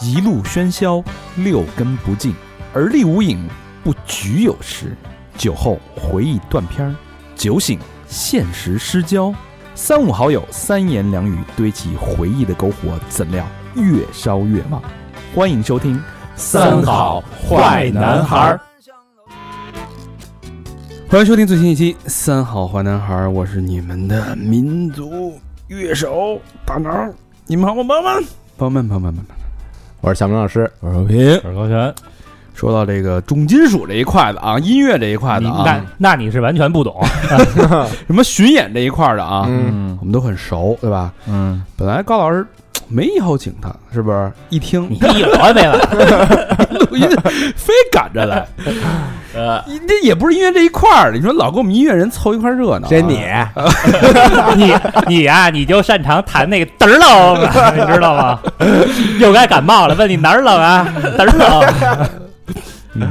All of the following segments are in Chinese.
一路喧嚣，六根不净，而立无影，不局有时。酒后回忆断片，酒醒现实失焦。三五好友，三言两语堆起回忆的篝火，怎料越烧越旺。欢迎收听《三好坏男孩儿》。欢迎收听最新一期《三好坏男孩儿》，我是你们的民族乐手大脑。你们好吗，朋友们？朋友们，朋友们，朋友们。我是小明老师，我是和平。我是高璇。说到这个重金属这一块的啊，音乐这一块的啊，那那你是完全不懂。什么巡演这一块的啊，嗯我们都很熟，对吧？嗯，本来高老师没邀请他，是不是？一听你有完没完？录音非赶着来，呃，这也不是音乐这一块儿的。你说老跟我们音乐人凑一块热闹啊，这 你你你啊、你就擅长弹那个嘚儿冷，你知道吗？又该感冒了，问你哪儿冷啊？嘚儿冷。嗯，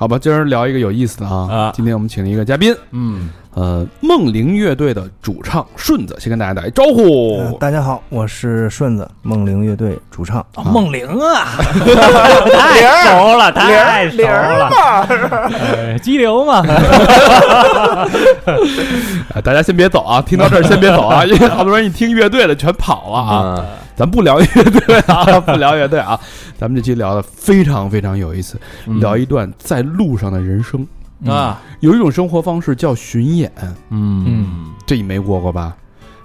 好吧，今儿聊一个有意思的啊。啊今天我们请了一个嘉宾，嗯，呃，梦灵乐队的主唱顺子，先跟大家打一招呼。呃大家好，我是顺子，梦灵乐队主唱。哦梦灵啊，太熟了，太熟了，哎激流嘛，啊，大家先别走啊，听到这儿先别走啊，因为好多人一听乐队的全跑了啊。啊，咱不聊乐队啊，不聊乐队啊，咱们这期聊的非常非常有意思，聊一段在路上的人生。啊，有一种生活方式叫巡演，嗯，这你没过过吧？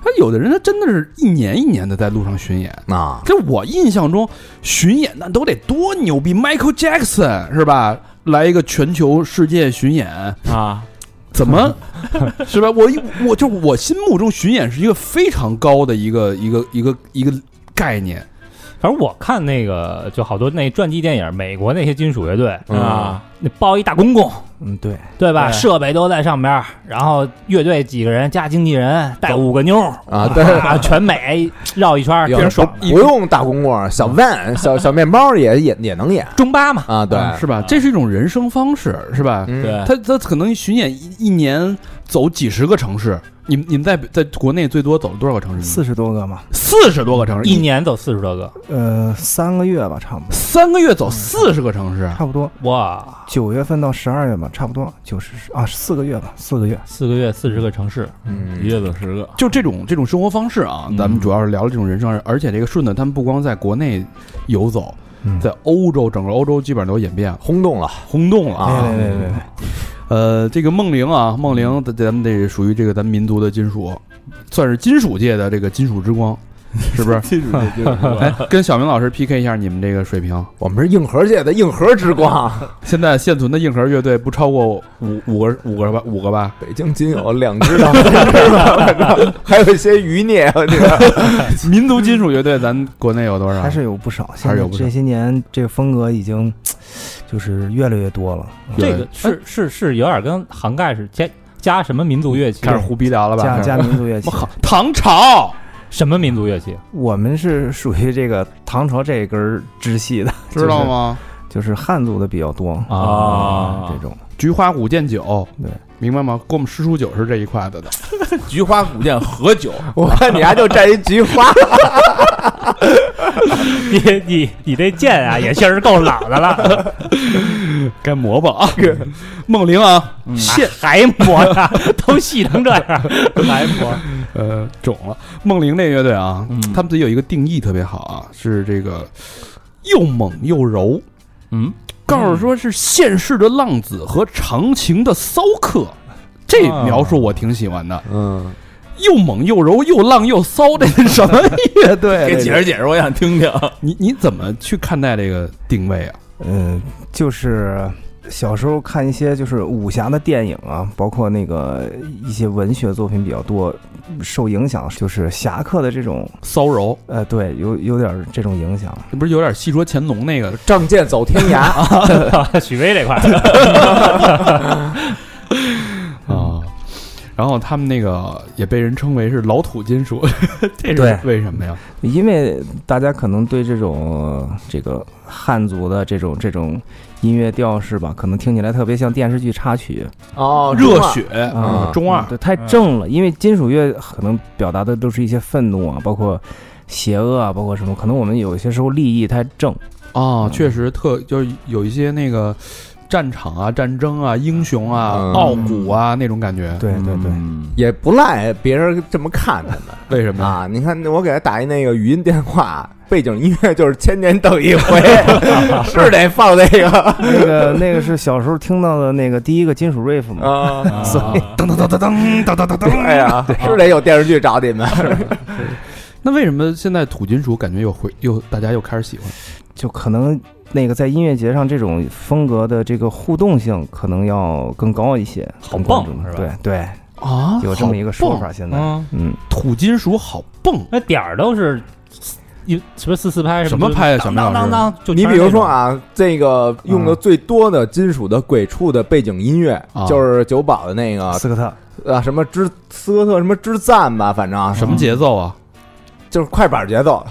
他有的人他真的是一年一年的在路上巡演。啊，这我印象中，巡演那都得多牛逼，Michael Jackson 是吧？来一个全球世界巡演，啊，怎么 是吧？我我就我心目中巡演是一个非常高的一个一个一个一个概念。反正我看那个，就好多那传记电影，美国那些金属乐队嗯啊，那包一大公共，嗯，对，对吧？设备都在上边，然后乐队几个人加经纪人，带五个妞儿啊对啊，全美绕一圈，爽。不用大公公，小 van 小小面包也也也能演中巴嘛，啊，对，啊是吧？这是一种人生方式，是吧？嗯对他他可能巡演一一年走几十个城市，你们你们在在国内最多走了多少个城市？四十多个嘛，四十多个城市，一年走四十多个，呃，三个月吧，差不多，三个月走四十个城市，差不多。哇，九月份到十二月吧，差不多。九十啊，四个月吧，四个月。四个月四十个城市，嗯。一月走十个，就这种这种生活方式啊，嗯。咱们主要是聊了这种人生，而且这个顺子他们不光在国内游走，嗯。在欧洲整个欧洲基本上都演变了，轰动了。轰动了啊！对对对对对，呃，这个梦灵啊，梦灵，咱们得属于这个咱们民族的金属，算是金属界的这个金属之光，是不是？哎，跟小明老师 PK 一下你们这个水平。我们是硬核界的硬核之光，现在现存的硬核乐队不超过五五个五个吧，五个吧？北京仅有两支到三支吧，还有一些余孽，我这个民族金属乐队咱国内有多少？还是有不少。还是有不少这些年，这个风格已经就是越来越多了。这个是是是有点跟涵盖是加加什么民族乐器？开始胡逼聊了吧？加加民族乐器我，靠，唐朝什么民族乐器？我们是属于这个唐朝这一根儿支系的，知道吗？就是汉族的比较多啊这种。菊花古剑酒，对，明白吗？跟我们师叔酒是这一块子的。菊花古剑合酒，我看你还就蘸一菊花，你你你这剑啊，也确实够老的了，该磨吧啊！梦玲啊，现还磨呢，都细成这样，还磨。呃肿了。梦灵那乐队啊，嗯他们自己有一个定义特别好啊，是这个又猛又柔，嗯，告诉说是现世的浪子和长情的骚客。这啊描述我挺喜欢的，嗯，又猛又柔又浪又骚，这是什么乐队？给解释解释，我想听听。你你怎么去看待这个定位啊？嗯，就是小时候看一些就是武侠的电影啊，包括那个一些文学作品比较多，受影响就是侠客的这种，骚柔，呃，对，有有点儿这种影响。这不是有点戏说乾隆那个仗剑走天涯，许巍这块，啊？然后他们那个也被人称为是老土金属，这是为什么呀？因为大家可能对这种呃这个汉族的这种这种音乐调式吧，可能听起来特别像电视剧插曲哦，热血啊，中二对，太正了。因为金属乐可能表达的都是一些愤怒啊，包括邪恶啊，包括什么，可能我们有些时候利益太正，哦，确实特就是有一些那个战场啊、战争啊、英雄啊、嗯傲骨啊那种感觉。对对对，嗯也不赖别人这么看他们 为什么？啊！你看我给他打一那个语音电话，背景音乐就是千年等一回，是得放那个那个那个是小时候听到的那个第一个金属 riff 嘛，啊。所以噔噔噔噔噔噔噔噔噔。哎呀，是得有电视剧找你们。那为什么现在土金属感觉又回又大家又开始喜欢？就可能那个在音乐节上这种风格的这个互动性可能要更高一些，好更关注蹦是吧对对，啊有这么一个说法。现在，嗯，嗯，土金属好蹦，那点儿都是一什么四四拍什么拍呀小明老师当当当，就你比如说啊，这个用的最多的金属的鬼畜的背景音乐啊，就是九宝的那个斯科特，啊，什么之斯科特什么之赞吧，反正什么节奏啊？就是快板节奏，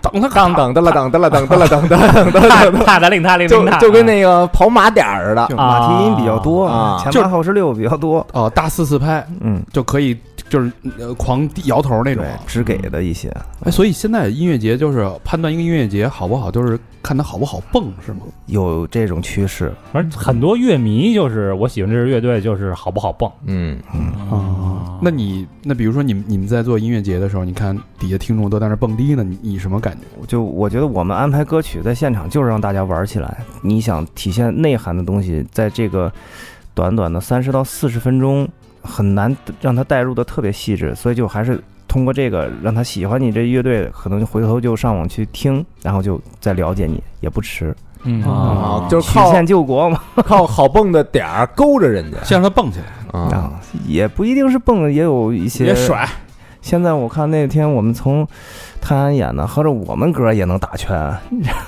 等他当当的了当的了当的了当的了当的了踏当。的，踏的 令他令就令踏，就跟那个跑马点儿似的。马蹄音比较多啊前八后十六比较多，哦，大四四拍嗯，就可以，就是呃狂摇头那种对。，只给的一些，哎，所以现在音乐节就是判断一个音乐节好不好，就是看它好不好蹦，是吗？有这种趋势，反正很多乐迷就是我喜欢这支乐队，就是好不好蹦。嗯，啊，那你那比如说你们你们在做音乐节的时候，你看底下听众都在那蹦迪呢，你你什么感觉？就我觉得我们安排歌曲在现场就是让大家玩起来，你想体现内涵的东西，在这个短短的三十到四十分钟，很难让他带入的特别细致，所以就还是通过这个让他喜欢你这乐队，可能就回头就上网去听，然后就再了解你也不迟。嗯啊，就是靠曲线救国嘛，靠好蹦的点儿勾着人家 先让他蹦起来。啊。啊，也不一定是蹦，也有一些也甩，现在我看那天我们从泰安演的，合着我们哥也能打拳，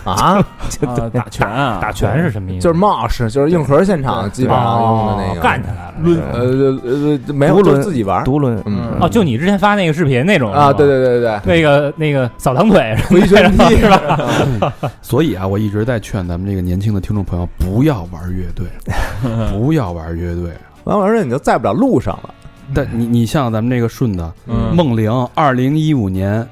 啊，就啊打拳啊，打拳是什么意思？就是 mosh，就是硬核现场基本上用的那个。哦干起来了。抡，呃呃呃，没有，就独轮自己玩。独轮，嗯。哦，就你之前发那个视频那种啊，对，对对对那个那个扫堂腿对，回旋踢。是吧？所以啊，我一直在劝咱们这个年轻的听众朋友不要玩乐队，不要玩乐队。玩完事儿你就在不了路上了。但你你像咱们这个顺子嗯。梦玲，二零一五年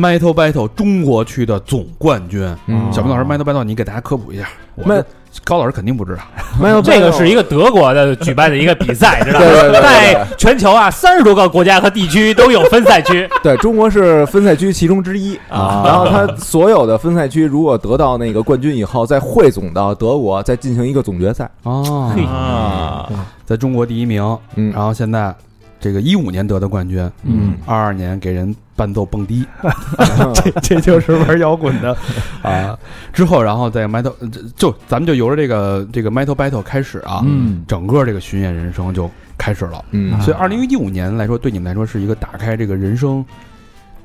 Metal Battle 中国区的总冠军。嗯小明老师，Metal Battle 你给大家科普一下。我没高老师肯定不知道。没有这个是一个德国的举办的一个比赛，知道吗？对对对对在全球啊三十多个国家和地区都有分赛区。对中国是分赛区其中之一啊然后他所有的分赛区如果得到那个冠军以后，再汇总到德国，再进行一个总决赛。哦嘿啊，在中国第一名，嗯然后现在这个一五年得的冠军，嗯，二二年给人伴奏蹦迪，这这就是玩摇滚的啊。之后，然后在 Metal 就咱们就由着这个这个 Metal Battle 开始啊，嗯整个这个巡演人生就开始了。嗯所以，二零一五年来说，对你们来说是一个打开这个人生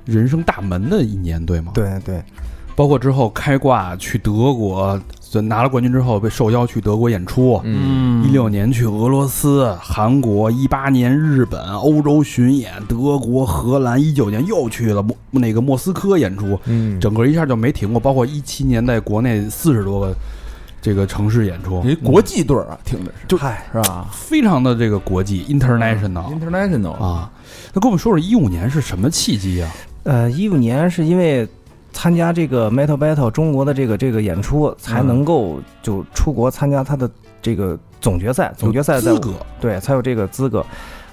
人生大门的一年，对吗？，对对，包括之后开挂去德国，就拿了冠军之后被受邀去德国演出。嗯一六年去俄罗斯、韩国，一八年日本、欧洲巡演，德国、荷兰，一九年又去了莫那个莫斯科演出，嗯整个一下就没停过。包括一七年在国内四十多个这个城市演出，一国际队儿啊，听着是就嗨，是吧非常的这个国际 international？International 啊。那跟我们说说一五年是什么契机啊？呃，一五年是因为参加这个 Metal Battle 中国的这个这个演出，才嗯能够就出国参加他的这个总决赛，总决赛在资格对才有这个资格。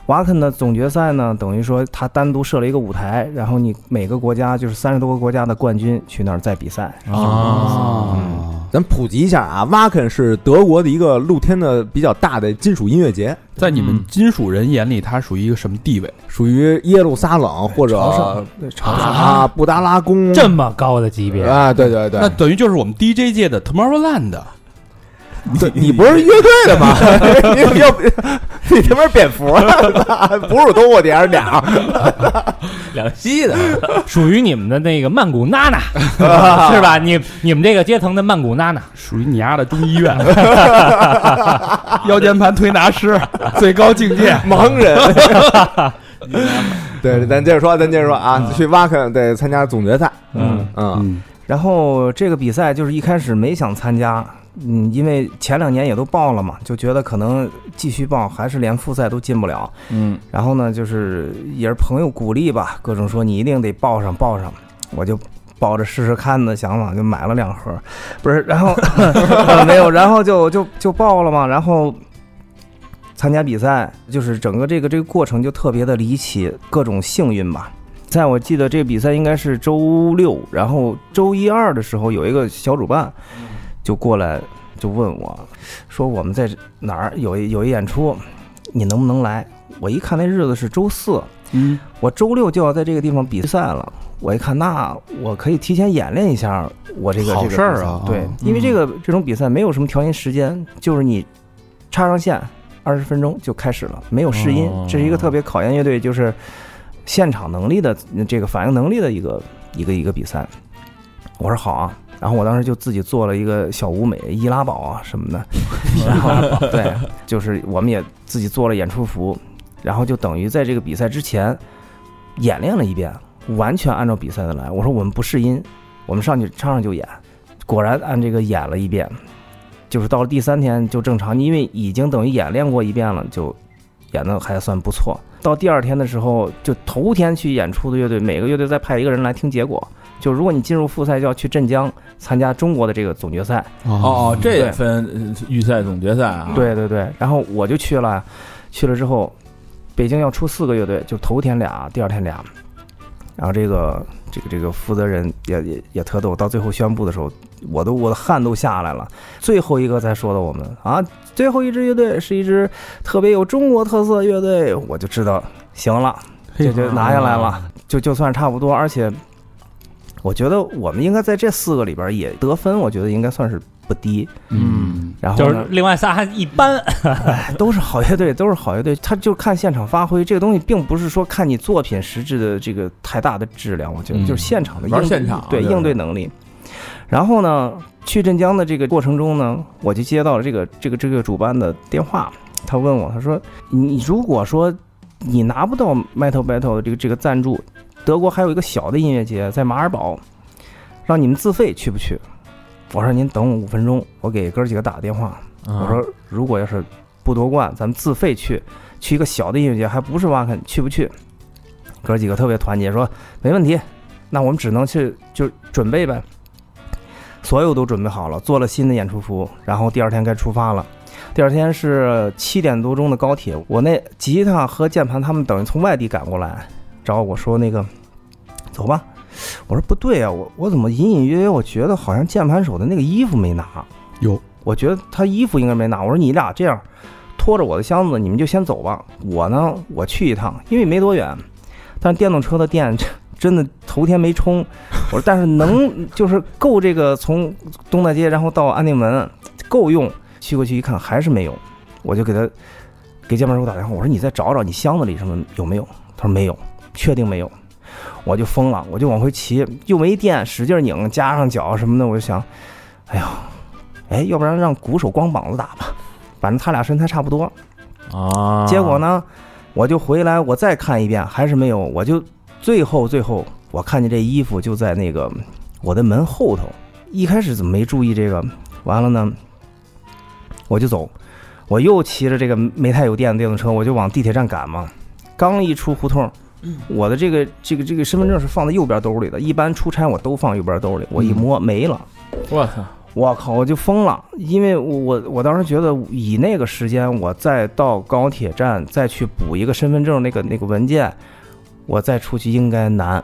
瓦肯的总决赛呢，等于说他单独设了一个舞台，然后你每个国家就是三十多个国家的冠军去那儿再比赛。啊，咱普及一下啊，Wacken 是德国的一个露天的比较大的金属音乐节，在你们嗯金属人眼里，它属于一个什么地位？属于耶路撒冷或者朝圣对朝圣啊布达拉宫这么高的级别，啊，对对对，那等于就是我们 DJ 界的 Tomorrowland。对你不是乐队的吗？你要不 你他妈是蝙蝠啊，不是动物，你还是鸟？两栖的，属于你们的那个曼谷娜娜，是吧？你你们这个阶层的曼谷娜娜，属于你丫的中医院，腰间盘推拿师，最高境界。盲人。对，咱接着说，咱接着说啊，去 Wacken 对参加总决赛，嗯嗯嗯然后这个比赛就是一开始没想参加，嗯，因为前两年也都报了嘛，就觉得可能继续报还是连复赛都进不了。嗯然后呢，就是也是朋友鼓励吧，各种说你一定得报上报上。我就抱着试试看的想法就买了两盒，不是，然后呃 没有，然后就就就报了嘛，然后参加比赛，就是整个这个这个过程就特别的离奇，各种幸运吧。在我记得这个比赛应该是周六，然后周一二的时候有一个小主办就过来就问我，说我们在哪儿有一有一演出，你能不能来？我一看那日子是周四，嗯，我周六就要在这个地方比赛了。我一看，那我可以提前演练一下我这个好这个事儿啊对嗯，因为这个这种比赛没有什么调音时间，就是你插上线二十分钟就开始了，没有试音哦，这是一个特别考验乐队就是现场能力的这个反应能力的一个一个一个比赛。我说好啊，然后我当时就自己做了一个小舞美易拉宝啊什么的，然后对，就是我们也自己做了演出服，然后就等于在这个比赛之前演练了一遍，完全按照比赛的来。我说我们不试音，我们上去唱上就演，果然按这个演了一遍，就是到了第三天就正常，因为已经等于演练过一遍了，就演的还算不错。到第二天的时候，就头天去演出的乐队，每个乐队再派一个人来听结果。就如果你进入复赛，就要去镇江参加中国的这个总决赛。哦哦，这也分呃预赛、总决赛啊。对对对，然后我就去了，去了之后，北京要出四个乐队，就头天俩，第二天俩，然后这个这个这个负责人也也也特逗，到最后宣布的时候，我都我的汗都下来了。最后一个才说的我们啊，最后一支乐队是一支特别有中国特色乐队，我就知道行了，这就拿下来了，就就算差不多，而且。我觉得我们应该在这四个里边也得分，我觉得应该算是不低。嗯，然后就是，另外仨还一般，哎，都是好乐队，都是好乐队。他就看现场发挥，这个东西并不是说看你作品实质的这个太大的质量，我觉得嗯就是现场的应对玩现场对就是应对能力。然后呢，去镇江的这个过程中呢，我就接到了这个这个这个主办的电话，他问我，他说你如果说你拿不到 Metal Battle 的这个这个赞助，德国还有一个小的音乐节在马尔堡，让你们自费去不去？我说您等我五分钟，我给哥儿几个打个电话。啊我说如果要是不夺冠，咱们自费去，去一个小的音乐节，还不是瓦肯，去不去？哥儿几个特别团结，说没问题，那我们只能去就准备呗。所有都准备好了，做了新的演出服，然后第二天该出发了。第二天是七点多钟的高铁，我那吉他和键盘他们等于从外地赶过来，找我说那个走吧。我说不对啊，我我怎么隐隐约约我觉得好像键盘手的那个衣服没拿。有，我觉得他衣服应该没拿。我说你俩这样拖着我的箱子，你们就先走吧。我呢，我去一趟，因为没多远，但是电动车的电 真的头天没充。我说但是能就是够这个从东大街然后到安定门够用。去过去一看还是没有，我就给他给键盘手打电话，我说你再找找你箱子里什么有没有？他说没有，确定没有。我就疯了，我就往回骑，又没电，使劲拧，加上脚什么的，我就想，哎呀，哎，要不然让鼓手光膀子打吧，反正他俩身材差不多。啊，结果呢，我就回来，我再看一遍，还是没有。我就最后最后，我看见这衣服就在那个我的门后头。一开始怎么没注意这个？完了呢，我就走，我又骑着这个没太有电的电动车，我就往地铁站赶嘛。刚一出胡同，我的这个这个这个身份证是放在右边兜里的，一般出差我都放右边兜里。我一摸没了。我操，我靠，我就疯了，因为我我我当时觉得以那个时间，我再到高铁站再去补一个身份证那个那个文件，我再出去应该难，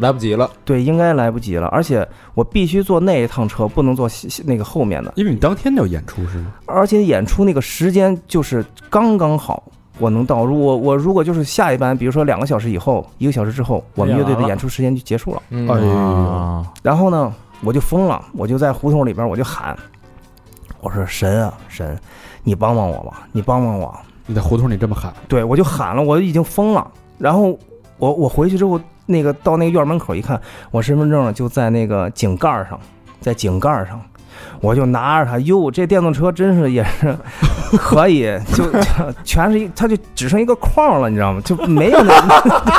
来不及了。对，应该来不及了。而且我必须坐那一趟车，不能坐那个后面的，因为你当天就演出是吗？而且演出那个时间就是刚刚好。我能到，如果我如果就是下一班，比如说两个小时以后，一个小时之后，我们乐队的演出时间就结束了。嗯哎呦，啊然后呢，我就疯了，我就在胡同里边我就喊，我说神啊神，你帮帮我吧，你帮帮我。你在胡同里这么喊，对我就喊了，我已经疯了。然后我我回去之后，那个到那个院门口一看，我身份证就在那个井盖上，在井盖上。我就拿着它，哟，这电动车真是也是 可以，就就全是一，它就只剩一个框了，你知道吗？就没有那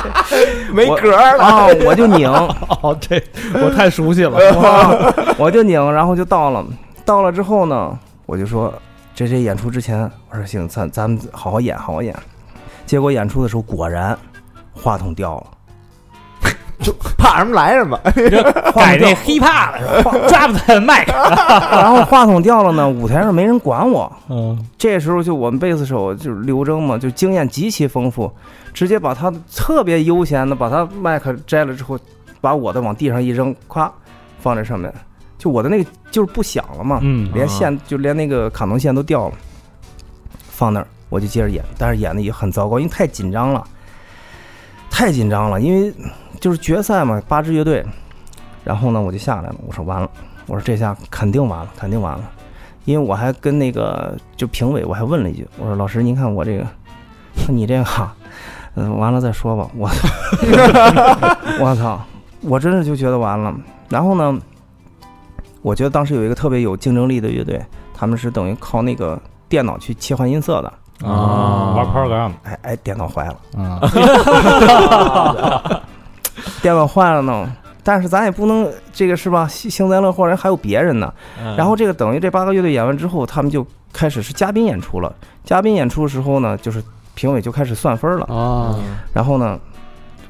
没我格儿了。啊，我就拧，哦，这我太熟悉了。哇，我就拧，然后就到了。到了之后呢，我就说，这这演出之前，我说行，咱咱们好好演，好好演。结果演出的时候，果然话筒掉了。怕什么来什么。改那 hiphop 的时候抓不他麦克。然后话筒掉了呢，舞台上没人管我。嗯，这时候就我们贝斯手就是刘征嘛，就经验极其丰富，直接把他特别悠闲的把他麦克摘了之后，把我的往地上一扔，咵放在上面，就我的那个就是不响了嘛，嗯连线就连那个卡农线都掉了，放那儿我就接着演，但是演的也很糟糕，因为太紧张了，太紧张了，因为就是决赛嘛，八支乐队，然后呢我就下来了，我说完了，我说这下肯定完了，肯定完了。因为我还跟那个就评委，我还问了一句，我说老师，您看我这个，你这个哈，嗯、完了再说吧。我 我操，我真是就觉得完了。然后呢，我觉得当时有一个特别有竞争力的乐队，他们是等于靠那个电脑去切换音色的，啊玩 program，哎哎，电脑坏了，嗯，电脑坏了呢。但是咱也不能这个是吧？幸幸灾乐祸，人还有别人呢。然后这个等于这八个乐队演完之后，他们就开始是嘉宾演出了。嘉宾演出的时候呢，就是评委就开始算分了。啊，然后呢，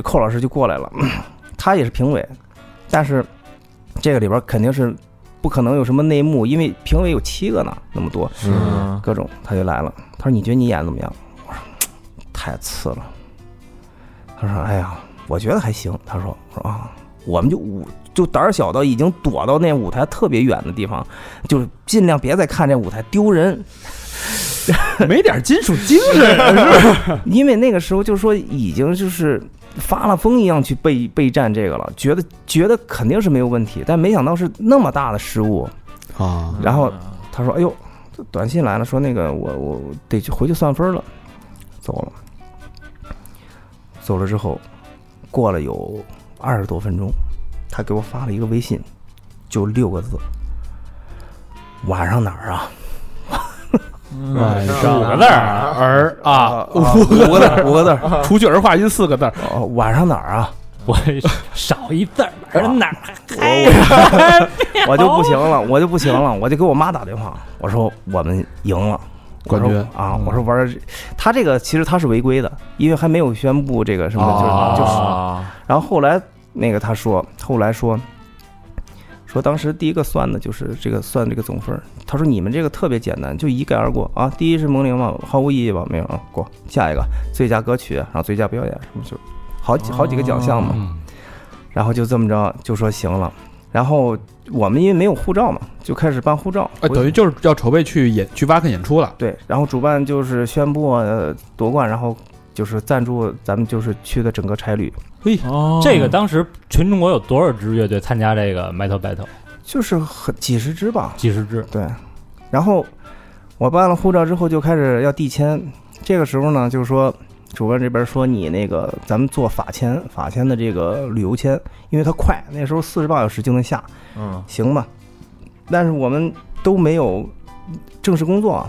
寇老师就过来了，他也是评委，但是这个里边肯定是不可能有什么内幕，因为评委有七个呢，那么多嗯各种，他就来了。他说：“你觉得你演得怎么样？”我说：“太次了。”他说：“哎呀，我觉得还行。”他说：“我说啊，我们就舞就胆儿小到已经躲到那舞台特别远的地方，就是尽量别再看这舞台丢人。”没点金属精神，因为那个时候就说已经就是发了疯一样去备备战这个了，觉得觉得肯定是没有问题，但没想到是那么大的失误。啊，然后他说：“哎呦，短信来了，说那个我我得去回去算分了。”走了，走了之后，过了有二十多分钟，他给我发了一个微信，就六个字：“晚上哪儿啊？”晚上五个字儿儿啊，五个字儿，五个字儿。除去儿化音四个字儿，哦，晚上哪儿啊？我 少一字儿，人哪儿我 我就不行了，我就不行了，我就给我妈打电话，我说我们赢了。冠军啊！我说玩，他这个其实他是违规的，因为还没有宣布这个什么，啊就是就是。啊然后后来那个他说，后来说，说当时第一个算的就是这个算这个总分。他说你们这个特别简单，就一概而过啊。第一是蒙灵嘛，毫无意义吧？没有啊，过下一个最佳歌曲，然后最佳表演什么就好几好几个奖项嘛。嗯然后就这么着就说行了。然后我们因为没有护照嘛，就开始办护照。呃，等于就是要筹备去演去挖坑演出了，对，然后主办就是宣布呃夺冠，然后就是赞助咱们就是去的整个差旅，哦这个当时全中国有多少支乐队参加这个 Metal Battle？就是很几十支吧。几十支。对，然后我办了护照之后就开始要递签，这个时候呢就是说。主办这边说你那个，咱们做法签，法签的这个旅游签，因为它快，那时候四十八小时就能下，嗯行吧？但是我们都没有正式工作啊，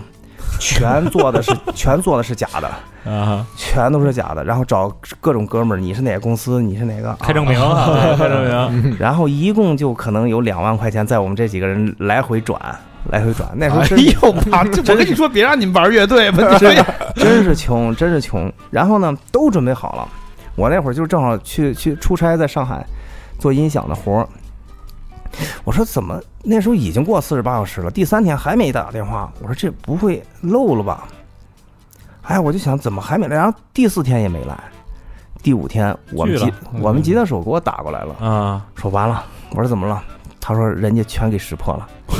全做的是 全做的是假的，啊，全都是假的。然后找各种哥们儿，你是哪个公司？你是哪个？开证明啊，开证明。然后一共就可能有两万块钱在我们这几个人来回转，来回转。那时候哎真是、呦妈！这我跟你说，别让你们玩乐队吧，你这真是穷，真是穷。然后呢，都准备好了。我那会儿就正好去去出差，在上海做音响的活儿。我说怎么那时候已经过四十八小时了，第三天还没打电话？我说这不会漏了吧？哎，我就想怎么还没来？然后第四天也没来，第五天我们吉我们吉他手给我打过来了，啊说完了。我说怎么了？他说人家全给识破了。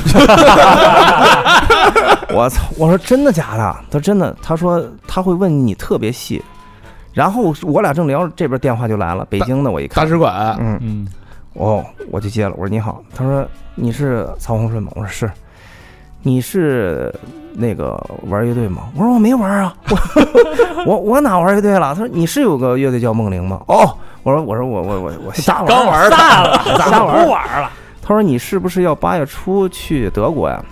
我操！我说真的假的？他说真的。他说他会问你特别细，然后我俩正聊，这边电话就来了，北京的。我一看，大使馆嗯，嗯，哦，我就接了。我说你好。他说你是曹洪顺吗？我说是。你是那个玩乐队吗？我说我没玩啊，我我我哪玩乐队了？他说你是有个乐队叫梦灵吗？哦，我说我说我我我我瞎玩刚玩大 了，瞎玩不玩了。他说你是不是要八月初去德国呀？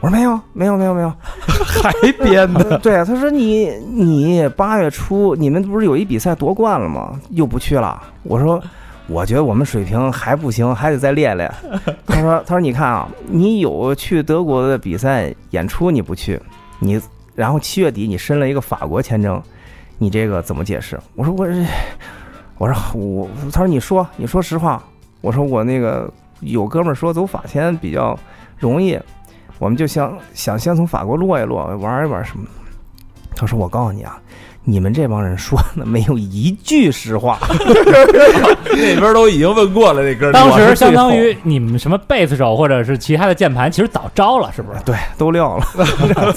我说没有，没有，没有，没有。还编的，对，他说你你八月初你们不是有一比赛夺冠了吗？又不去了。我说我觉得我们水平还不行，还得再练练。他说他说你看啊，你有去德国的比赛演出你不去，你然后七月底你申了一个法国签证，你这个怎么解释？我说我这。我说我，他说你说你说实话，我说我那个有哥们儿说走法签比较容易，我们就想想先从法国落一落，玩一玩什么。他说我告诉你啊，你们这帮人说的没有一句实话。那边都已经问过了，那哥当时相当于你们什么贝斯手或者是其他的键盘，其实早招了，是不是？对，都撂了。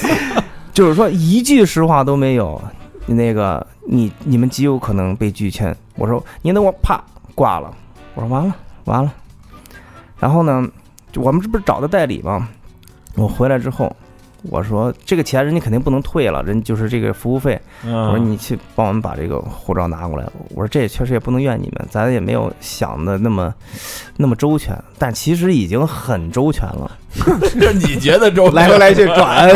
就是说一句实话都没有，那个你你们极有可能被拒签。我说您等我，啪挂了。我说完了完了。然后呢，我们这不是找的代理吗？我回来之后，我说这个钱人家肯定不能退了，人就是这个服务费。我说你去帮我们把这个护照拿过来。我说这也确实也不能怨你们，咱也没有想的那么那么周全，但其实已经很周全了。这你觉得周来回来去转，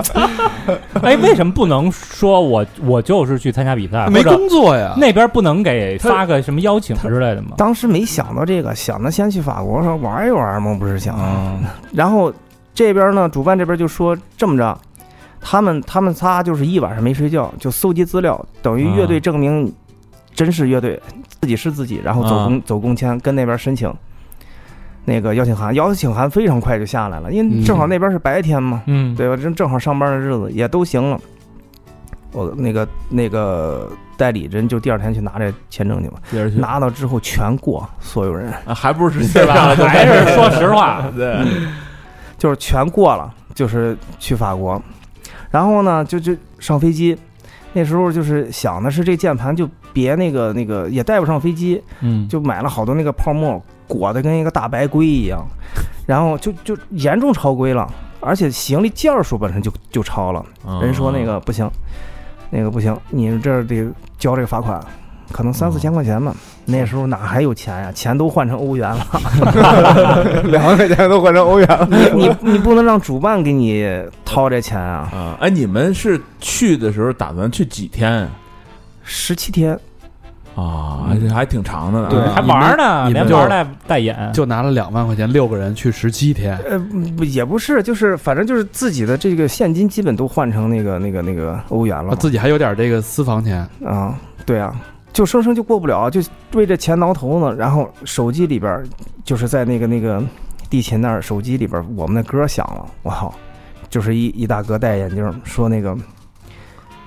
哎，为什么不能说我我就是去参加比赛，没工作呀。那边不能给发个什么邀请之类的吗？当时没想到这个，想着先去法国说玩一玩嘛，不是想。嗯然后这边呢，主办这边就说这么着，他们他们仨就是一晚上没睡觉，就搜集资料，等于乐队证明真是乐队，自己是自己，然后走公、走公签，跟那边申请那个邀请函，邀请函非常快就下来了，因为正好那边是白天嘛，嗯，对吧？正正好上班的日子也都行了。我那个那个代理人就第二天去拿这签证去了，接着去。拿到之后全过，所有人。啊还不是 对吧？还是说实话，对，就是全过了，就是去法国，然后呢就就上飞机，那时候就是想的是这键盘就别那个那个也带不上飞机，嗯，就买了好多那个泡沫裹得跟一个大白龟一样，然后就就严重超规了，而且行李件数本身就就超了。人说那个不行，那个不行，你这儿得交这个罚款，可能三四千块钱吧。那时候哪还有钱呀？钱都换成欧元了，两万块钱都换成欧元了。你你不能让主办给你掏这钱啊！啊，哎，你们是去的时候打算去几天十七天，啊？这还挺长的呢。对还玩呢，你连玩带带演，就拿了两万块钱，六个人去十七天，呃，不也不是，就是反正就是自己的这个现金基本都换成那个那个那个欧元了啊自己还有点这个私房钱。啊，对啊，就生生就过不了，就为这钱挠头呢。然后手机里边儿就是在那个那个地勤那儿，手机里边儿我们的歌响了，我靠，就是一一大哥戴眼镜说那个。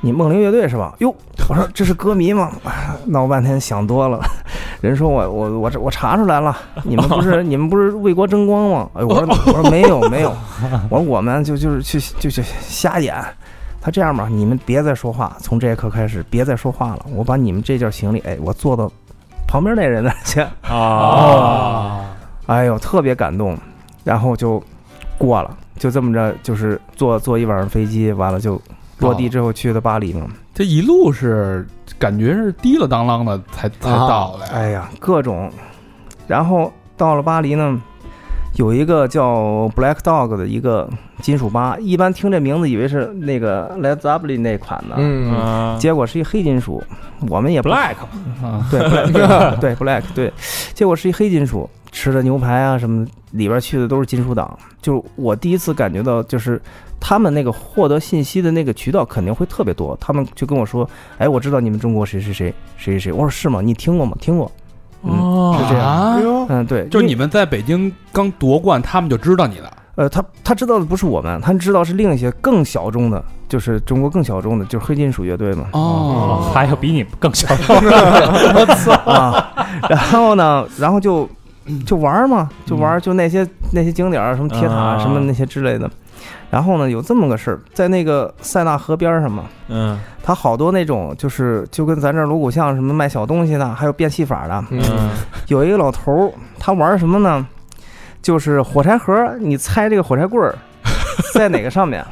你梦灵乐队是吧？哟，我说这是歌迷吗？哎闹半天想多了，人说我我我这我查出来了，你们不是 你们不是为国争光吗？哎，我说我说没有没有，我说我们就就是去就去瞎演。他这样吧，你们别再说话，从这一刻开始别再说话了。我把你们这件行李，哎，我坐到旁边那人那儿去。啊，哎呦，特别感动，然后就过了，就这么着，就是坐坐一晚上飞机，完了就落地之后去的巴黎嘛。这一路是感觉是滴了当啷的才才到的呀。哎呀，各种。然后到了巴黎呢，有一个叫 Black Dog 的一个金属吧，一般听这名字以为是那个 Led Zeppelin 那款的，嗯，啊结果是一黑金属。我们也不 black 啊，对 black 对 black 对，结果是一黑金属，吃的牛排啊什么，里边去的都是金属党。就是我第一次感觉到，就是他们那个获得信息的那个渠道肯定会特别多。他们就跟我说：“哎，我知道你们中国谁谁谁谁谁谁。”我说：“是吗？你听过吗？听过。”嗯，哦。是这样。啊哎，呦，嗯，对，就是你们在北京刚夺冠，他们就知道你了。呃，他他知道的不是我们，他知道是另一些更小众的，就是中国更小众的，就是黑金属乐队嘛。哦，还有比你更小众的。啊，然后呢，然后就就玩嘛，就玩儿，就那些那些景点儿，什么铁塔啊。什么那些之类的。然后呢，有这么个事儿，在那个塞纳河边儿上嘛，嗯他好多那种就是就跟咱这儿锣鼓巷什么卖小东西的，还有变戏法的。嗯，有一个老头儿，他玩什么呢？就是火柴盒，你猜这个火柴棍儿 在哪个上面？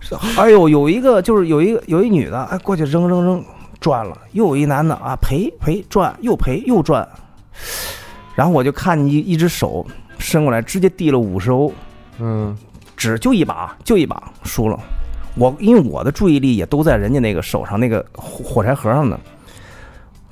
是 哎呦，有一个就是有一个有一女的，哎，过去扔扔扔，转了；又有一男的啊，赔赔转，又赔又转。然后我就看你一一只手伸过来，直接递了五十欧，嗯，只就一把，就一把输了。我因为我的注意力也都在人家那个手上那个火火柴盒上呢，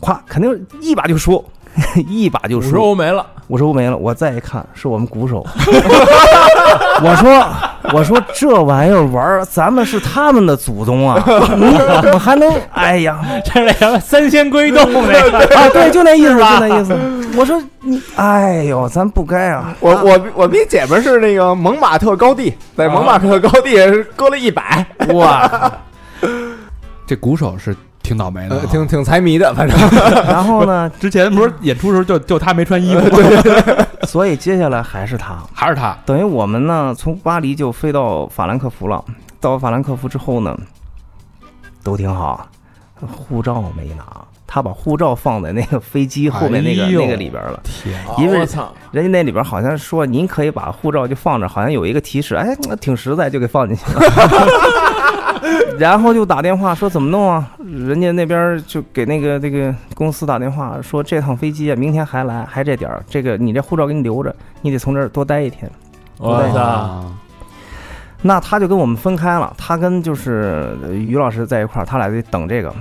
咵，肯定一把就输，一把就五十输。欧没了，五十欧没了，我再一看是我们鼓手，我说我说这玩意儿玩儿，咱们是他们的祖宗啊，你怎么还能？哎呀，这是那什么三仙归洞那个，啊，对，就那意思，就那意思。我说你，哎呦，咱不该啊。我我我比姐们儿是那个蒙马特高地，在蒙马特高地割了一百，哇，这鼓手是挺倒霉的啊，呃，挺挺财迷的，反正 然后呢，之前不是演出的时候就就他没穿衣服，所以接下来还是他。还是他等于我们呢，从巴黎就飞到法兰克福了。到法兰克福之后呢，都挺好，护照没拿，他把护照放在那个飞机后面那个、哎那个里边了。天，因为我操，人家那里边好像说您可以把护照就放着，好像有一个提示，哎，挺实在，就给放进去了。然后就打电话说怎么弄啊？人家那边就给那个这个公司打电话说这趟飞机啊，明天还来，还这点儿，这个你这护照给你留着，你得从这儿多待一天。我操，啊那他就跟我们分开了，他跟就是呃于老师在一块儿，他俩得等这个。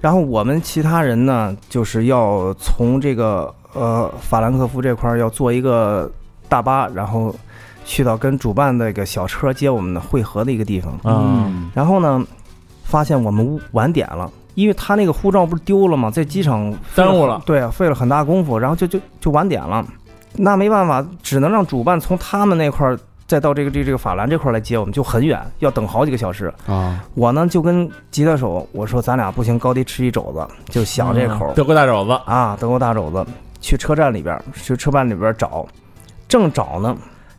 然后我们其他人呢，就是要从这个呃法兰克福这块儿要坐一个大巴，然后去到跟主办那个小车接我们的汇合的一个地方。嗯，然后呢，发现我们晚点了，因为他那个护照不是丢了吗？在机场耽误了对啊，费了很大功夫，然后就就就晚点了。那没办法，只能让主办从他们那块儿再到这个这个这个法兰这块儿来接我们，就很远，要等好几个小时。啊，我呢就跟吉他手我说，咱俩不行，高低吃一肘子，就想这口儿、德国大肘子，啊，德国大肘子，去车站里边，去车站里边找，正找呢，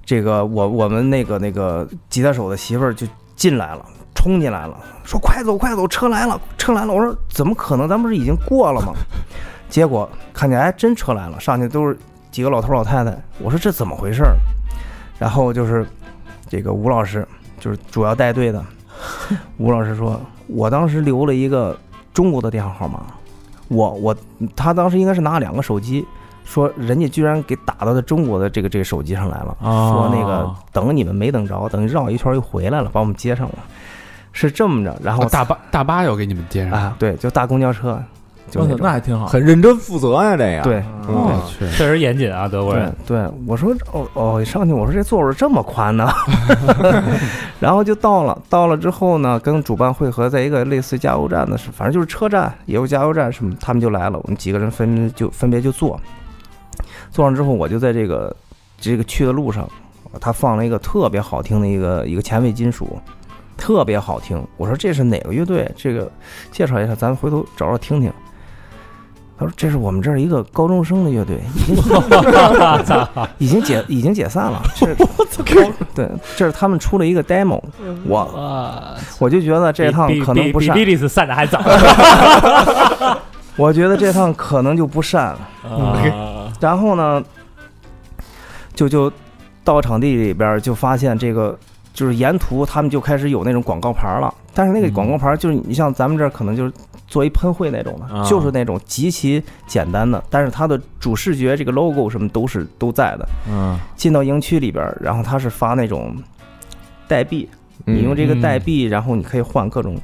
这个我我们那个那个吉他手的媳妇儿就进来了，冲进来了，说快走快走，车来了，车来了。我说怎么可能？咱不是已经过了吗？结果看见哎，真车来了，上去都是几个老头老太太。我说这怎么回事？然后就是这个吴老师，就是主要带队的。吴老师说，我当时留了一个中国的电话号码，我我他当时应该是拿了两个手机，说人家居然给打到的中国的这个这个手机上来了，哦。说那个等你们没等着，等绕一圈又回来了，把我们接上了，是这么着。然后哦大巴大巴又给你们接上，啊，对，就大公交车，就，那还挺好，很认真负责呀，这个。对。我去，确实。严谨啊，德国人。对，我说哦哦，上去我说这座位这么宽呢，然后就到了，到了之后呢，跟主办会合在一个类似加油站的是，反正就是车站也有加油站什么，他们就来了，我们几个人分就分别就坐，坐上之后我就在这个这个去的路上，他放了一个特别好听的一个一个前卫金属。特别好听，我说这是哪个乐队？这个介绍一下，咱们回头找找听听。他说这是我们这儿一个高中生的乐队，已经已经解已经解散了。这对，这是他们出了一个 demo，我啊，我就觉得这趟可能不善比，比利斯散的还早。我觉得这趟可能就不善。啊，然后呢，就就到场地里边儿就发现这个。就是沿途他们就开始有那种广告牌了，但是那个广告牌就是你像咱们这儿可能就是做一喷绘那种的，啊就是那种极其简单的，但是它的主视觉这个 logo 什么都是都在的。嗯，进到营区里边儿，然后他是发那种代币，你用这个代币，然后你可以换各种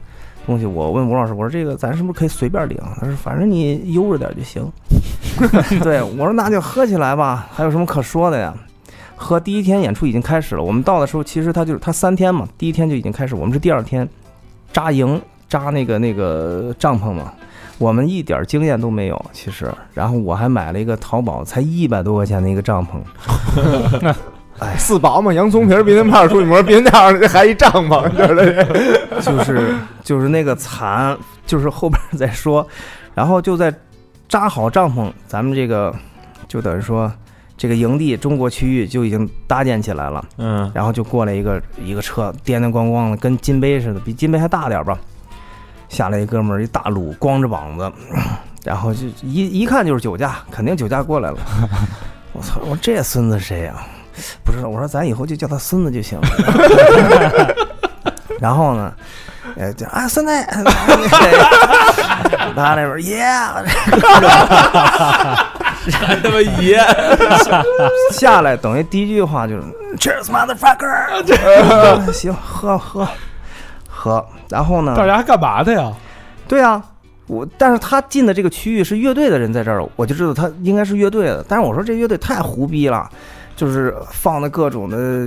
东西。我问吴老师，我说这个咱是不是可以随便领？他说反正你悠着点就行。对我说那就喝起来吧，还有什么可说的呀？喝第一天演出已经开始了，我们到的时候其实他就是他三天嘛，第一天就已经开始，我们是第二天扎营扎那个那个帐篷嘛。我们一点经验都没有，其实，然后我还买了一个淘宝才一百多块钱的一个帐篷，四宝嘛，洋葱皮儿、避孕套、处女膜、避孕套，这还一帐篷，就是 就是 就是那个惨，就是后边再说，然后就在扎好帐篷，咱们这个就等于说这个营地中国区域就已经搭建起来了，嗯，然后就过来一个一个车，颠颠咣咣的，跟金杯似的，比金杯还大点儿吧。下来一哥们儿，一大撸，光着膀子，然后就一一看就是酒驾，肯定酒驾过来了。我操！我说这孙子谁呀、不是，我说咱以后就叫他孙子就行了。然后呢，呃，就啊孙子，他那边爷，还他妈爷，下来等于第一句话就是 Cheers motherfucker，行，喝喝喝。然后呢，大家还干嘛的呀？对啊，我但是他进的这个区域是乐队的人在这儿，我就知道他应该是乐队的。但是我说这乐队太胡逼了，就是放的各种的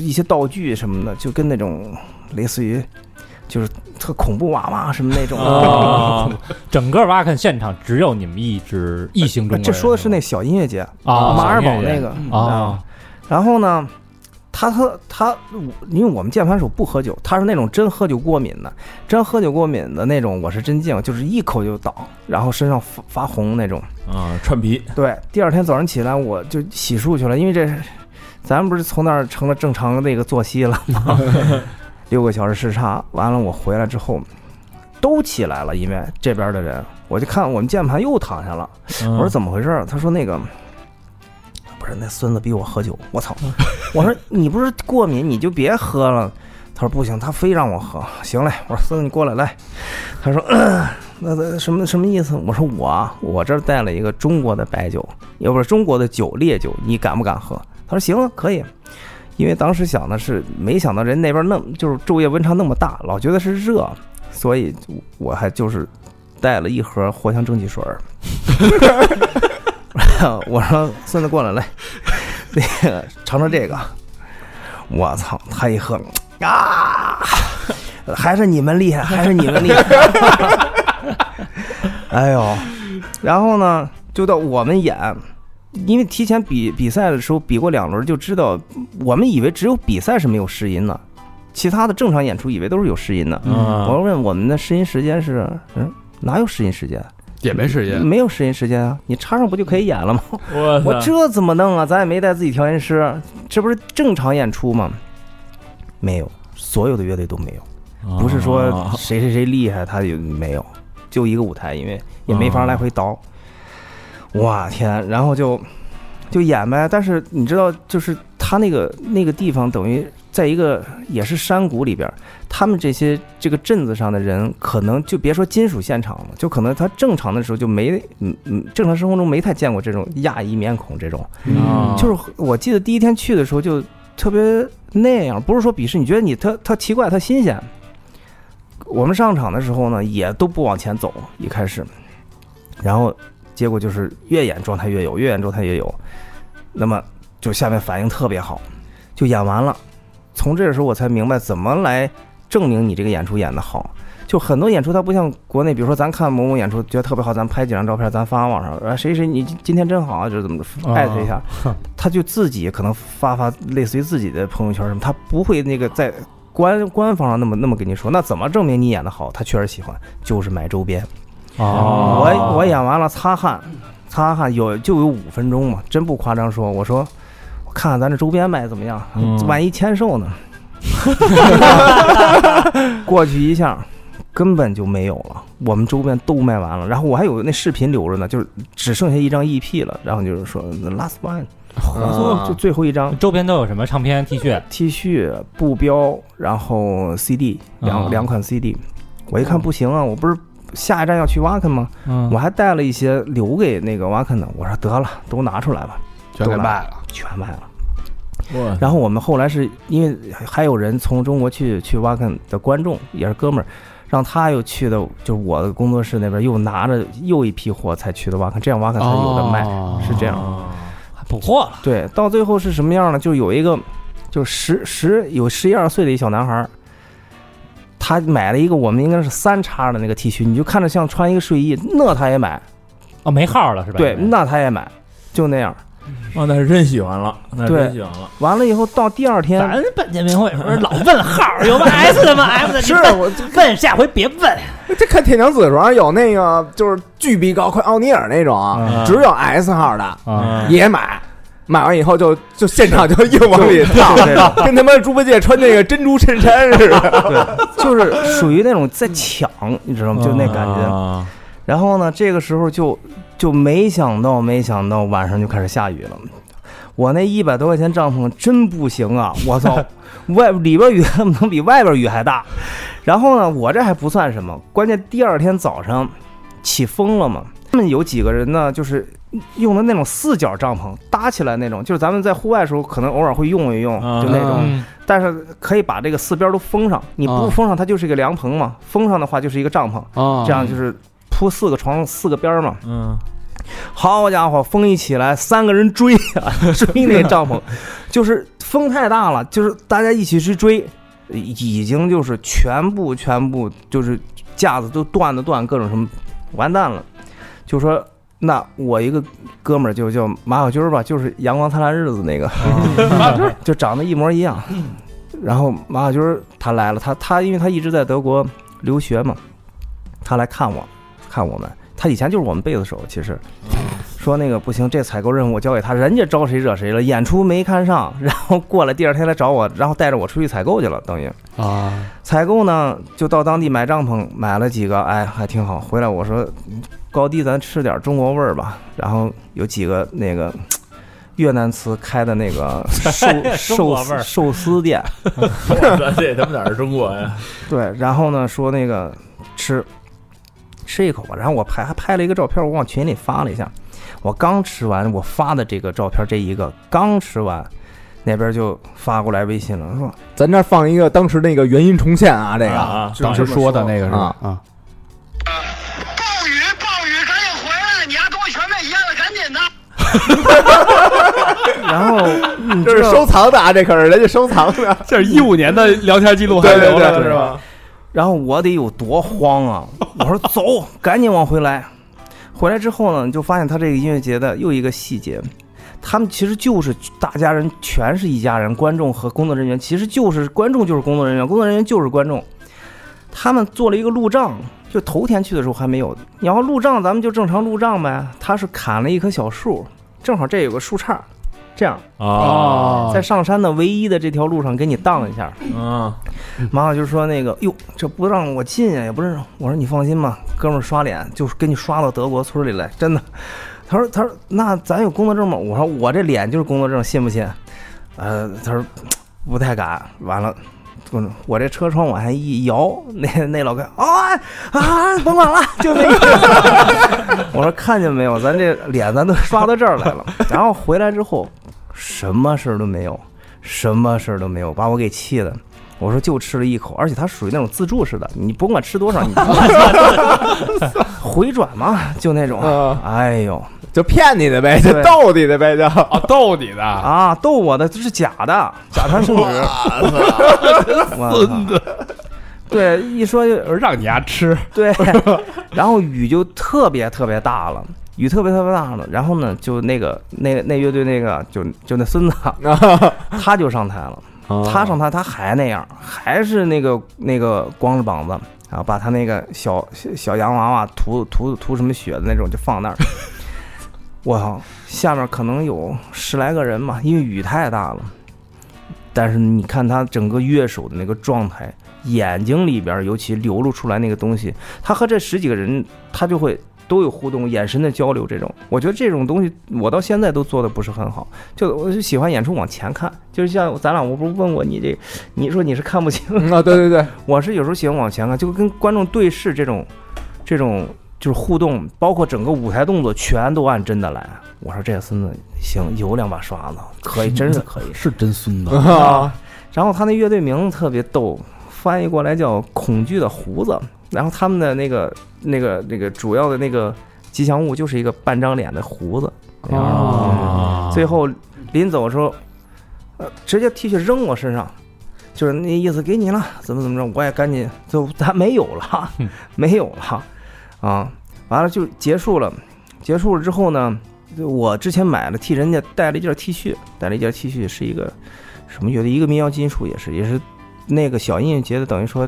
一些道具什么的，就跟那种类似于就是特恐怖娃娃什么那种。啊，整个挖坑现场只有你们一支异形中国人，这说的是那小音乐节，啊，马尔堡那个啊，然后呢，他他他，因为我们键盘手不喝酒，他是那种真喝酒过敏的，真喝酒过敏的那种，我是真见过，就是一口就倒，然后身上发发红那种。啊，串皮，对，第二天早上起来我就洗漱去了，因为这咱不是从那儿成了正常的那个作息了吗？六个小时时差，完了我回来之后都起来了，因为这边的人，我就看我们键盘又躺下了。我我说怎么回事儿？他说那个不是那孙子逼我喝酒，我操！我说 你不是过敏，你就别喝了。他说不行，他非让我喝。行嘞，我说孙子你过来来。他说、嗯那那什么什么意思？我说我啊我这儿带了一个中国的白酒，也不是中国的酒烈酒，你敢不敢喝？他说行啊，可以。因为当时想的是，没想到人那边那么就是昼夜温差那么大，老觉得是热，所以我还就是带了一盒藿香正气水儿。我说孙子过来来，那个尝尝这个。我操，他一喝啊，还是你们厉害，还是你们厉害。哎呦，然后呢，就到我们演，因为提前比比赛的时候比过两轮，就知道我们以为只有比赛是没有试音的，其他的正常演出以为都是有试音的。嗯我问我们的试音时间是，嗯，哪有试音时间？也没时间。没有试音时间啊，你插上不就可以演了吗？我我这怎么弄啊？咱也没带自己调音师，这不是正常演出吗？没有，所有的乐队都没有，不是说啊谁谁谁厉害，他也没有，就一个舞台，因为也没法来回倒。哇天，然后就就演呗。但是你知道，就是他那个那个地方，等于在一个也是山谷里边，他们这些这个镇子上的人，可能就别说金属现场了，就可能他正常的时候就没嗯嗯，正常生活中没太见过这种亚裔面孔这种。嗯就是我记得第一天去的时候就特别那样，不是说鄙视，你觉得你他他奇怪，他新鲜。我们上场的时候呢，也都不往前走，一开始，然后结果就是越演状态越有，越演状态越有，那么就下面反应特别好，就演完了。从这个时候我才明白怎么来证明你这个演出演得好。就很多演出它不像国内，比如说咱看某某演出觉得特别好，咱拍几张照片，咱发网上，啊谁谁你今天真好啊，就是怎么着艾特一下，他就自己可能发发类似于自己的朋友圈什么，他不会那个在官官方上那么那么跟你说。那怎么证明你演得好？他确实喜欢，就是买周边。哦我我演完了擦汗，擦汗有就有五分钟嘛，真不夸张说。我说我看看咱这周边卖怎么样，嗯万一签售呢？过去一下。根本就没有了，我们周边都卖完了。然后我还有那视频留着呢，就是只剩下一张 EP 了。然后就是说 the last one，啊就最后一张周边都有什么唱片、T 恤 T 恤、布标，然后 CD 两、啊两款 CD。我一看不行啊，我不是下一站要去挖坑吗？嗯我还带了一些留给那个挖坑的。我说得了，都拿出来吧，全给卖了。全卖了。我然后我们后来是因为还有人从中国去去挖坑的观众也是哥们儿，让他又去的，就是我的工作室那边又拿着又一批货才去的挖坑，这样挖坑才有的卖，哦是这样。还补货了，对，到最后是什么样呢？就有一个，就十十有十一二岁的一小男孩儿，他买了一个我们应该是三叉的那个 T 恤，你就看着像穿一个睡衣，那他也买，哦，没号了是吧？对，那他也买，就那样。哦，那是真喜欢了，那是真喜欢了。完了以后到第二天，咱本见面会 不是老问号有吗 S 的吗？F 的？是我问下回别问。这看铁娘子的时候有那个就是巨逼高，快奥尼尔那种只有 S 号的啊也买。买完以后就就现场就硬往里套，跟他妈猪八戒穿那个珍珠衬衫似的。对就是属于那种在抢，你知道吗？就那感觉。啊然后呢，这个时候就就没想到，没想到晚上就开始下雨了。我那一百多块钱帐篷真不行啊！我操，外里边雨恨不能比外边雨还大。然后呢，我这还不算什么，关键第二天早上起风了嘛。他们有几个人呢，就是用的那种四角帐篷搭起来那种，就是咱们在户外的时候可能偶尔会用一用，啊就那种。嗯但是可以把这个四边都封上，你不啊封上它就是一个凉棚嘛，封上的话就是一个帐篷。啊这样就是铺四个床四个边儿嘛。嗯好家伙，风一起来，三个人追啊，追那帐篷，就是风太大了，就是大家一起去追，已经就是全部全部就是架子都断的断，各种什么完蛋了，就说。那我一个哥们儿就叫马小军儿吧，就是《阳光灿烂日子》那个，就长得一模一样。然后马小军儿他来了，他他因为他一直在德国留学嘛，他来看我，看我们。他以前就是我们贝斯手，其实说那个不行，这采购任务我交给他，人家招谁惹谁了，演出没看上，然后过来第二天来找我，然后带着我出去采购去了，等于啊，采购呢就到当地买帐篷，买了几个，哎还挺好。回来我说高低咱吃点中国味儿吧，然后有几个那个。越南词开的那个 寿寿司寿司店，这他妈哪儿是中国呀？对，然后呢说那个吃吃一口吧，然后我拍还拍了一个照片，我往群里发了一下。我刚吃完，我发的这个照片，这一个刚吃完，那边就发过来微信了，说咱这儿放一个当时那个原因重现啊，这个啊，当时说的那个是吧？啊，暴雨，暴雨，赶紧回来！你丫东西全被淹了，赶紧的！然后这是收藏的啊，这可是人家收藏的，这是一五年的聊天记录还对对留着对，是吧？？然后我得有多慌啊！我说走，赶紧往回来。回来之后呢，你就发现他这个音乐节的又一个细节，他们其实就是大家人，全是一家人，观众和工作人员其实就是观众就是工作人员，工作人员就是观众。他们做了一个路障，就头天去的时候还没有。你要路障，咱们就正常路障呗。他是砍了一棵小树，正好这有个树杈，这样啊在上山的唯一的这条路上给你荡一下。啊马小就说那个哟，这不让我进呀，也不是。我说你放心吧，哥们儿刷脸就是给你刷到德国村里来，真的。他说他说那咱有工作证吗？我说我这脸就是工作证，信不信？呃，他说不太敢。完了。我我这车窗往下一摇，那 那老哥啊啊，甭管了，就那个。我说看见没有，咱这脸咱都刷到这儿来了。然后回来之后，什么事儿都没有，什么事儿都没有，把我给气的。我说就吃了一口，而且它属于那种自助式的，你甭管吃多少，你 回转嘛，就那种。啊，哎呦。就骗你的呗，就逗你的呗，就。啊，逗你的，啊，逗我的这是假的，假传圣旨，孙子。对，一说就让你丫吃，对，然后雨就特别特别大了，雨特别特别大了。然后呢，就那个那那乐队那个就就那孙子，他就上台了。他上台，他还那样，还是那个那个光着膀子，然后把他那个小小小洋娃娃涂涂涂什么血的那种就放那儿。我操，下面可能有十来个人嘛，因为雨太大了。但是你看他整个乐手的那个状态，眼睛里边尤其流露出来那个东西，他和这十几个人，他就会都有互动，眼神的交流。这种，我觉得这种东西，我到现在都做的不是很好。就我就喜欢演出往前看，就是像咱俩，我不是问过你这，你说你是看不清，嗯啊，对对对，我是有时候喜欢往前看，就跟观众对视这种，这种就是互动，包括整个舞台动作全都按真的来。我说这个孙子行，有两把刷子，可以，真是可以。是真孙子，啊，然后他那乐队名字特别逗，翻译过来叫“恐惧的胡子”。然后他们的那个、那个、那个主要的那个吉祥物就是一个半张脸的胡子。啊最后临走的时候，呃，直接 T 恤扔我身上，就是那意思，给你了，怎么怎么着，我也赶紧就咱没有了，没有了，啊，完了就结束了。结束了之后呢，我之前买了替人家带了一件 T 恤，带了一件 T 恤是一个什么乐队，一个民谣金属，也是也是那个小音乐节的，等于说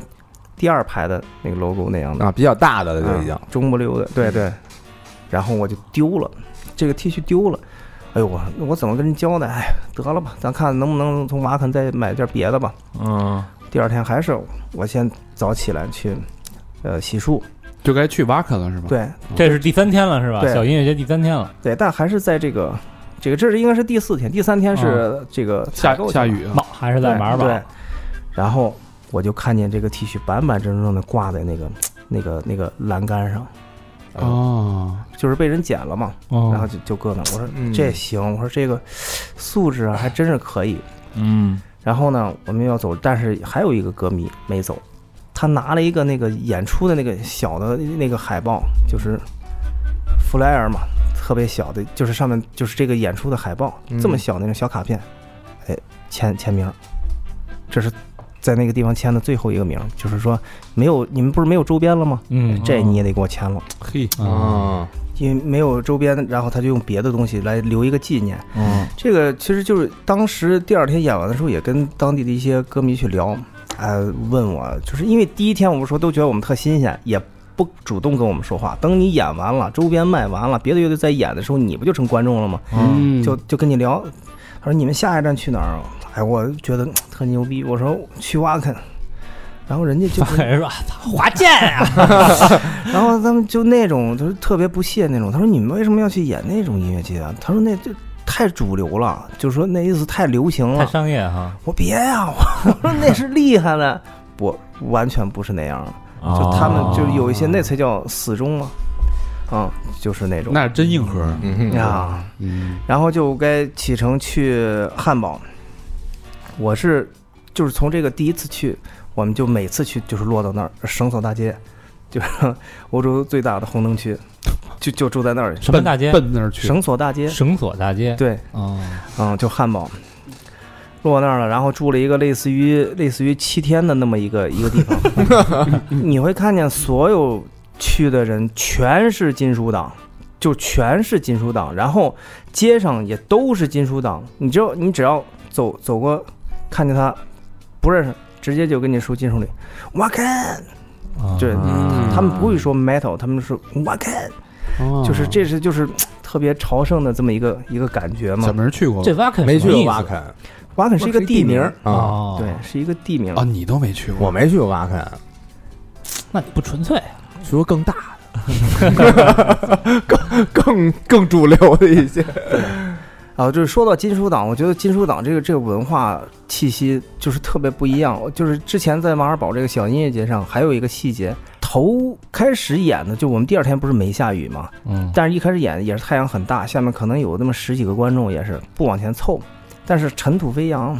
第二排的那个 logo 那样的啊，比较大的了就已经啊，中不溜的，对对。然后我就丢了，这个 T 恤丢了。哎呦我我怎么跟人交代？哎，得了吧，咱看能不能从瓦肯再买件别的吧。嗯第二天还是我先早起来去，呃，洗漱。就该去瓦肯了是吧？对这是第三天了是吧？小音乐节第三天了，对，但还是在这个这个这是应该是第四天，第三天是这个下下雨还是在马尔堡？对，然后我就看见这个 T 恤板板正正的挂在那个 那个那个栏杆上，哦，就是被人捡了嘛。哦。然后就就搁那，我说嗯。这行，我说这个素质啊 还真是可以。嗯。然后呢，我们要走，但是还有一个歌迷没走，他拿了一个那个演出的那个小的那个海报，就是弗莱尔嘛，特别小的，就是上面就是这个演出的海报，嗯。这么小那种小卡片，哎，签签名，这是在那个地方签的最后一个名，就是说没有你们不是没有周边了吗？嗯这你也得给我签了，嘿，啊，因为没有周边，然后他就用别的东西来留一个纪念。嗯这个其实就是当时第二天演完的时候，也跟当地的一些歌迷去聊，呃，问我，就是因为第一天我们说都觉得我们特新鲜，也不主动跟我们说话。等你演完了，周边卖完了，别的乐队在演的时候，你不就成观众了吗？嗯，就就跟你聊，他说你们下一站去哪儿啊？哎，我觉得特牛逼。我说去挖坑，然后人家就人说操华健啊，然后他们就那种就是特别不屑那种。他说你们为什么要去演那种音乐剧啊？他说那就太主流了，就是说那意思太流行太了。商业哈。我别呀、我说那是厉害的，我完全不是那样的。就他们就有一些那才叫死忠嘛，嗯、就是那种那是真硬核，呀。嗯，然后就该启程去汉堡。我是就是从这个第一次去，我们就每次去就是落到那儿绳索大街，就是欧洲最大的红灯区，就就住在那儿。什么大街？奔那儿去，绳索大街，绳索大街。对，哦，嗯，就汉堡。落那儿了，然后住了一个类似于类似于七天的那么一个一个地方，你会看见所有去的人全是金属党，就全是金属党，然后街上也都是金属党，你只要你只要走走过，看见他不认识，直接就跟你说金属里，哇看，哦对，嗯。他们不会说 metal，他们说哇看，哦。就是这是就是特别朝圣的这么一个一个感觉嘛。小。明去过这挖坑没去什么意思？过挖坑，瓦肯是一个地名，啊，哦，对，，是一个地名。啊，。你都没去过，我没去过挖坑，那你不纯粹。去过更大的，更更更主流的一些。啊，就是说到金属党，我觉得金属党这个这个文化气息就是特别不一样。就是之前在马尔堡这个小音乐节上，还有一个细节，头开始演的就我们第二天不是没下雨嘛，嗯，但是一开始演也是太阳很大，下面可能有那么十几个观众也是不往前凑，但是尘土飞扬，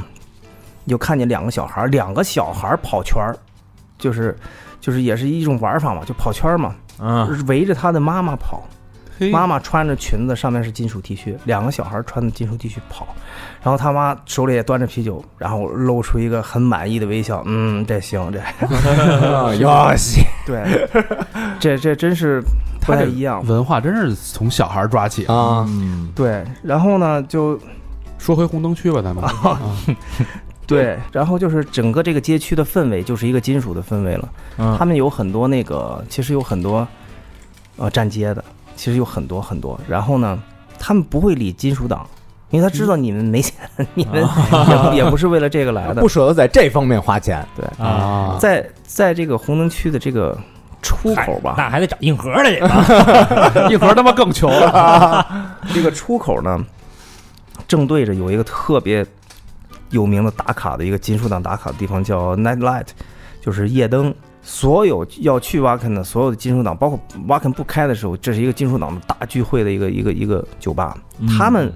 你就看见两个小孩儿，两个小孩儿跑圈儿，就是就是也是一种玩法嘛，就跑圈儿嘛，嗯，围着他的妈妈跑。嘿妈妈穿着裙子，上面是金属 T 恤，两个小孩穿的金属 T 恤跑，然后他妈手里也端着啤酒，然后露出一个很满意的微笑，嗯，这行，这。哟西，对，这这真是不太一样，文化真是从小孩抓起啊。嗯，对，然后呢就说回红灯区吧，咱们。啊，对，然后就是整个这个街区的氛围就是一个金属的氛围了，嗯。他们有很多那个，其实有很多呃站街的，其实有很多很多，然后呢，他们不会理金属党。因为他知道你们没钱，你们也不也不是为了这个来的不，舍得在这方面花钱。对，啊，在在这个红灯区的这个出口吧，那还得找硬核的去吧。一会儿他妈更穷了。这个出口呢，正对着有一个特别有名的打卡的一个金属党打卡的地方，叫 Night Light，就是夜灯。所有要去挖坑的所有的金属党，包括挖坑不开的时候，这是一个金属党的大聚会的一个一个一个酒吧。他们，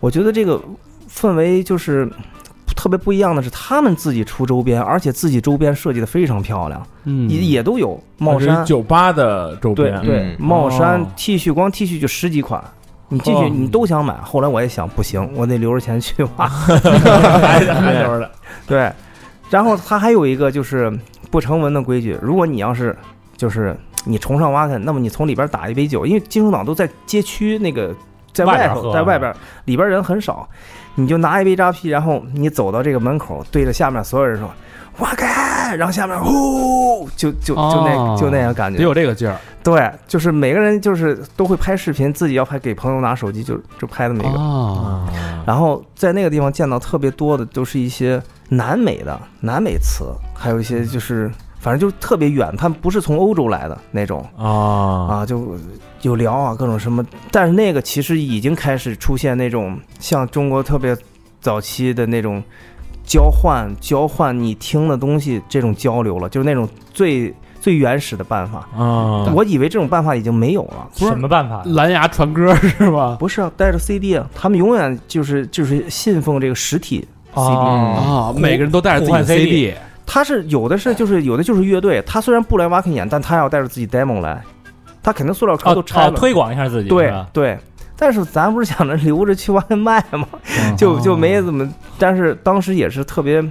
我觉得这个氛围就是特别不一样的是，他们自己出周边，而且自己周边设计的非常漂亮，嗯。也也都有帽衫，酒吧的周边，对帽衫哦、T 恤，光 T 恤就十几款，你进去哦。你都想买。后来我也想，不行，我得留着钱去吧。还还留着，对，然后他还有一个就是不成文的规矩，如果你要是就是你崇尚挖开，那么你从里边打一杯酒，因为金属党都在街区那个在外头，在外边里边人很少，你就拿一杯扎啤，然后你走到这个门口，对着下面所有人说。挖开，然后下面呼，就就就那、哦。就那样感觉。得，有这个劲儿对，就是每个人就是都会拍视频，自己要拍给朋友拿手机就就拍的那个。啊，然后在那个地方见到特别多的都是一些南美的南美词，还有一些就是反正就特别远，他们不是从欧洲来的那种啊啊，就有聊啊各种什么，但是那个其实已经开始出现那种像中国特别早期的那种交换交换你听的东西这种交流了，就是那种最最原始的办法。啊，我以为这种办法已经没有了，不是什么办法？蓝牙传歌是吧？不是啊，带着 CD 啊，他们永远就是就是信奉这个实体 CD。啊，哦每个人都带着自己的 CD 他是有的是就是有的就是乐队，他虽然不来挖坑演，但他要带着自己 demo 来，他肯定塑料壳哦都拆了。哦，推广一下自己，对对，但是咱不是想着留着去外面卖吗？嗯就就没怎么，但是当时也是特别。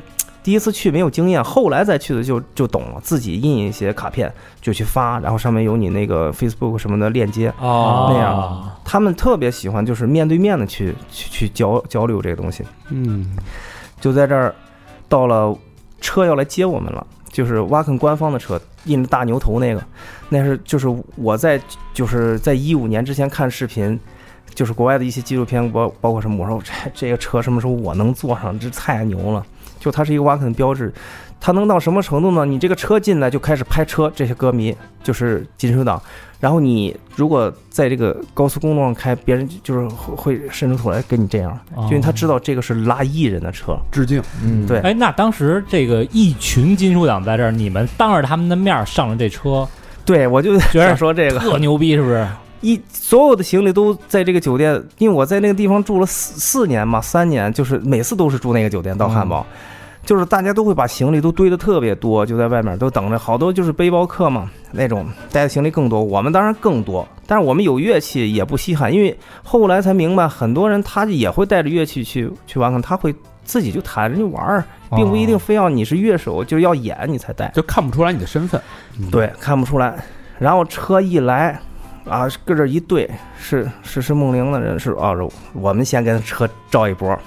第一次去没有经验，后来再去的就就懂了，自己印一些卡片就去发，然后上面有你那个 Facebook 什么的链接，哦那样他们特别喜欢就是面对面的去去去交交流这个东西。嗯就在这儿，到了车要来接我们了，就是挖坑官方的车，印着大牛头那个，那是就是我在就是在一五年之前看视频。就是国外的一些纪录片，包包括什么，我说这这个车什么时候我能坐上，这太牛了。就它是一个挖坑标志，它能到什么程度呢？你这个车进来就开始拍车，这些歌迷就是金属党。然后你如果在这个高速公路上开，别人就是会会伸出头来跟你这样，因为他知道这个是拉艺人的车。致敬，嗯，对哎，那当时这个一群金属党在这儿，你们当着他们的面儿上了这车，对，我就觉得说这个特牛逼，是不是？一所有的行李都在这个酒店，因为我在那个地方住了四四年嘛，三年，就是每次都是住那个酒店到汉堡，就是大家都会把行李都堆得特别多，就在外面都等着，好多就是背包客嘛，那种带的行李更多，我们当然更多，但是我们有乐器也不稀罕，因为后来才明白，很多人他也会带着乐器去去玩，他会自己就弹着就玩儿，并不一定非要你是乐手就要演你才带。就看不出来你的身份。对，看不出来。然后车一来，啊，搁这一对，是是是梦玲的人，是啊，我们先跟车照一波，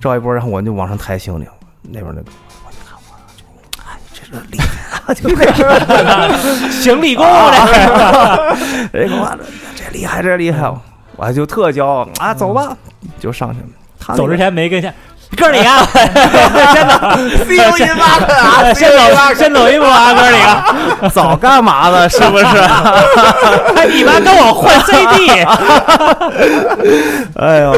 照一波，然后我就往上抬行李，那边那个，我一看我就，哎，这是厉害，就那个行李工这人家说这这厉害，这厉害，我就特骄傲啊，走吧，就上去了。他走之前没跟下。哥儿几个，先走，西游银巴克啊，先走，先走一步啊，哥几个，早干嘛呢？是不是？你妈跟我换 CD，哎呦，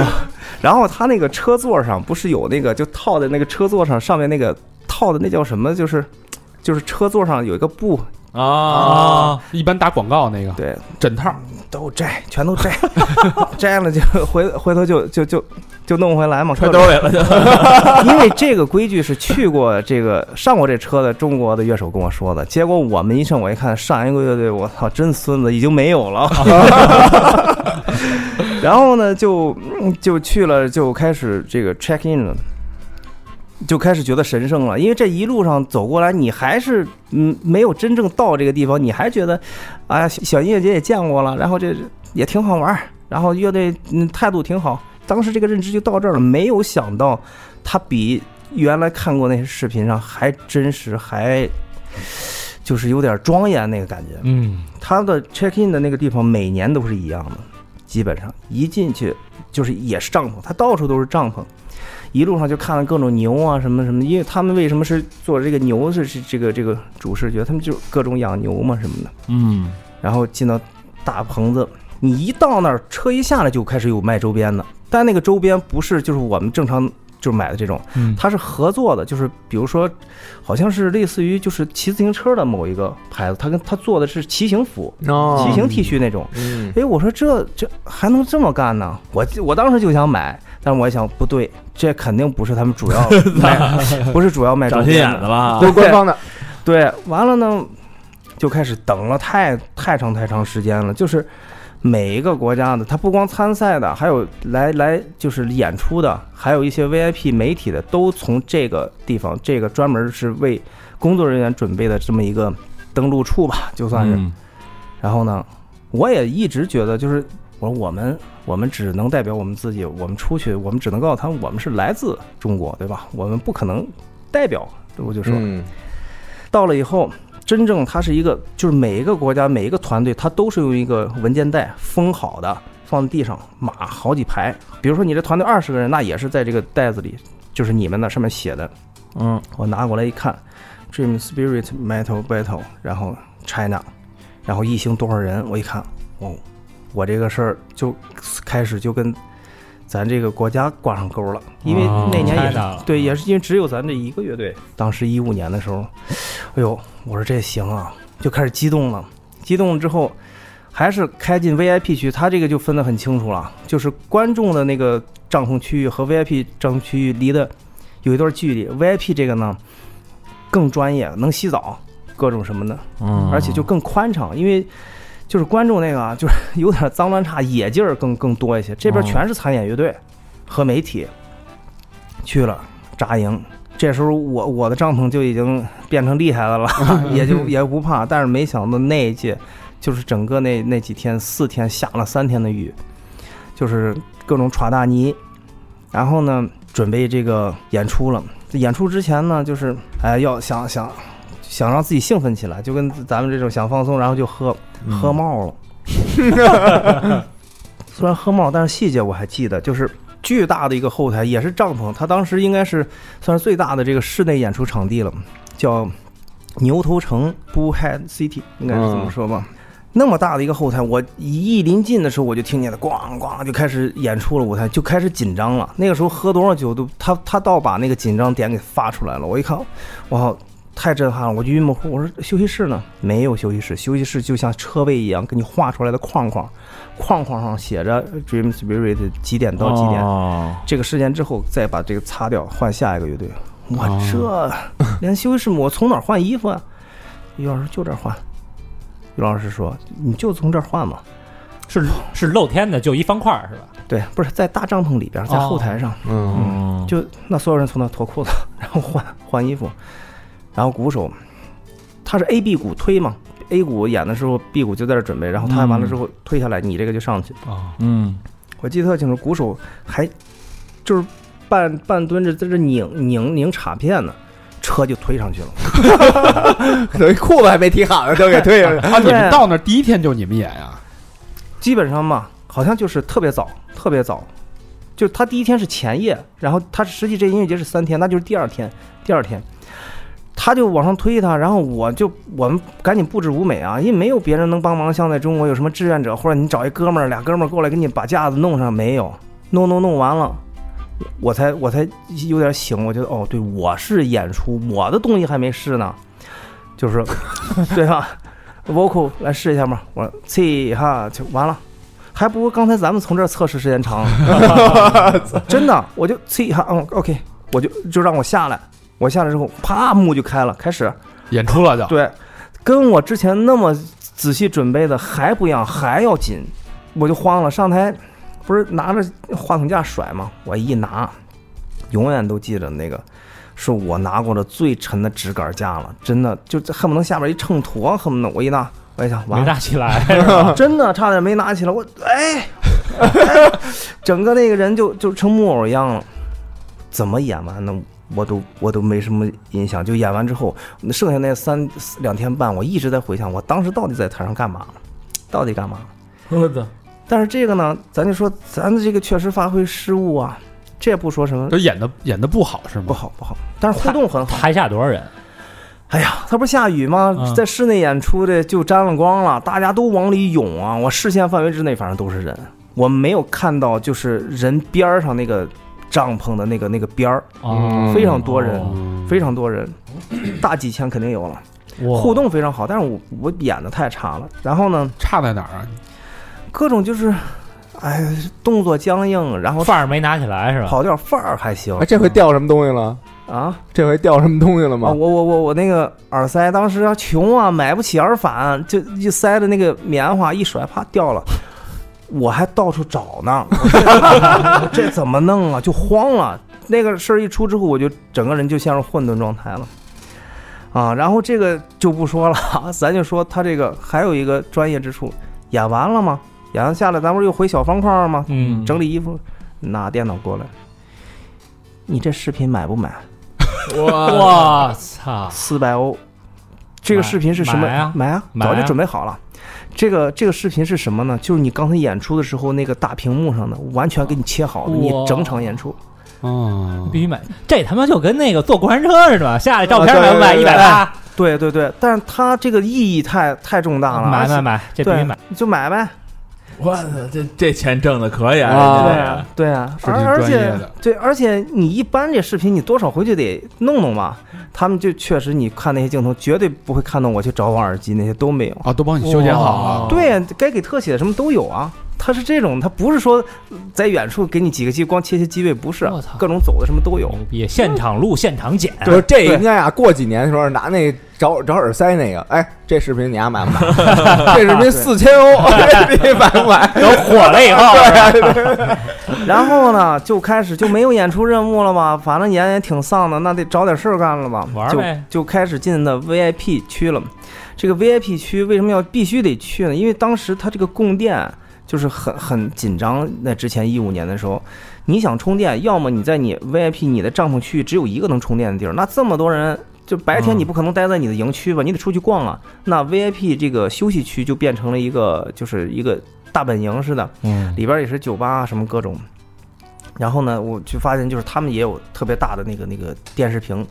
然后他那个车座上不是有那个就套在那个车座上，上面那个套的那叫什么？就是就是车座上有一个布，啊，一般打广告那个对，枕套，都摘，全都摘，摘了就回回头就就就就弄回来嘛，揣兜里了就。因为这个规矩是去过这个上过这车的中国的乐手跟我说的，结果我们一上我一看，上一个乐队，我操，真孙子，已经没有了。然后呢，就嗯就去了，就开始这个 check in 了。就开始觉得神圣了，因为这一路上走过来，你还是嗯没有真正到这个地方，你还觉得，哎呀，小小音乐节也见过了，然后这也挺好玩儿，然后乐队嗯态度挺好，当时这个认知就到这儿了，没有想到它比原来看过那些视频上还真实，还就是有点庄严那个感觉。嗯，它的 check in 的那个地方每年都是一样的，基本上一进去就是也是帐篷，它到处都是帐篷。一路上就看了各种牛啊什么什么，因为他们为什么是做这个牛是是这个这个主视觉，他们就各种养牛嘛什么的。嗯，然后进到大棚子，你一到那儿，车一下来就开始有卖周边的，但那个周边不是就是我们正常就是买的这种，嗯它是合作的，就是比如说，好像是类似于就是骑自行车的某一个牌子，他跟他做的是骑行服、哦骑行 T 恤那种。嗯，哎，我说这这还能这么干呢？我我当时就想买，但是我一想不对，这肯定不是他们主要 卖，不是主要卖周长心眼的眼子了都是官方的，对，完了呢，就开始等了太太长太长时间了。就是每一个国家的，他不光参赛的，还有来来就是演出的，还有一些 VIP 媒体的，都从这个地方，这个专门是为工作人员准备的这么一个登陆处吧，就算是。嗯然后呢，我也一直觉得，就是我说我们我们只能代表我们自己，我们出去，我们只能告诉他们，我们是来自中国，对吧？我们不可能代表，我就说。嗯到了以后，真正它是一个，就是每一个国家每一个团队，它都是用一个文件袋封好的，放在地上码好几排。比如说你这团队二十个人，那也是在这个袋子里，就是你们那上面写的。嗯，我拿过来一看，Dream Spirit Metal Battle，然后 China，然后一行多少人？我一看，哦，我这个事儿就开始就跟咱这个国家挂上钩了，因为哦那年也是、对，也是因为只有咱这一个乐队。当时一五年的时候，哎呦，我说这行啊，就开始激动了。激动了之后，还是开进 VIP 区，它这个就分得很清楚了，就是观众的那个帐篷区域和 VIP 帐篷区域离的有一段距离。VIP 这个呢更专业，能洗澡，各种什么的，嗯而且就更宽敞，因为就是观众那个啊，就是有点脏乱差，野劲儿更更多一些。这边全是参演乐队和媒体去了扎营。这时候我我的帐篷就已经变成厉害的了，也就也不怕。但是没想到那一届，就是整个那那几天四天下了三天的雨，就是各种耍大泥，然后呢准备这个演出了。演出之前呢，就是哎要想想想让自己兴奋起来，就跟咱们这种想放松，然后就喝喝冒了。虽然喝冒，但是细节我还记得，就是巨大的一个后台，也是帐篷。它当时应该是算是最大的这个室内演出场地了，叫牛头城 Bullhead City，应该是这么说吧。那么大的一个后台，我一临近的时候，我就听见了咣咣就开始演出了，舞台就开始紧张了。那个时候喝多少酒都，他他倒把那个紧张点给发出来了。我一看，哇，太震撼了，我就晕模糊。我说休息室呢？没有休息室，休息室就像车位一样，给你画出来的框框，框框上写着 Dream Spirit 几点到几点。哦，这个时间之后再把这个擦掉，换下一个乐队。我这 连休息室我从哪儿换衣服啊？于老师就这儿换。于老师说：“你就从这儿换嘛。是是露天的，就一方块儿是吧？”对，不是在大帐篷里边，在后台上，嗯，就那所有人从那脱裤子，然后换换衣服，然后鼓手他是 A B 鼓推嘛，A 鼓演的时候 B 鼓就在这准备，然后他完了之后推下来，你这个就上去。啊，嗯，我记得特清楚，鼓手还就是半半蹲着在这拧拧拧镲片呢，车就推上去了。等于裤子还没提好呢，都给推上去。啊，你们到那儿第一天就你们演呀？基本上嘛，好像就是特别早，特别早。就他第一天是前夜，然后他实际这音乐节是三天，那就是第二天，第二天，他就往上推他，然后我就我们赶紧布置舞美啊，因为没有别人能帮忙，像在中国有什么志愿者或者你找一哥们儿俩哥们儿过来给你把架子弄上，没有，弄弄弄完了，我才我才有点醒，我觉得哦，对我是演出，我的东西还没试呢，就是 对吧？vocal 来试一下嘛，我说呲哈就完了。还不如刚才咱们从这儿测试时间长，真的，我就呲一下，嗯，OK，我就就让我下来，我下来之后，啪，幕就开了，开始，演出了就。对，跟我之前那么仔细准备的还不一样，还要紧，我就慌了。上台不是拿着话筒架甩吗？我一拿，永远都记着那个是我拿过的最沉的直杆架了，真的就恨不能下边一秤砣，恨不得我一拿，我一想完了。没拿起来？真的差点没拿起来，我哎，哎 整个那个人就就成木偶一样了。怎么演完呢？我都我都没什么印象。就演完之后，剩下那三两天半，我一直在回想，我当时到底在台上干嘛，到底干嘛？我操，但是这个呢，咱就说咱的这个确实发挥失误啊，这也不说什么都演的演的不好是吗？不好不好，但是互动很好。台下多少人？哎呀，它不是下雨吗？嗯在室内演出的就沾了光了，大家都往里涌啊！我视线范围之内，反正都是人，我没有看到就是人边儿上那个帐篷的那个那个边儿，哦，非常多人，嗯非常多人，大几千肯定有了，互动非常好。但是我我演的太差了，然后呢，差在哪儿啊？各种就是，哎，动作僵硬，然后范儿没拿起来是吧？跑调范儿还行哎，这回掉什么东西了？啊。这回掉什么东西了啊，吗？我我我我那个耳塞当时啊穷啊，买不起耳返，就一塞的那个棉花一甩，啪掉了。我还到处找呢，我 这怎么弄啊？就慌了。那个事儿一出之后，我就整个人就陷入混沌状态了。啊，然后这个就不说了，咱就说他这个还有一个专业之处，演完了吗？演完下来，咱不是又回小方块吗？嗯，整理衣服，拿电脑过来。你这视频买不买？我操，四百欧。这个视频是什么？买啊！买啊早就准备好了。这个这个视频是什么呢？就是你刚才演出的时候那个大屏幕上的，完全给你切好了，你整场演出。嗯，必须买！这他妈就跟那个坐过山车似的，下来照片买不买？对对一百八，对对对，但是它这个意义太太重大了，买买买，这必须对买！，就买呗。我操，这这钱挣的可以啊啊！对啊，对啊，而而且对，而且你一般这视频你多少回去得弄弄嘛。他们就确实，你看那些镜头，绝对不会看到我去找我耳机那些都没有。啊，都帮你修剪好了。对，该给特写什么都有啊，他是这种，他不是说在远处给你几个机光切切机位，不是我操，各种走的什么都有。牛逼！现场录，现场剪，就是这对应该啊，过几年的时候拿那找找耳塞那个，哎，这视频你丫买不买？这视频四千欧，你买不买？都火了以后，然后呢，就开始就没有演出任务了嘛，反正演也挺丧的，那得找点事儿干了吧，就玩呗就开始进的 VIP 区了。这个 VIP 区为什么要必须得去呢？因为当时它这个供电就是很很紧张。那之前一五年的时候，你想充电，要么你在你 VIP 你的帐篷区域只有一个能充电的地儿，那这么多人。就白天你不可能待在你的营区吧，你得出去逛啊。那 VIP 这个休息区就变成了一个，就是一个大本营似的，嗯里边也是酒吧啊什么各种。然后呢，我就发现就是他们也有特别大的那个那个电视屏，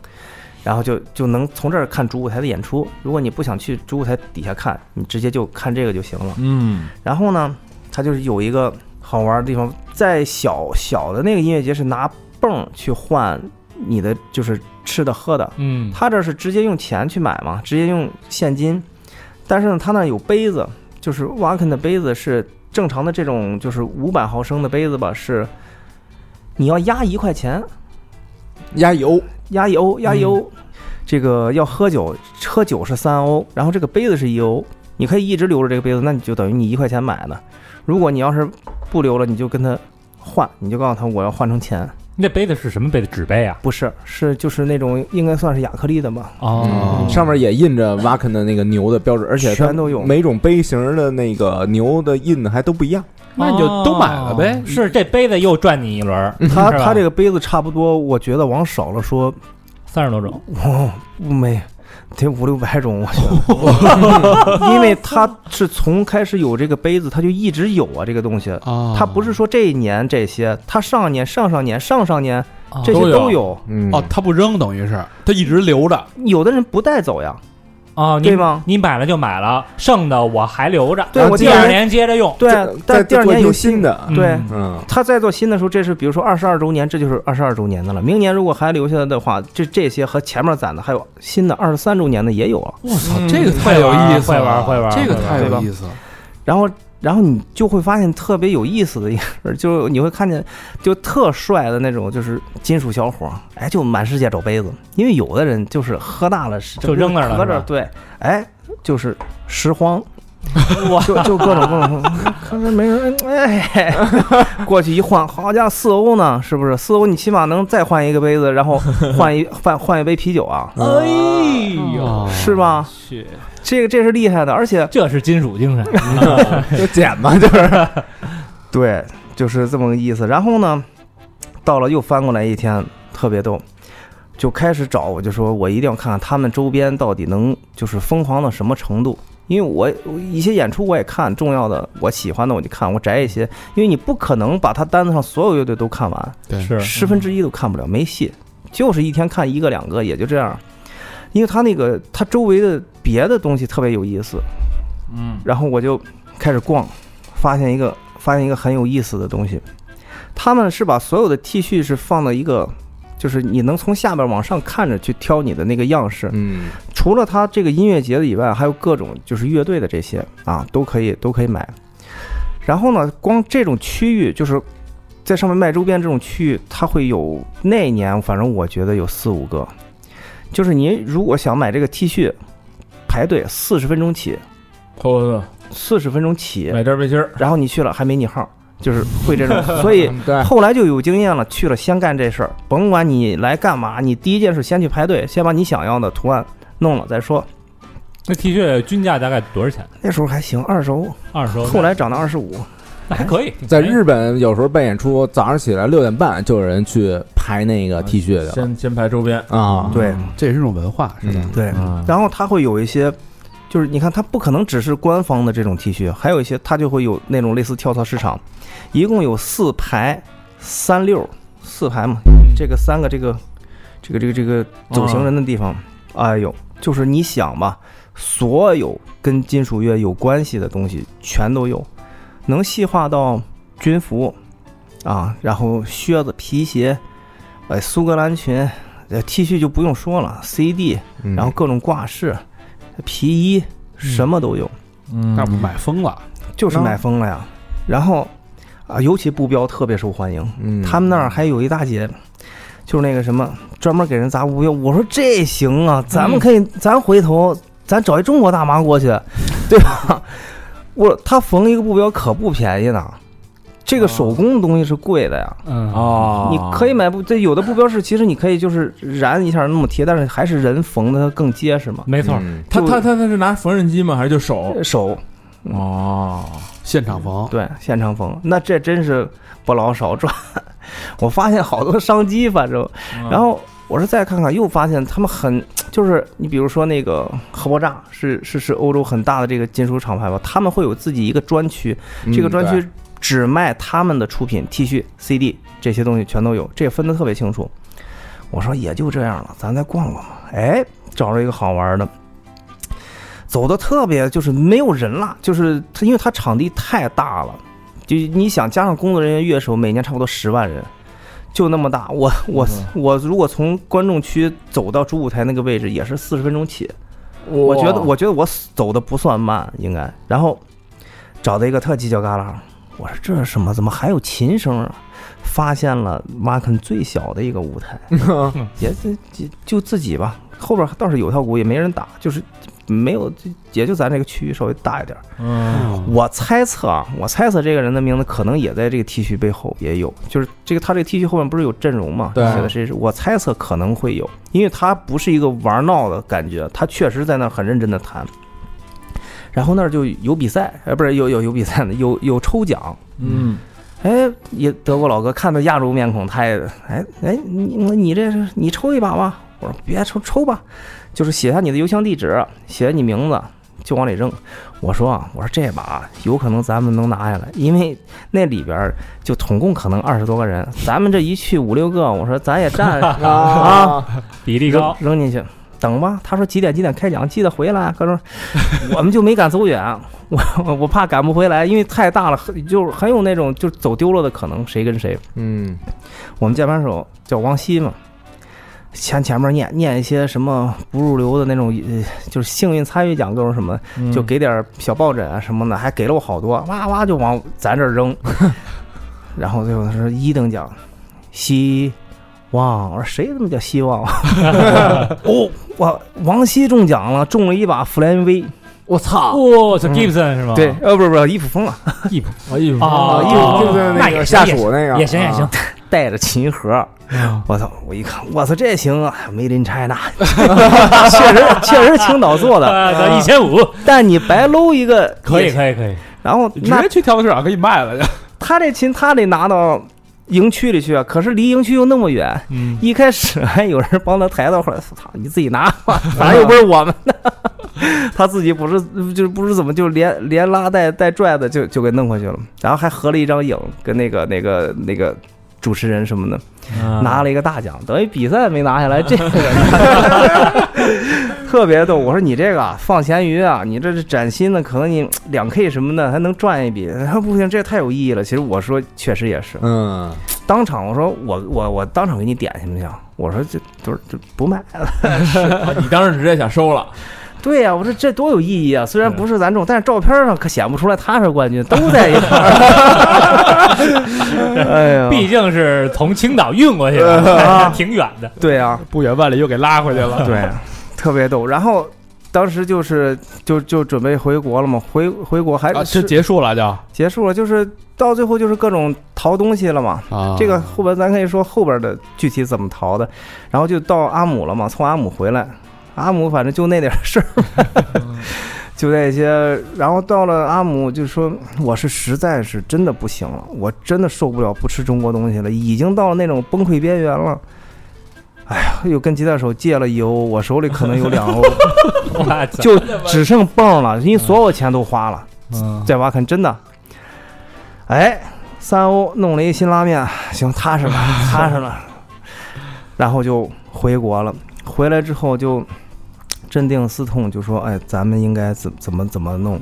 然后就就能从这儿看主舞台的演出。如果你不想去主舞台底下看，你直接就看这个就行了。嗯，然后呢，它就是有一个好玩的地方，在小小的那个音乐节是拿泵去换你的就是吃的喝的，嗯，他这是直接用钱去买嘛，直接用现金。但是呢，他那有杯子，就是瓦肯的杯子是正常的这种，就是五百毫升的杯子吧，是你要压一块钱，压油，压一欧，压一欧。这个要喝酒，喝酒是三欧，然后这个杯子是一欧，你可以一直留着这个杯子，那你就等于你一块钱买的。如果你要是不留了，你就跟他换，你就告诉他我要换成钱，那杯子是什么杯子？纸杯啊？不是，是就是那种应该算是亚克力的吧。哦上面也印着瓦肯的那个牛的标志，而且它全都有每种杯型的那个牛的印还都不一样。那你就都买了呗哦是这杯子又赚你一轮儿，他他这个杯子差不多，我觉得往少了说，三十多种，哦，没得五六百种，我觉得，因为他是从开始有这个杯子，他就一直有啊，这个东西。啊他不是说这一年这些，他上年、上上年、上上年这些都有都有。嗯哦，他不扔，等于是他一直留着。有的人不带走呀，哦，对吗？你买了就买了，剩的我还留着，对我第二年年接着用。对，但第二年有新的，嗯对。嗯，他在做新的时候，这是比如说二十二周年，这就是二十二周年的了。明年如果还留下来的话，这这些和前面攒的还有新的二十三周年的也有啊。我操嗯这个太有意思了，会玩会玩这个太有意思了。然后，然后你就会发现特别有意思的一个事儿，就是你会看见就特帅的那种，就是金属小伙儿，哎，就满世界找杯子，因为有的人就是喝大了就扔那儿了合是吧着对，哎，就是拾荒。哇，就就各种各种，看着没人，哎，过去一换，好家伙，四欧呢，是不是？四欧你起码能再换一个杯子，然后换一换换一杯啤酒啊，哎呦，哦是吧？去，这个这是厉害的，而且这是金属精神。就捡嘛，就是对，就是这么个意思。然后呢，到了又翻过来一天，特别逗，就开始找，我就说我一定要看看他们周边到底能就是疯狂到什么程度。因为我我一些演出我也看，重要的我喜欢的我就看，我摘一些，因为你不可能把他单子上所有乐队都看完，对是十分之一都看不了，没戏，就是一天看一个两个，也就这样。因为它那个它周围的别的东西特别有意思，嗯，然后我就开始逛，发现一个发现一个很有意思的东西，他们是把所有的 T 恤是放到一个，就是你能从下边往上看着去挑你的那个样式。嗯，除了它这个音乐节的以外，还有各种就是乐队的这些啊，都可以都可以买。然后呢，光这种区域就是在上面卖周边这种区域，它会有那一年，反正我觉得有四五个。就是您如果想买这个 T 恤，排队四十分钟起，后四十分钟起，买件背心儿，然后你去了还没你号，就是会这种，所以 对，后来就有经验了，去了先干这事儿，甭管你来干嘛，你第一件事先去排队，先把你想要的图案弄了再说。那 T 恤均价大概多少钱？那时候还行，二十欧，二十欧。后来涨到二十五。那 还可以，在日本有时候办演出，早上起来六点半就有人去排那个 T 恤的。先先排周边，啊，对。这也是一种文化，是吧？嗯。对，啊然后他会有一些，就是你看它不可能只是官方的这种 T 恤，还有一些它就会有那种类似跳蚤市场，一共有四排三六四排嘛，这个三个这个这个这个这个走行人的地方，哎呦，就是你想吧，所有跟金属乐有关系的东西全都有，能细化到军服啊，然后靴子、皮鞋，呃，苏格兰裙。呃，T 恤就不用说了，CD，嗯然后各种挂饰、皮衣，什么都有，嗯那不买疯了，就是买疯了呀。然后啊，尤其布标特别受欢迎。嗯他们那儿还有一大姐，就是那个什么，专门给人砸布标。我说这行啊，咱们可以，咱回头咱找一中国大妈过去，对吧？我他缝一个布标可不便宜呢，这个手工的东西是贵的呀。嗯哦，你可以买布，这有的布标是其实你可以就是燃一下那么贴，但是还是人缝的它更结实嘛。没错，嗯他就他他他是拿缝纫机吗？还是就手？手哦，现场缝，对现场缝，那这真是不老少赚。我发现好多商机，反正，然后我是再看看，又发现他们很就是你比如说那个核爆炸是是是欧洲很大的这个金属厂牌吧，他们会有自己一个专区，这个专区只卖他们的出品 T 恤、CD 这些东西全都有，这也分得特别清楚。我说也就这样了，咱再逛逛吧。哎，找着一个好玩的，走的特别就是没有人了，就是它因为它场地太大了，就你想加上工作人员、乐手，每年差不多十万人，就那么大。我我我如果从观众区走到主舞台那个位置，也是四十分钟起。我觉得我觉得我走的不算慢，应该。然后找到一个特犄角旮旯，我说这是什么？怎么还有琴声啊？发现了马肯最小的一个舞台，也就就就自己吧。后边倒是有套鼓，也没人打，就是没有，也就咱这个区域稍微大一点。嗯，我猜测啊，我猜测这个人的名字可能也在这个 T 恤背后也有，就是这个他这个 T 恤后面不是有阵容吗？对写的谁是？我猜测可能会有，因为他不是一个玩闹的感觉，他确实在那很认真的弹。然后那儿就有比赛，哎，不是有有有比赛呢，有有抽奖。嗯，哎，也德国老哥看到亚洲面孔，他也哎哎，你你这是你抽一把吧？我说别抽抽吧，就是写下你的邮箱地址，写下你名字，就往里扔。我说啊，我说这把有可能咱们能拿下来，因为那里边就总共可能二十多个人，咱们这一去五六个，我说咱也占啊，比例高扔，扔进去。等吧，他说几点几点开奖，记得回来。可是 我们就没敢走远，我我怕赶不回来，因为太大了，很就是很有那种就走丢了的可能，谁跟谁。嗯我们键盘手叫王希嘛，前前面念念一些什么不入流的那种，呃，就是幸运参与奖各种什么，就给点小抱枕啊什么的，还给了我好多，哇哇就往咱这儿扔。然后最后他说一等奖，希望，我说谁他妈叫希望？哦，我王希中奖了，中了一把弗兰威，我操！哇，这 Gibson 是吗？对，呃，不是不是，衣服疯了，衣服啊，衣服就是那个下属那个，也行也行啊，带着琴盒。我操！我一看，我操，这行啊，Made in China，确实 确实青岛做的，啊，一千五，但你白搂一个可以可以可以，然后那直接去跳蚤市场可以卖了。他这琴他得拿到营区里去啊，可是离营区又那么远。嗯，一开始还有人帮他抬到，后来操，你自己拿吧，反正又不是我们的。他自己不是就是不知怎么就连连拉带带拽的就就给弄回去了，然后还合了一张影，跟那个那个那个主持人什么的。拿了一个大奖，等于比赛没拿下来，这个 特别逗。我说你这个啊放咸鱼啊，你这是崭新的，可能你两 K 什么的还能赚一笔。他说不行，这太有意义了。其实我说确实也是，嗯，当场我说我我我当场给你点行不行？我说这都是这不卖了。你当时直接想收了，对呀、我说这多有意义啊！虽然不是咱中，但是照片上可显不出来他是冠军，都在一块儿。哎呀，毕竟是从青岛运过去的，挺远的。对呀、不远万里又给拉回去了。对，特别逗。然后当时就是就就准备回国了嘛，回回国还啊，是这结束了就结束了，就是到最后就是各种淘东西了嘛。啊，这个后边咱可以说后边的具体怎么淘的，然后就到阿姆了嘛，从阿姆回来，阿姆反正就那点事儿。就那些，然后到了阿姆，就说我是实在是真的不行了，我真的受不了不吃中国东西了，已经到了那种崩溃边缘了。哎呀，又跟吉他手借了一欧，我手里可能有两欧，就只剩泵了，因为所有钱都花了，嗯在瓦肯真的。哎，三欧弄了一新拉面，行，踏实了，踏实了。然后就回国了，回来之后就镇定思痛，就说：“哎，咱们应该怎怎么怎么弄？”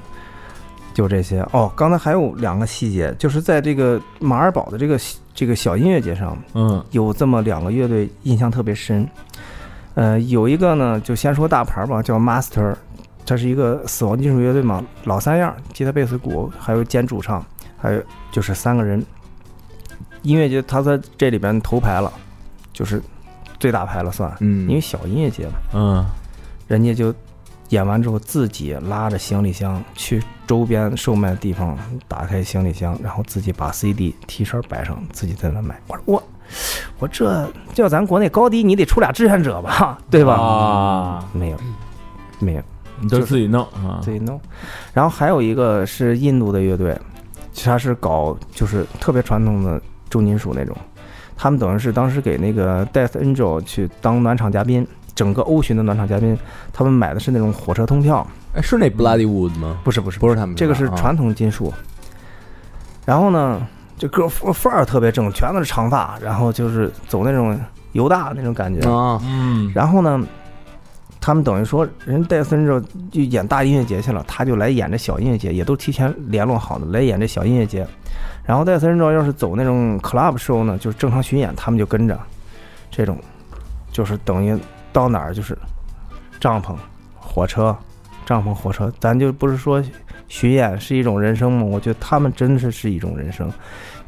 就这些哦。刚才还有两个细节，就是在这个马尔堡的这个这个小音乐节上，嗯有这么两个乐队印象特别深。呃，有一个呢，就先说大牌吧，叫 Master，它是一个死亡金属乐队嘛，老三样，吉他、贝斯、鼓，还有兼主唱。还有就是三个人，音乐节他在这里边头牌了，就是最大牌了算，嗯因为小音乐节嘛，嗯，人家就演完之后自己拉着行李箱去周边售卖的地方打开行李箱，然后自己把 CD、T 恤摆上，自己在那卖。我说我我这叫咱国内高低，你得出俩志愿者吧，对吧？啊，没有，没有。你都自己弄啊？自己弄。然后还有一个是印度的乐队，他是搞就是特别传统的重金属那种，他们等于是当时给那个 Death Angel 去当暖场嘉宾，整个欧巡的暖场嘉宾，他们买的是那种火车通票，哎，是那 Bloody Wood 吗？不是不是不是他们，这个是啊传统金属。然后呢，这歌范儿特别正，全都是长发，然后就是走那种犹大那种感觉。啊，嗯，然后呢，他们等于说人戴森之后就演大音乐节去了，他就来演这小音乐节，也都提前联络好的来演这小音乐节。然后戴森之后要是走那种 club show 呢，就是正常巡演，他们就跟着。这种就是等于到哪儿就是帐篷、火车、帐篷、火车，咱就不是说巡演是一种人生吗？我觉得他们真是是一种人生。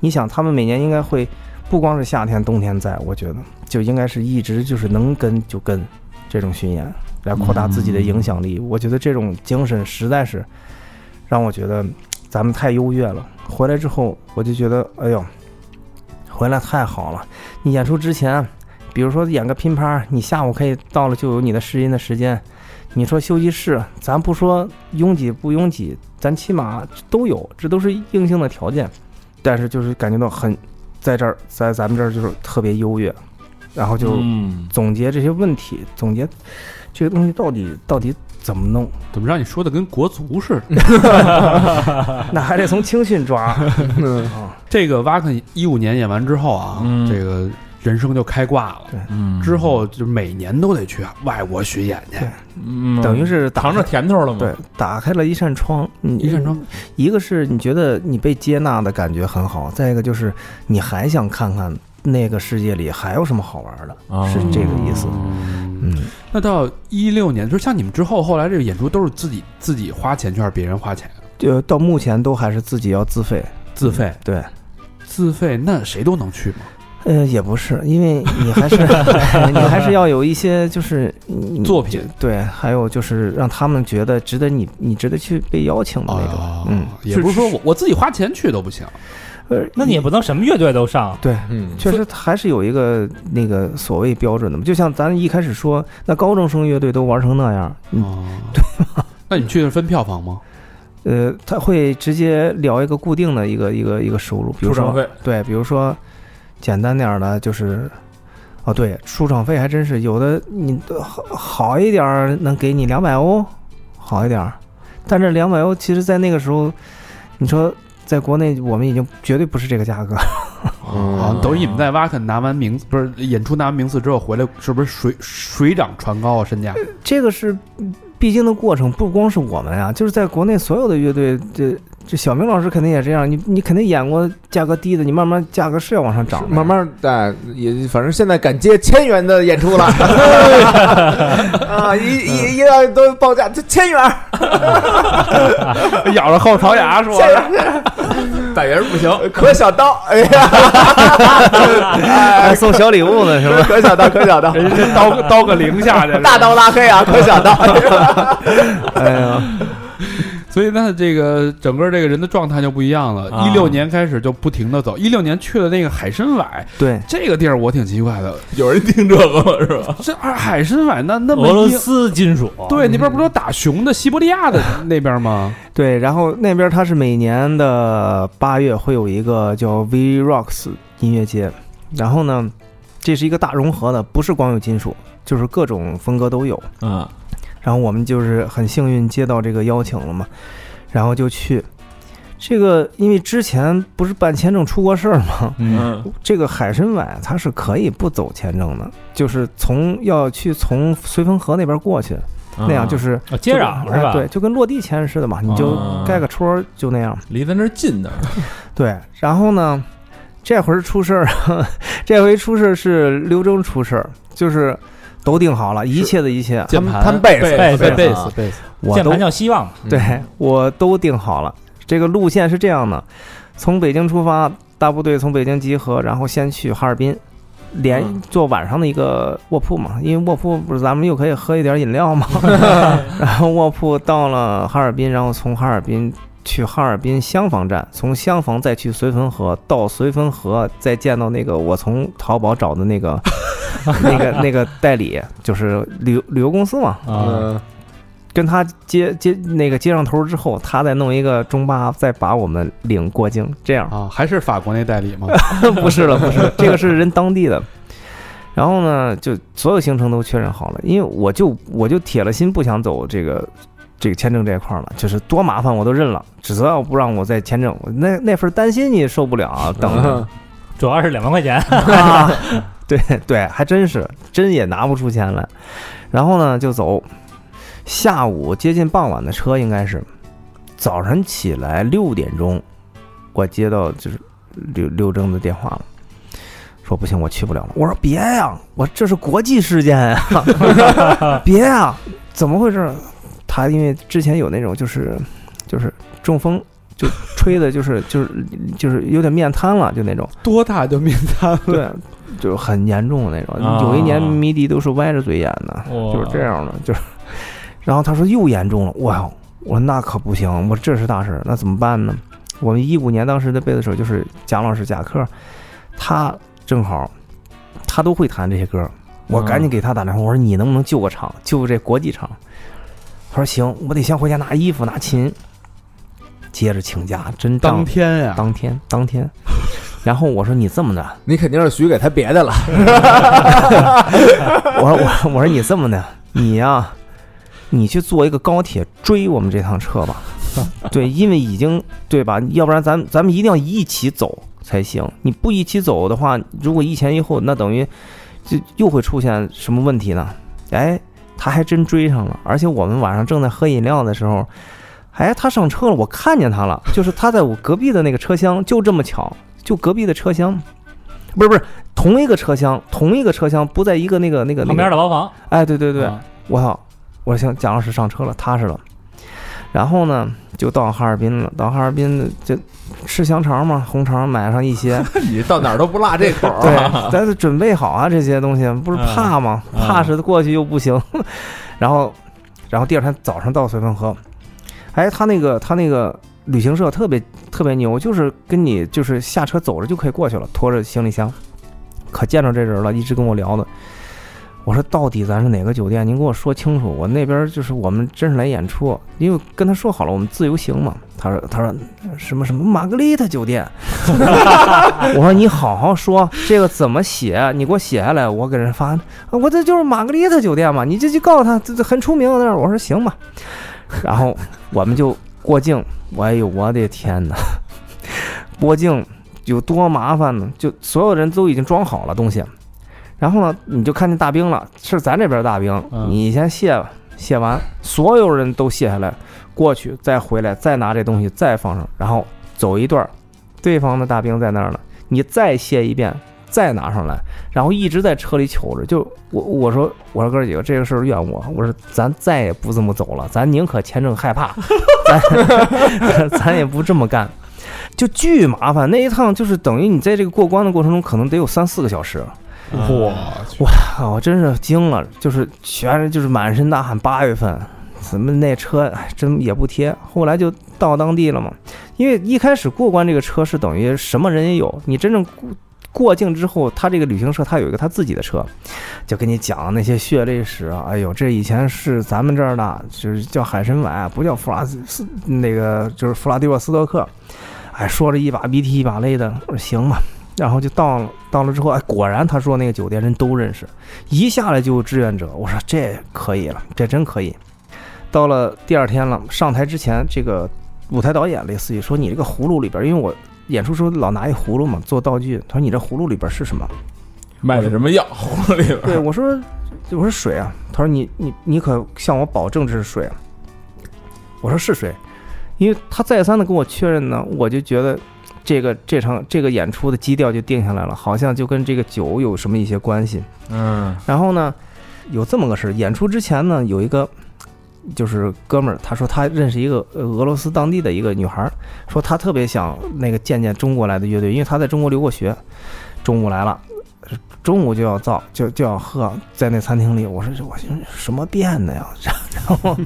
你想，他们每年应该会不光是夏天、冬天在，我觉得就应该是一直就是能跟就跟这种巡演，来扩大自己的影响力。我觉得这种精神实在是让我觉得咱们太优越了。回来之后，我就觉得，哎呦，回来太好了。你演出之前，比如说演个拼盘，你下午可以到了就有你的试音的时间。你说休息室，咱不说拥挤不拥挤，咱起码都有，这都是硬性的条件。但是就是感觉到很，在这儿，在咱们这儿就是特别优越，然后就嗯，总结这些问题，总结这个东西到底到底怎么弄，怎么让你说的跟国足似的？那还得从青训抓。嗯，这个瓦肯一五年演完之后啊，嗯这个人生就开挂了。嗯之后就每年都得去外国巡演去，嗯等于是尝着甜头了嘛？对，打开了一扇窗。你一扇窗，一个是你觉得你被接纳的感觉很好，再一个就是你还想看看那个世界里还有什么好玩的，哦是这个意思。嗯，那到一六年，就是像你们之后，后来这个演出都是自己自己花钱去，还是别人花钱？就到目前都还是自己要自费。自费，对，自费，那谁都能去吗？呃，也不是，因为 你还是 你还是要有一些就是作品对，还有就是让他们觉得值得你你值得去被邀请的那种。哦嗯，也不是说我我自己花钱去都不行。呃，那你也不能什么乐队都上。对，嗯，确实还是有一个那个所谓标准的嘛。就像咱一开始说，那高中生乐队都玩成那样，嗯，哦，对那你去是分票房吗？呃，他会直接聊一个固定的一个一个一个收入，比如说出场费对，比如说简单点儿的，就是哦，对，出场费还真是有的，你好好一点儿能给你两百欧，好一点儿，但这两百欧其实在那个时候，你说在国内我们已经绝对不是这个价格，啊，等于你们在瓦肯拿完名不是演出拿完名次之后回来，是不是水水涨船高啊？身价？这个是必经的过程，不光是我们啊，就是在国内所有的乐队，这这小明老师肯定也这样，你你肯定演过价格低的，你慢慢价格是要往上涨的，慢慢的也，反正现在敢接千元的演出了。啊！一一一到都报价就千元，咬着后槽牙说，百元不行，可小刀，哎呀，还送小礼物呢，是吧？可小刀，可小刀，人家刀刀个零下去，大刀拉黑啊，可小刀，哎呀，所以那这个整个这个人的状态就不一样了。啊一六年开始就不停的走，一六年去了那个海参崴对，这个地儿，我挺奇怪的。有人听这个吗？是吧？这啊海参崴那那么俄罗斯金属，对那边不是有打熊的西伯利亚的那边吗？对，然后那边它是每年的八月会有一个叫 V Rocks 音乐节，然后呢，这是一个大融合的，不是光有金属，就是各种风格都有。嗯，然后我们就是很幸运接到这个邀请了嘛，然后就去。这个因为之前不是办签证出过事儿吗？嗯，这个海参崴它是可以不走签证的，就是从要去从绥芬河那边过去，那样就是哦接壤是吧？哎对，就跟落地签似的嘛，你就啊盖个戳就那样。离咱这儿近的，对，然后呢，这回儿出事儿，这回出事儿是刘征出事儿，就是都定好了，一切的一切，键盘。他们贝斯贝斯贝斯贝斯，我都键盘叫希望。嘛，对我都定好了。这个路线是这样的，从北京出发，大部队从北京集合，然后先去哈尔滨，连嗯。坐晚上的一个卧铺嘛，因为卧铺不是咱们又可以喝一点饮料嘛，然后卧铺到了哈尔滨，然后从哈尔滨。去哈尔滨香坊站，从香坊再去绥芬河，到绥芬河再见到那个我从淘宝找的那个 那个那个代理，就是旅游旅游公司嘛，啊，嗯，跟他接接那个接上头之后，他再弄一个中巴，再把我们领过境，这样啊，还是法国那代理吗？不是了，不是，这个是人当地的。然后呢，就所有行程都确认好了，因为我就我就铁了心不想走这个这个签证这一块儿了，就是多麻烦我都认了，只要不让我再签证，我那那份担心你也受不了啊，等着。主要是两万块钱，啊，对对，还真是，真也拿不出钱来。然后呢，就走，下午接近傍晚的车应该是，早晨起来六点钟，我接到就是刘刘征的电话了。说不行，我去不了了。我说别呀，我这是国际事件呀，别呀，怎么回事？他因为之前有那种就是就是中风，就吹的就是 就是就是有点面瘫了，就那种。多大就面瘫了？对，就是很严重的那种。啊有一年迷笛都是歪着嘴演的，就是这样的，就是。然后他说又严重了，哇！我说那可不行，我说这是大事儿，那怎么办呢？我们一五年当时的贝斯手就是蒋老师贾克，他正好他都会弹这些歌，我赶紧给他打电话，我说你能不能救个场，救这国际场？他说行，我得先回家拿衣服拿琴，接着请假，真当当天呀，当天当天。然后我说你这么的，你肯定是许给他别的了，我说我我说你这么的，你呀、你去坐一个高铁追我们这趟车吧。对，因为已经对吧？要不然咱咱们一定要一起走才行。你不一起走的话，如果一前一后，那等于就又会出现什么问题呢？哎，他还真追上了，而且我们晚上正在喝饮料的时候，哎，他上车了，我看见他了，就是他在我隔壁的那个车厢，就这么巧，就隔壁的车厢，不是不是同一个车厢，同一个车厢，不在一个那个那个那旁边，的牢房，哎，对对对，我操！我想蒋老师上车了，踏实了。然后呢，就到哈尔滨了。到哈尔滨就吃香肠嘛，红肠买上一些。你到哪儿都不落这口儿对啊。咱得准备好啊，这些东西不是怕吗？嗯怕是过去又不行。然后，然后第二天早上到绥芬河，哎，他那个他那个旅行社特别特别牛，就是跟你就是下车走着就可以过去了，拖着行李箱。可见着这人了，一直跟我聊的。我说到底咱是哪个酒店？您给我说清楚。我那边就是我们真是来演出，因为跟他说好了，我们自由行嘛。他说他说什么什么玛格丽特酒店。我说你好好说，这个怎么写？你给我写下来，我给人发。我这就是玛格丽特酒店嘛，你这就告诉他，这这很出名的那儿。我说行吧，然后我们就过境。哎呦，我的天哪！过境有多麻烦呢？就所有人都已经装好了东西，然后呢，你就看见大兵了，是咱这边大兵，嗯你先卸吧，卸完，所有人都卸下来，过去再回来，再拿这东西再放上，然后走一段儿，对方的大兵在那儿呢，你再卸一遍，再拿上来，然后一直在车里瞅着。就我我说我说哥几个，这个事儿怨我，我说咱再也不这么走了，咱宁可签证害怕，咱 咱也不这么干。就巨麻烦，那一趟就是等于你在这个过关的过程中，可能得有三四个小时。我去，啊，我真是惊了，就是全是就是满身大汗。八月份，怎么那车哎真也不贴。后来就到当地了嘛，因为一开始过关这个车是等于什么人也有，你真正过过境之后，他这个旅行社他有一个他自己的车，就跟你讲那些血泪史啊。哎呦，这以前是咱们这儿的，就是叫海参崴，不叫弗拉斯那个就是弗拉迪沃斯托克。哎，说着一把鼻涕一把泪的，我说行吧。然后就到了，到了之后，哎，果然他说那个酒店人都认识，一下来就有志愿者。我说这可以了，这真可以。到了第二天了，上台之前，这个舞台导演类似于说你这个葫芦里边，因为我演出时候老拿一葫芦嘛做道具，他说你这葫芦里边是什么？卖的什么药？葫芦里边儿对我说，我说水啊。他说你你你可向我保证这是水啊。我说是水，因为他再三的跟我确认呢，我就觉得这个这场这个演出的基调就定下来了，好像就跟这个酒有什么一些关系。嗯然后呢，有这么个事，演出之前呢，有一个就是哥们儿，他说他认识一个呃俄罗斯当地的一个女孩儿，说他特别想那个见见中国来的乐队，因为他在中国留过学。中午来了，中午就要造，就就要喝，在那餐厅里，我说我寻思什么变的呀？然后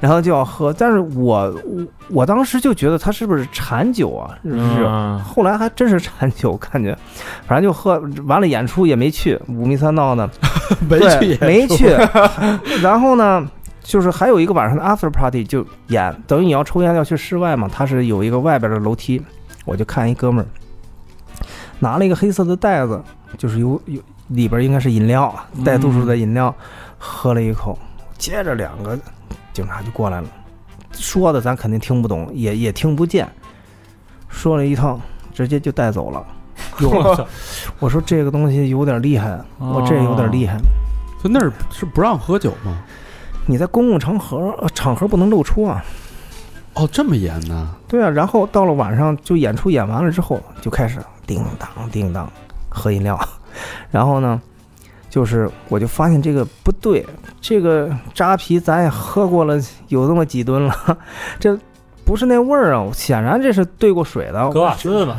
然后就要喝，但是我我我当时就觉得他是不是馋酒啊？是不是？嗯后来还真是馋酒，感觉反正就喝完了，演出也没去，五迷三道呢。没去，没去。然后呢，就是还有一个晚上的 after party 就演，等于你要抽烟要去室外嘛，他是有一个外边的楼梯，我就看一哥们儿拿了一个黑色的袋子，就是有有里边应该是饮料，带度数的饮料，喝了一口，接着两个警察就过来了，说的咱肯定听不懂，也也听不见，说了一套，直接就带走了。哟，我说这个东西有点厉害，我这有点厉害。就那儿是不让喝酒吗？你在公共场合呃场合不能露出啊。哦，这么严呢？对啊，然后到了晚上就演出演完了之后就开始叮当叮当喝饮料，然后呢，就是我就发现这个不对，这个扎啤咱也喝过了有那么几吨了，这不是那味儿啊，显然这是兑过水的，格瓦斯嘛，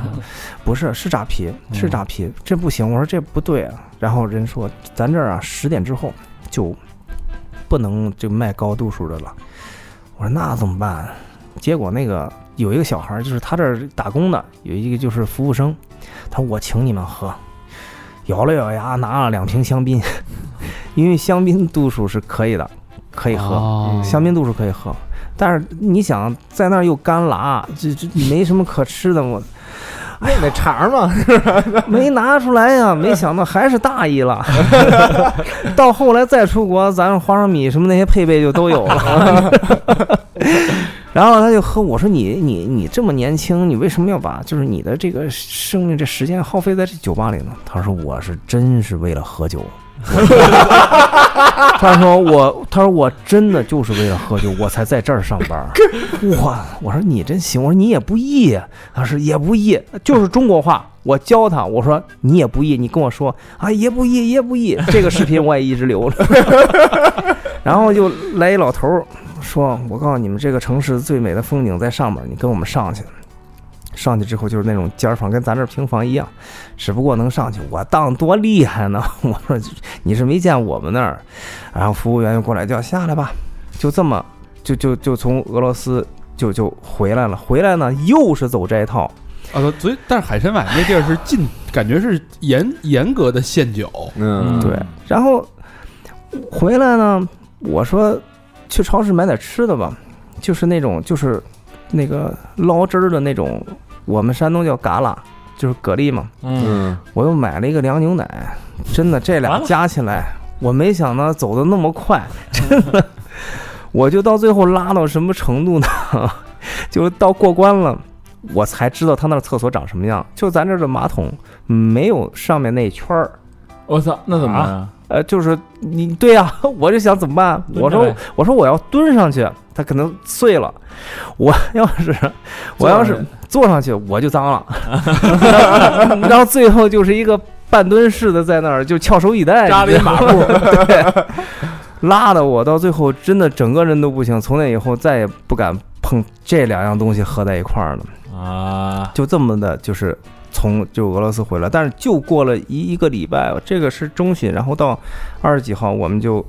不是是扎啤是扎啤，这不行，我说这不对啊，然后人说咱这儿啊十点之后就不能就卖高度数的了，我说那怎么办？结果那个有一个小孩儿，就是他这儿打工的，有一个就是服务生，他说我请你们喝，咬了咬牙拿了两瓶香槟，因为香槟度数是可以的，可以喝，哦香槟度数可以喝，但是你想在那儿又干拉，这这没什么可吃的，我 那那肠嘛，没拿出来呀，没想到还是大意了。到后来再出国，咱花生米什么那些配备就都有了。然后他就喝，我说你你你这么年轻，你为什么要把就是你的这个生命这时间耗费在这酒吧里呢？他说我是真是为了喝酒。他说我，他说我真的就是为了喝酒，我才在这儿上班。哇，我说你真行，我说你也不易呀。他说也不易，就是中国话。我教他，我说你也不易，你跟我说啊也不易也不易。这个视频我也一直留着。然后就来一老头儿说：“我告诉你们，这个城市最美的风景在上面，你跟我们上去。”上去之后就是那种间房，跟咱这平房一样，只不过能上去。我当多厉害呢！我说你是没见我们那儿，然后服务员就过来叫下来吧，就这么就就就从俄罗斯就就回来了。回来呢又是走这一套，啊，所以但是海参崴那地儿是禁，感觉是严严格的限酒。嗯对，然后回来呢，我说去超市买点吃的吧，就是那种就是那个捞汁儿的那种，我们山东叫嘎啦，就是蛤蜊嘛。嗯，嗯，我又买了一个凉牛奶，真的这俩加起来，我没想到走的那么快，真的，我就到最后拉到什么程度呢？就到过关了。我才知道他那儿厕所长什么样，就咱这儿的马桶没有上面那一圈儿，我操，那怎么办啊？呃，就是你对呀、我就想怎么办？我说我说我要蹲上去，它可能碎了。我要是我要是坐上去，我就脏了。然后最后就是一个半蹲式的在那儿就翘首以待，扎了一马步，对，拉的我到最后真的整个人都不行，从那以后再也不敢碰这两样东西合在一块儿了。啊，就这么的，就是从就俄罗斯回来，但是就过了一一个礼拜，这个是中旬，然后到二十几号我们就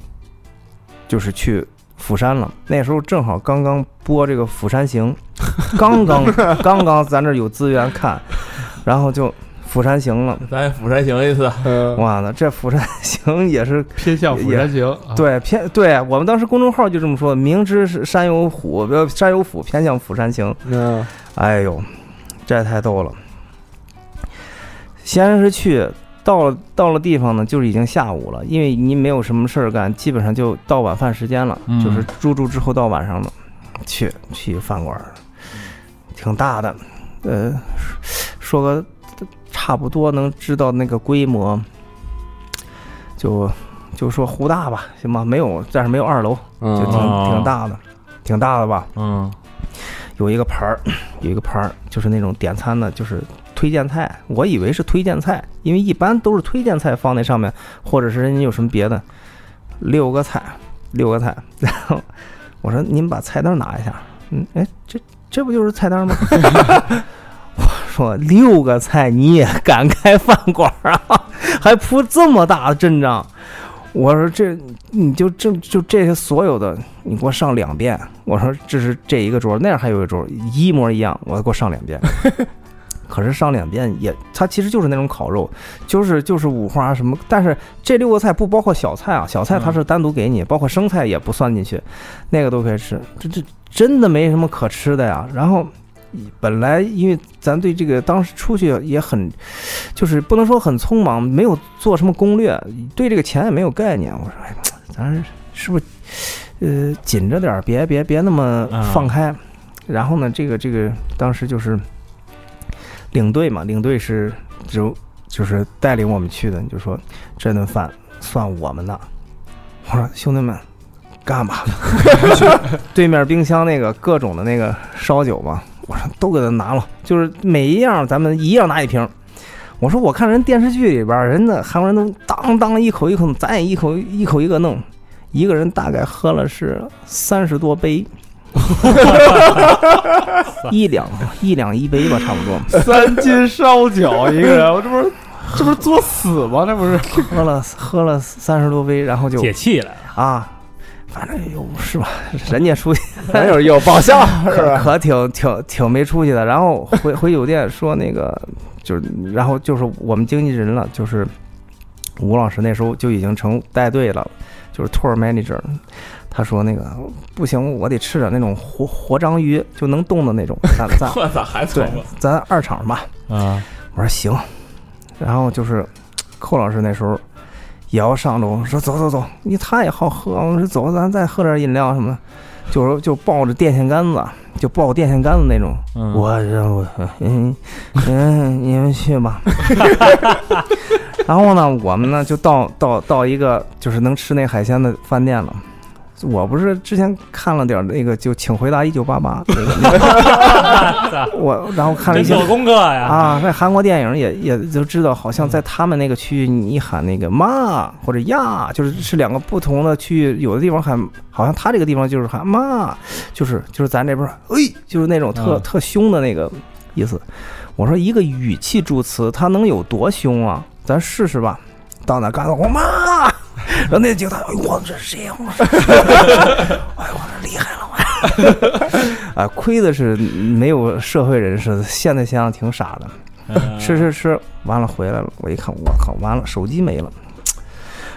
就是去釜山了。那时候正好刚刚播这个《釜山行》，刚刚刚刚咱这有资源看，然后就《釜山行》了。咱也釜山行一次，哇那这《釜山行》也是偏向釜山行，啊对偏对我们当时公众号就这么说，明知是山有虎，呃山有虎，偏向釜山行。嗯哎呦，这太逗了！先是去到了到了地方呢，就是已经下午了，因为你没有什么事儿干，基本上就到晚饭时间了，嗯就是入住之后到晚上了，去去饭馆儿，挺大的，呃，说个差不多能知道那个规模，就就说湖大吧，行吧？没有，但是没有二楼，就挺哦挺大的，挺大的吧？嗯有一个盘儿，有一个盘儿，就是那种点餐的，就是推荐菜。我以为是推荐菜，因为一般都是推荐菜放在上面，或者是人家有什么别的。六个菜，六个菜，然后我说您把菜单拿一下。嗯，哎，这这不就是菜单吗？我说六个菜你也敢开饭馆啊？还铺这么大的阵仗？我说这你就这就这些所有的你给我上两遍。我说这是这一个桌，那儿还有一桌，一模一样，我给我上两遍。可是上两遍也，它其实就是那种烤肉，就是就是五花什么，但是这六个菜不包括小菜啊，小菜它是单独给你，包括生菜也不算进去，那个都可以吃，这这真的没什么可吃的呀。然后本来因为咱对这个当时出去也很，就是不能说很匆忙，没有做什么攻略，对这个钱也没有概念。我说，哎，咱是不是呃紧着点儿，别别别那么放开。然后呢，这个这个当时就是。领队嘛，领队是就就是带领我们去的，你就说这顿饭算我们的。我说兄弟们，干吧！对面冰箱那个各种的那个烧酒嘛，我说都给他拿了，就是每一样咱们一样拿一瓶。我说我看人电视剧里边人的韩国人都当当一口一口，咱也一口一口一个弄，一个人大概喝了是三十多杯。一两一两一杯吧，差不多。三斤烧酒一个人，我这不是这不是作死吗？这不是 喝了喝了三十多杯，然后就解气了啊。反正有是吧？人家出去，咱有有报销是吧？可挺挺挺没出息的。然后回回酒店说那个就是，然后就是我们经纪人了，就是吴老师那时候就已经成带队了，就是 tour manager。他说：“那个不行，我得吃点那种活活章鱼，就能动的那种。咱咱咋还对，咱二场吧。啊，我说行。然后就是寇老师那时候也要上楼，说走走走，你他也好喝。我说走，咱再喝点饮料什么的。就是就抱着电线杆子，就抱电线杆子那种。我我嗯嗯，你们去吧。然后呢，我们呢就到到到一个就是能吃那海鲜的饭店了。”我不是之前看了点那个，就请回答一九八八 那个，我然后看了一些做功课呀啊，那韩国电影也也就知道，好像在他们那个区域，你喊那个妈或者呀，就是是两个不同的区域，有的地方喊，好像他这个地方就是喊妈，就是就是咱这边哎，就是那种特特凶的那个意思。我说一个语气助词，它能有多凶啊？咱试试吧。到那干了，我妈，然后那警察，哎，我这谁呀？我 哎，我这厉害了，我啊，亏的是没有社会人士，现在想想挺傻的。吃吃吃，完了回来了，我一看，我靠，完了，手机没了，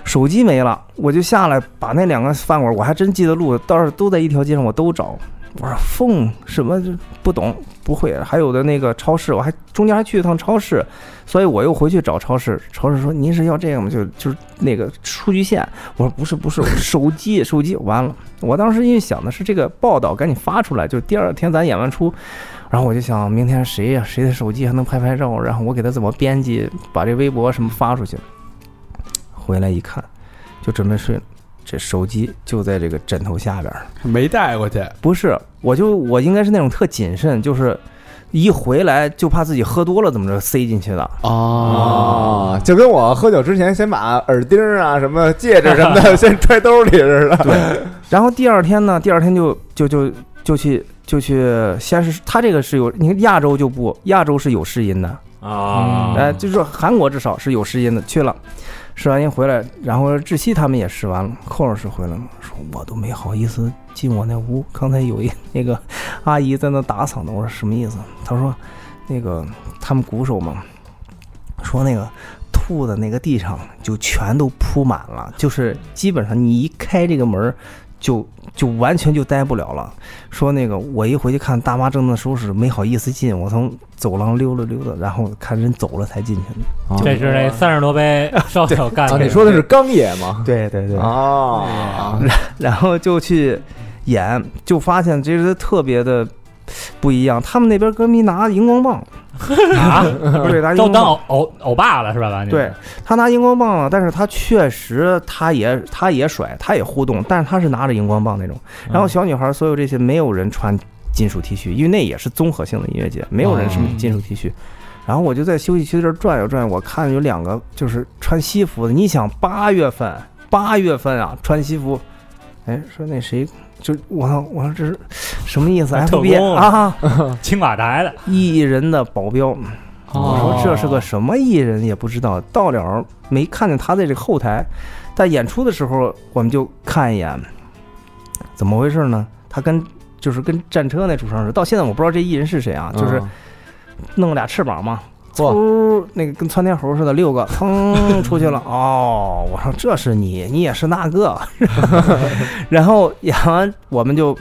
手机没了，我就下来把那两个饭馆，我还真记得路，倒是都在一条街上，我都找。我说凤什么不懂不会，还有的那个超市，我还中间还去一趟超市，所以我又回去找超市。超市说您是要这个吗？就就是那个数据线。我说不是不是，手机手机完了。我当时因为想的是这个报道赶紧发出来，就第二天咱演完出，然后我就想明天谁呀谁的手机还能拍拍照，然后我给他怎么编辑，把这微博什么发出去。回来一看，就准备睡了。这手机就在这个枕头下边儿，没带过去。不是，我就我应该是那种特谨慎，就是一回来就怕自己喝多了怎么着塞进去的啊，就跟我喝酒之前先把耳钉啊、什么戒指什么的 先揣兜里似的。对，然后第二天呢，第二天就就就就去就去，先是他这个是有，你看亚洲就不，亚洲是有试音的啊，哎，就是说韩国至少是有试音的，去了。试完音回来，然后志熙他们也试完了，寇老师回来了，说我都没好意思进我那屋。刚才有一 那个阿姨在那打嗓子，我说什么意思？他说那个他们鼓手嘛，说那个吐的那个地上就全都铺满了，就是基本上你一开这个门。就就完全就待不了了。说那个，我一回去看大妈正在收拾，没好意思进。我从走廊溜达溜达，然后看人走了才进去的。这是那三十多杯烧酒干的。你说的是刚野吗？对对对。哦。然后就去演，就发现其实特别的不一样。他们那边歌迷拿荧光棒。啊，对，拿都当欧欧欧巴了是吧？对他拿荧光棒了，但是他确实他也他也甩，他也互动，但是他是拿着荧光棒那种。然后小女孩所有这些没有人穿金属 T 恤，因为那也是综合性的音乐节，没有人什么金属 T 恤。然后我就在休息区这转悠转悠，我看有两个就是穿西服的。你想八月份八月份啊，穿西服哎，说那谁，就我操，我说这是什么意思？特工 啊，青瓦台的，艺人的保镖。我说这是个什么艺人也不知道，到了没看见他在这个后台，在演出的时候我们就看一眼，怎么回事呢？他跟就是跟战车那主唱似的，到现在我不知道这艺人是谁啊，就是嗯。弄了俩翅膀嘛，嚯嗖，那个跟窜天猴似的，六个，腾出去了。哦，我说这是你，你也是那个。然后演完，我们就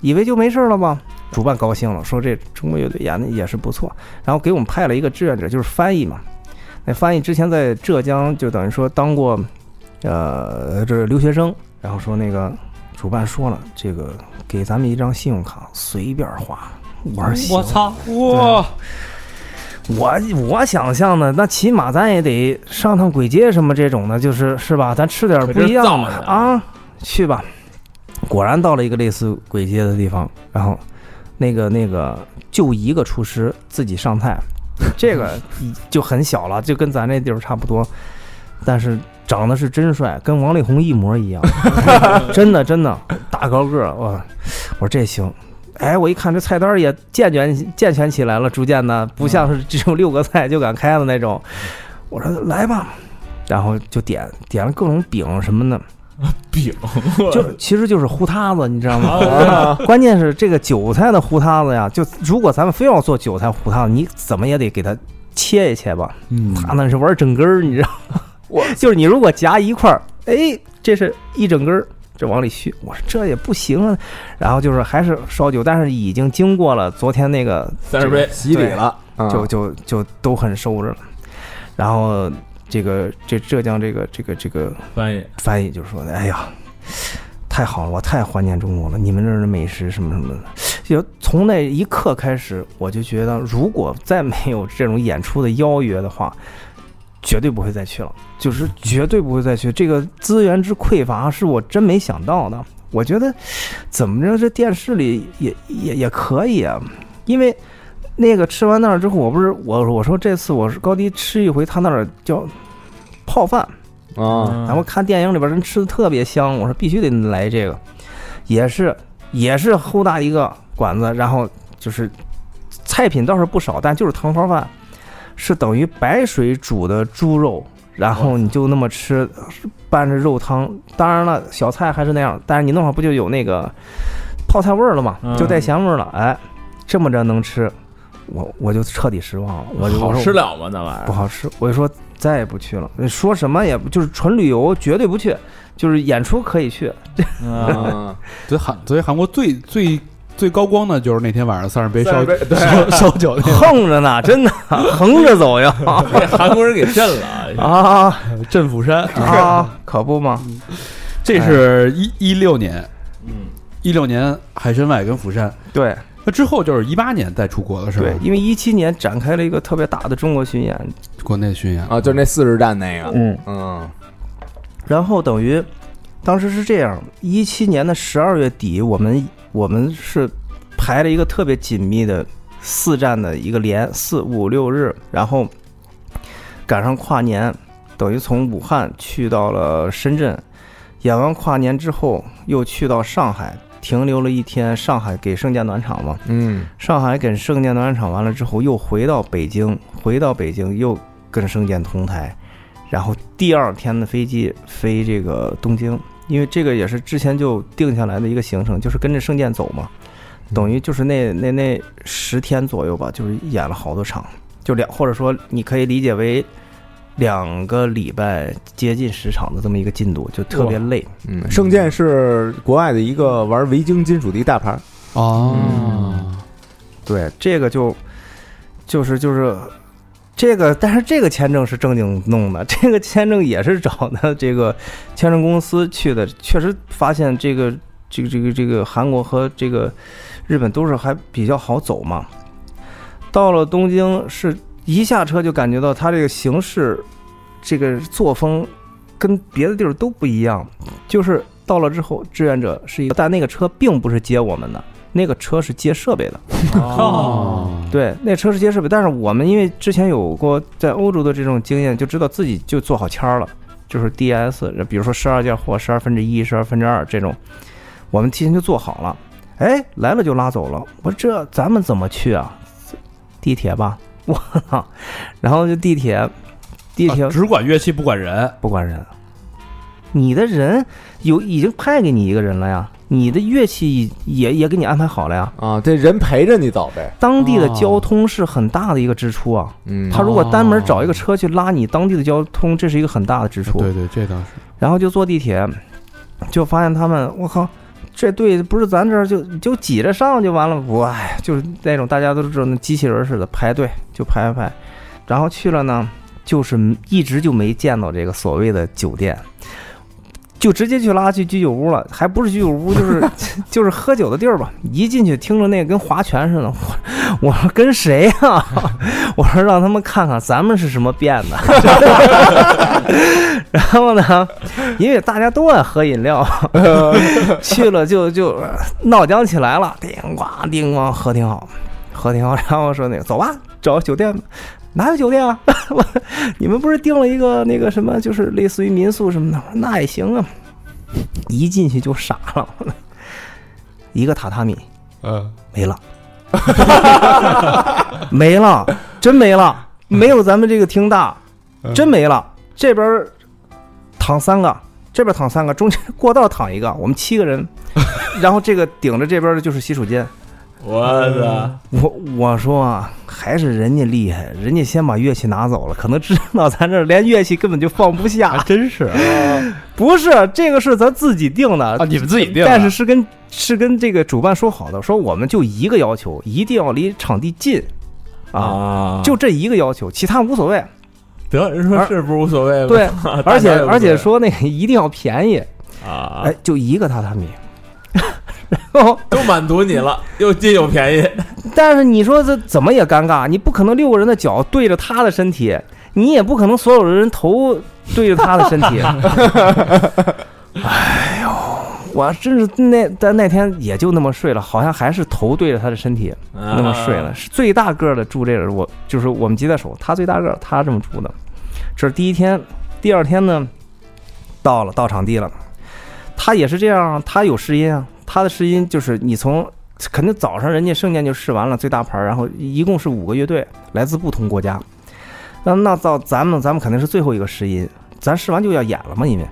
以为就没事了吧。主办高兴了，说这中国乐队演的也是不错，然后给我们派了一个志愿者，就是翻译嘛。那翻译之前在浙江就等于说当过，呃，这是留学生，然后说那个主办说了，这个给咱们一张信用卡，随便花。我说行我操，哇，我我想象的，那起码咱也得上趟簋街什么这种的，就是是吧？咱吃点不一样的啊，去吧。果然到了一个类似簋街的地方，然后那个那个就一个厨师自己上菜，这个就很小了，就跟咱这地儿差不多，但是长得是真帅，跟王力宏一模一样，真的真的大高个儿，我我说这行。哎，我一看这菜单儿也健全健全起来了，逐渐的不像是只有六个菜就敢开的那种。我说来吧，然后就点点了各种饼什么的，饼，就其实就是糊塌子，你知道吗？关键是这个韭菜的糊塌子呀，就如果咱们非要做韭菜糊塌子，你怎么也得给它切一切吧。嗯，他那是玩整根儿，你知道吗？我 就是你如果夹一块儿，哎，这是一整根儿，这往里续，我说这也不行啊。然后就是还是烧酒，但是已经经过了昨天那个三十杯，洗礼了，啊就就就都很收着了。然后这个这浙江这个这个这个翻译翻译就说的：“哎呀，太好了，我太怀念中国了，你们这儿的美食什么什么的。”就从那一刻开始，我就觉得，如果再没有这种演出的邀约的话，绝对不会再去了，就是绝对不会再去。这个资源之匮乏是我真没想到的。我觉得怎么着，这电视里也也也可以啊，因为那个吃完那儿之后，我不是我我说这次我是高低吃一回，他那儿叫泡饭。啊，然后看电影里边人吃的特别香，我说必须得来这个，也是也是齁大一个馆子，然后就是菜品倒是不少，但就是汤泡饭，是等于白水煮的猪肉，然后你就那么吃，拌着肉汤。当然了，小菜还是那样，但是你弄上不就有那个泡菜味儿了嘛，嗯就带咸味儿了。哎，这么着能吃，我我就彻底失望了，我就好说吃了吗？那玩意儿不好吃，我就说再也不去了。说什么也就是纯旅游，绝对不去。就是演出可以去，啊 所以韩所以韩国最最最高光的就是那天晚上三十杯烧杯 烧烧酒横着呢，真的 横着走呀！被 韩国人给震了。啊震釜山，啊，可不嘛！这是一一六年，嗯，一六年海参崴跟釜山，对。那之后就是一八年再出国了是吧？对，因为一七年展开了一个特别大的中国巡演，国内巡演。啊，就是那四十站那个，嗯，嗯。然后等于当时是这样，一七年的十二月底，我们我们是排了一个特别紧密的四站的一个连四五六日，然后赶上跨年，等于从武汉去到了深圳，演完跨年之后又去到上海，停留了一天，上海给圣剑暖场嘛，嗯上海给圣剑暖场完了之后，又回到北京，回到北京又跟圣剑同台，然后第二天的飞机飞这个东京，因为这个也是之前就定下来的一个行程，就是跟着圣剑走嘛，等于就是那那那十天左右吧，就是演了好多场，就两或者说你可以理解为两个礼拜接近十场的这么一个进度，就特别累。嗯，圣剑是国外的一个玩维京金属的一大牌，哦，对，这个就就是就是这个，但是这个签证是正经弄的，这个签证也是找的这个签证公司去的，确实发现这个这个这个这个韩国和这个日本都是还比较好走嘛。到了东京是一下车就感觉到他这个形式，这个作风跟别的地儿都不一样，就是到了之后，志愿者是一个，但那个车并不是接我们的，那个车是接设备的。哦，对，那车是接设备，但是我们因为之前有过在欧洲的这种经验，就知道自己就做好签儿了，就是 DS，比如说十二件货十二分之一、十二分之二这种，我们提前就做好了。哎，来了就拉走了。我说这咱们怎么去啊？地铁吧，我操！然后就地铁，地铁啊只管乐器不管人，不管人，你的人有已经派给你一个人了呀，你的乐器也也给你安排好了呀。啊，这人陪着你走呗。当地的哦交通是很大的一个支出啊，嗯他如果单门找一个车去拉你当地的交通，这是一个很大的支出。对对，这倒是。然后就坐地铁，就发现他们，我靠，这队不是咱这儿就就挤着上就完了，我哎，就是那种大家都知道那机器人似的排队就排排排，然后去了呢，就是一直就没见到这个所谓的酒店。就直接去拉去居酒屋了，还不是居酒屋，就是 就是喝酒的地儿吧。一进去听着那个跟划拳似的，我我说跟谁呀、我说让他们看看咱们是什么变的。然后呢，因为大家都爱喝饮料，去了就就闹僵起来了，叮咣叮咣，喝挺好，喝挺好。然后说那个走吧，找酒店吧。哪有酒店啊？我你们不是订了一个那个什么，就是类似于民宿什么的？我说那也行啊。一进去就傻了，一个榻榻米嗯，没了，没了，真没了，没有咱们这个厅大，真没了。这边儿躺三个，这边躺三个，中间过道躺一个，我们七个人，然后这个顶着这边的就是洗手间。我操！我我说啊，还是人家厉害，人家先把乐器拿走了，可能知道咱这连乐器根本就放不还下。真是，不是，这个是咱自己定的啊，你们自己定的，但是是跟是跟这个主办说好的，说我们就一个要求，一定要离场地近，啊，啊，就这一个要求，其他无所谓。得人说是不是无所谓吗？对，而且而且说那个一定要便宜，啊，哎，就一个榻榻米。都满足你了，又近又便宜，但是你说这怎么也尴尬，你不可能六个人的脚对着他的身体，你也不可能所有人头对着他的身体。哎呦，我真是那但那天也就那么睡了，好像还是头对着他的身体那么睡了。是最大个儿的住这个，我就是我们吉他手，他最大个儿，他这么住的。这是第一天，第二天呢，到了到场地了，他也是这样，他有试音啊，他的试音就是你从肯定早上人家圣殿就试完了最大牌儿，然后一共是五个乐队，来自不同国家。那那到咱们咱们肯定是最后一个试音，咱试完就要演了嘛，因为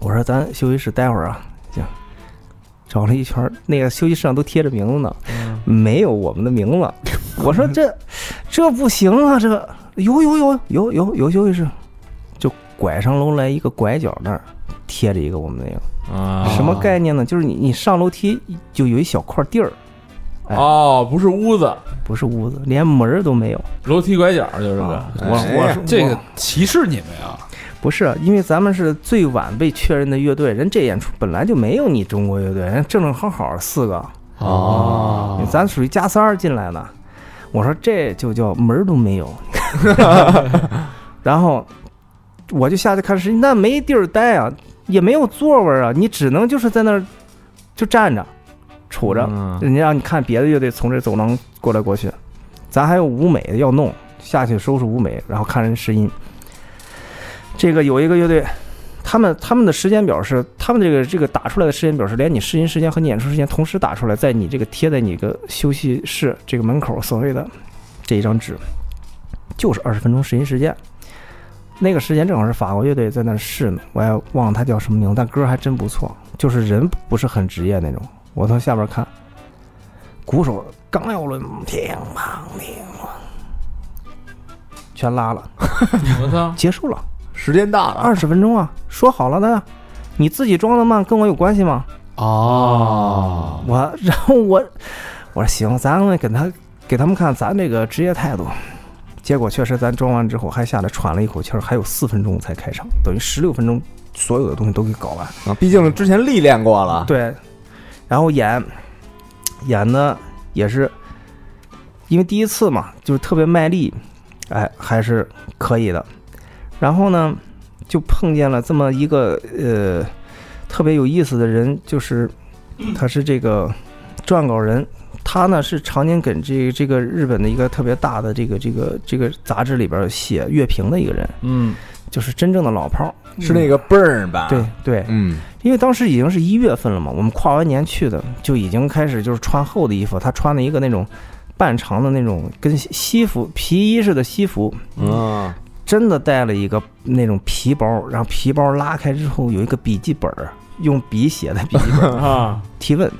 我说咱休息室待会儿啊，行。找了一圈儿，那个休息室上都贴着名字呢，没有我们的名字。我说这这不行啊，这有有有有有有休息室，就拐上楼来一个拐角那儿贴着一个我们那个。啊什么概念呢？就是你你上楼梯就有一小块地儿，哎哦，不是屋子，不是屋子，连门儿都没有。楼梯拐角就是个啊，哎我我这个歧视你们呀？不是，因为咱们是最晚被确认的乐队，人这演出本来就没有你中国乐队，人正正好好四个，哦咱属于加三儿进来的。我说这就叫门儿都没有，然后我就下去看视频，那没地儿待啊，也没有座位啊，你只能就是在那儿就站着杵着，嗯人家让你看别的乐队从这走廊过来过去，咱还有舞美要弄，下去收拾舞美，然后看人试音。这个有一个乐队，他们他们的时间表是他们这个这个打出来的时间表是连你试音时间和你演出时间同时打出来，在你这个贴在你个休息室这个门口所谓的这一张纸，就是二十分钟试音时间。那个时间正好是法国乐队在那儿试呢，我也忘了他叫什么名字，但歌还真不错，就是人不是很职业那种。我从下边看，鼓手刚要抡，听砰听砰，全拉了，我操，结束了，时间大了，二十分钟啊，说好了的，你自己装的慢跟我有关系吗？哦，我，然后我，我说行，咱们给他给他们看咱这个职业态度。结果确实，咱装完之后还下来喘了一口气儿，还有四分钟才开场，等于十六分钟所有的东西都给搞完。啊，毕竟之前历练过了，对，然后演演的也是因为第一次嘛，就是特别卖力，哎，还是可以的。然后呢，就碰见了这么一个呃特别有意思的人，就是他是这个撰稿人。他呢是常年给这这个日本的一个特别大的这个这个这个杂志里边写乐评的一个人，嗯就是真正的老炮儿。是那个泵儿吧？对，对，嗯，因为当时已经是一月份了嘛，我们跨完年去的，就已经开始就是穿厚的衣服。他穿了一个那种半长的那种跟西西服皮衣似的西服，啊，真的带了一个那种皮包，然后皮包拉开之后有一个笔记本儿，用笔写的笔记本儿。啊，提问，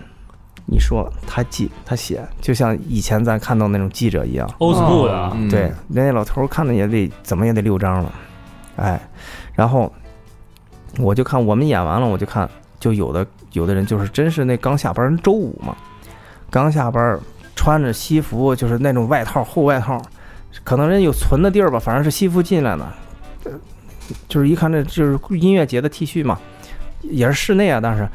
你说他记他写，就像以前咱看到那种记者一样。old school 的对，人家老头儿看的也得怎么也得六张了，哎，然后我就看我们演完了，我就看就有的有的人就是真是那刚下班儿周五嘛，刚下班儿穿着西服，就是那种外套厚外套，可能人有存的地儿吧，反正是西服进来的，呃就是一看这就是音乐节的 T 恤嘛，也是室内啊，但是。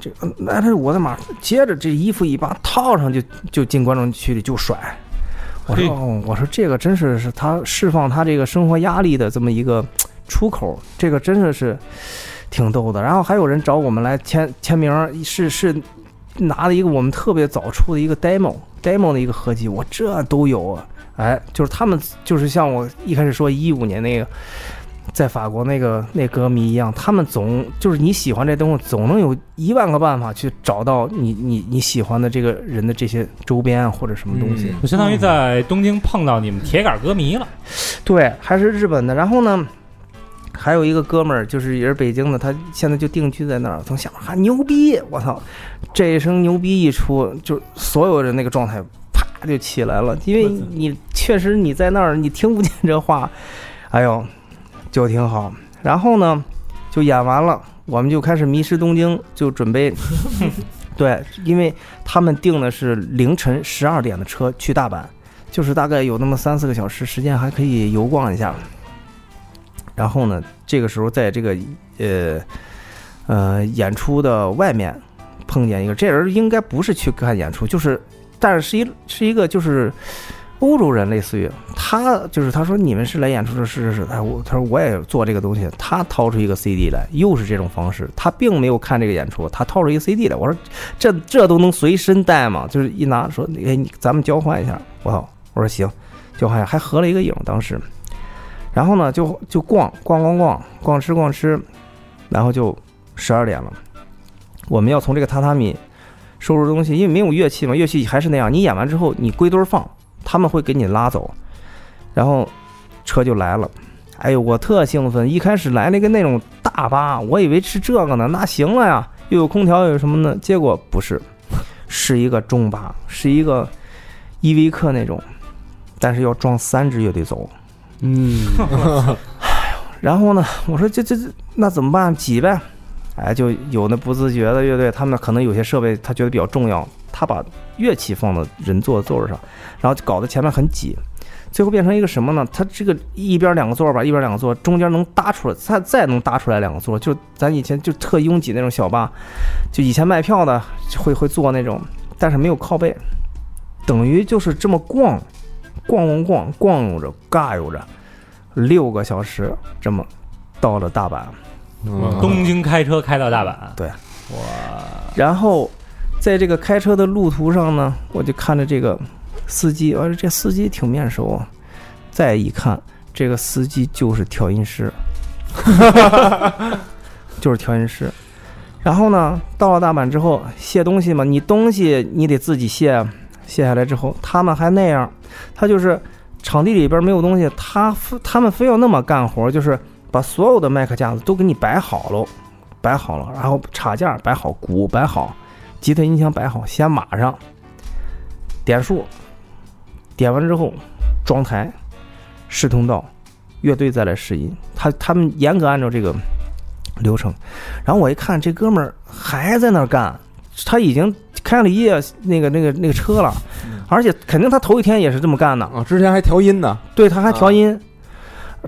这个那他我的妈！接着这衣服一扒套上就就进观众区里就甩，我说哦，我说这个真是是他释放他这个生活压力的这么一个出口，这个真的是挺逗的。然后还有人找我们来签签名，是是拿了一个我们特别早出的一个 demo demo 的一个合集，我这都有啊！哎，就是他们就是像我一开始说一五年那个。在法国那个那歌迷一样，他们总就是你喜欢这东西，总能有一万个办法去找到你你你喜欢的这个人的这些周边啊或者什么东西。嗯就相当于在东京碰到你们铁杆歌迷了。对，还是日本的。然后呢，还有一个哥们儿，就是也是北京的，他现在就定居在那儿。从想啊牛逼，我操，这一声牛逼一出，就所有人那个状态啪就起来了，因为你确实你在那儿，你听不见这话，哎呦，就挺好。然后呢，就演完了，我们就开始迷失东京，就准备。对，因为他们定的是凌晨十二点的车去大阪，就是大概有那么三四个小时时间，还可以游逛一下。然后呢，这个时候在这个呃呃演出的外面碰见一个，这人应该不是去看演出，就是，但是是一是一个就是欧洲人，类似于他就是他说你们是来演出的，是是是，哎我他说我也做这个东西，他掏出一个 CD 来，又是这种方式，他并没有看这个演出，他掏出一个 CD 来，我说这这都能随身带吗？就是一拿说，哎你咱们交换一下，我操，我说行，交换一下，还合了一个影当时。然后呢，就就逛逛逛逛逛吃逛吃，然后就十二点了。我们要从这个榻榻米收拾东西，因为没有乐器嘛，乐器还是那样。你演完之后，你归堆放，他们会给你拉走，然后车就来了。哎呦，我特兴奋！一开始来了一个那种大巴，我以为是这个呢，那行了呀，又有空调又有什么呢？结果不是，是一个中巴，是一个依维柯那种，但是要装三支乐队走。嗯，然后呢，我说这这这那怎么办？挤呗。哎，就有那不自觉的乐队，他们可能有些设备他觉得比较重要，他把乐器放到人坐的座位上，然后搞得前面很挤，最后变成一个什么呢？他这个一边两个座吧，一边两个座，中间能搭出来，再再能搭出来两个座，就咱以前就特拥挤那种小巴，就以前卖票的会会坐那种，但是没有靠背，等于就是这么逛，逛逛逛逛悠着，尬悠着，六个小时这么到了大阪。嗯。东京开车开到大阪，对。哇。然后在这个开车的路途上呢，我就看着这个司机，我说这司机挺面熟啊。再一看，这个司机就是调音师，就是调音师。然后呢，到了大阪之后卸东西嘛，你东西你得自己卸啊，卸下来之后，他们还那样，他就是场地里边没有东西，他他们非要那么干活，就是把所有的麦克架子都给你摆好喽。摆好了，然后插件摆好，鼓摆好，吉他音箱摆好，先码上，点数，点完之后装台，试通道，乐队再来试音。他他们严格按照这个流程。然后我一看，这哥们儿还在那儿干，他已经开了一夜那个那个那个车了，而且肯定他头一天也是这么干的。啊，之前还调音呢，对，他还调音，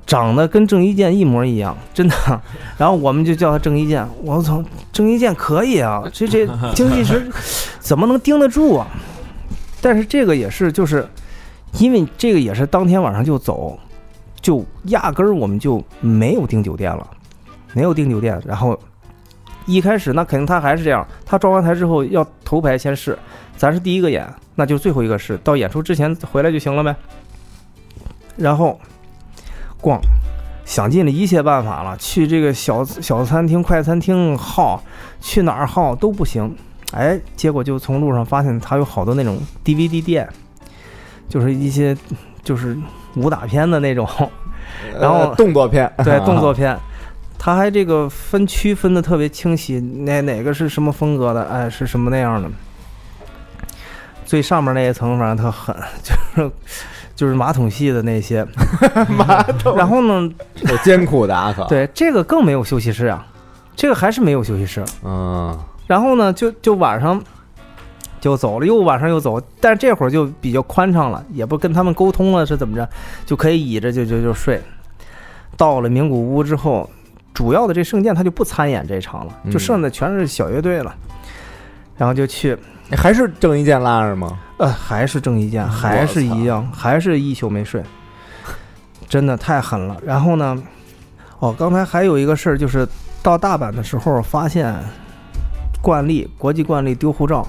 长得跟郑伊健一模一样，真的。然后我们就叫他郑伊健，我操，郑伊健可以啊，这这经济师 怎么能盯得住啊？但是这个也是，就是因为这个也是当天晚上就走，就压根儿我们就没有订酒店了，没有订酒店。然后一开始那肯定他还是这样，他装完台之后要头排先试，咱是第一个演，那就最后一个试，到演出之前回来就行了呗。然后逛，想尽了一切办法了，去这个小小餐厅、快餐厅耗，去哪儿耗都不行。哎，结果就从路上发现他有好多那种 DVD 店，就是一些就是武打片的那种，然后呃动作片，对动作片，他还这个分区分的特别清晰，哪哪个是什么风格的，哎，是什么那样的。最上面那一层反正特狠，就是就是马桶系的那些，马桶，然后呢，有艰苦的啊，可，对这个更没有休息室啊，这个还是没有休息室。嗯，然后呢，就就晚上就走了，又晚上又走，但是这会儿就比较宽敞了，也不跟他们沟通了是怎么着，就可以倚着就就就睡。到了名古屋之后，主要的这圣殿他就不参演这场了，就嗯。剩的全是小乐队了。然后就去，还是郑伊健拉着吗？呃，还是郑伊健，还是一样，还是一宿没睡，真的太狠了。然后呢，哦，刚才还有一个事儿，就是到大阪的时候发现惯例，国际惯例丢护照，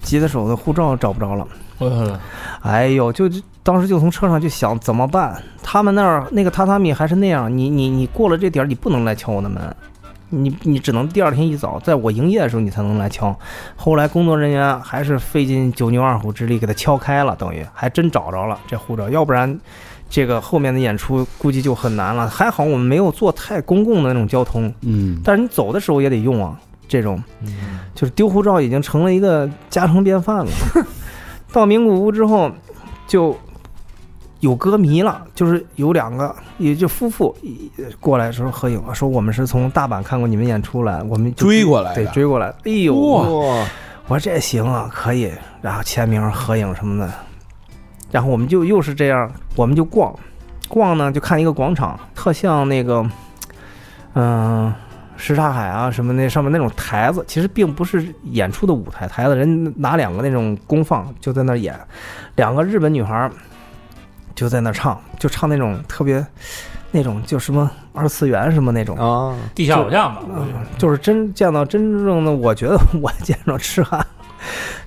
吉他手的护照找不着了。我哎呦，就就当时就从车上就想怎么办？他们那儿那个榻榻米还是那样，你你你过了这点儿，你不能来敲我的门，你你只能第二天一早，在我营业的时候你才能来敲。后来工作人员还是费尽九牛二虎之力给他敲开了，等于还真找着了这护照，要不然这个后面的演出估计就很难了。还好我们没有坐太公共的那种交通，嗯，但是你走的时候也得用啊。这种 就是丢护照已经成了一个家常便饭了。到名古屋之后，就有歌迷了，就是有两个也就夫妇一过来说合影，说我们是从大阪看过你们演出来，我们就追过来的。对，追过来。哎呦，我说这行啊，可以，然后签名、合影什么的，然后我们就又是这样，我们就逛，逛呢就看一个广场，特像那个，嗯、什刹海啊什么那上面那种台子，其实并不是演出的舞台，台子人拿两个那种功放就在那儿演，两个日本女孩儿就在那唱，就唱那种特别那种就什么二次元什么那种。啊，地下偶像吧，嗯，就是真见到真正的，我觉得我见着痴汉，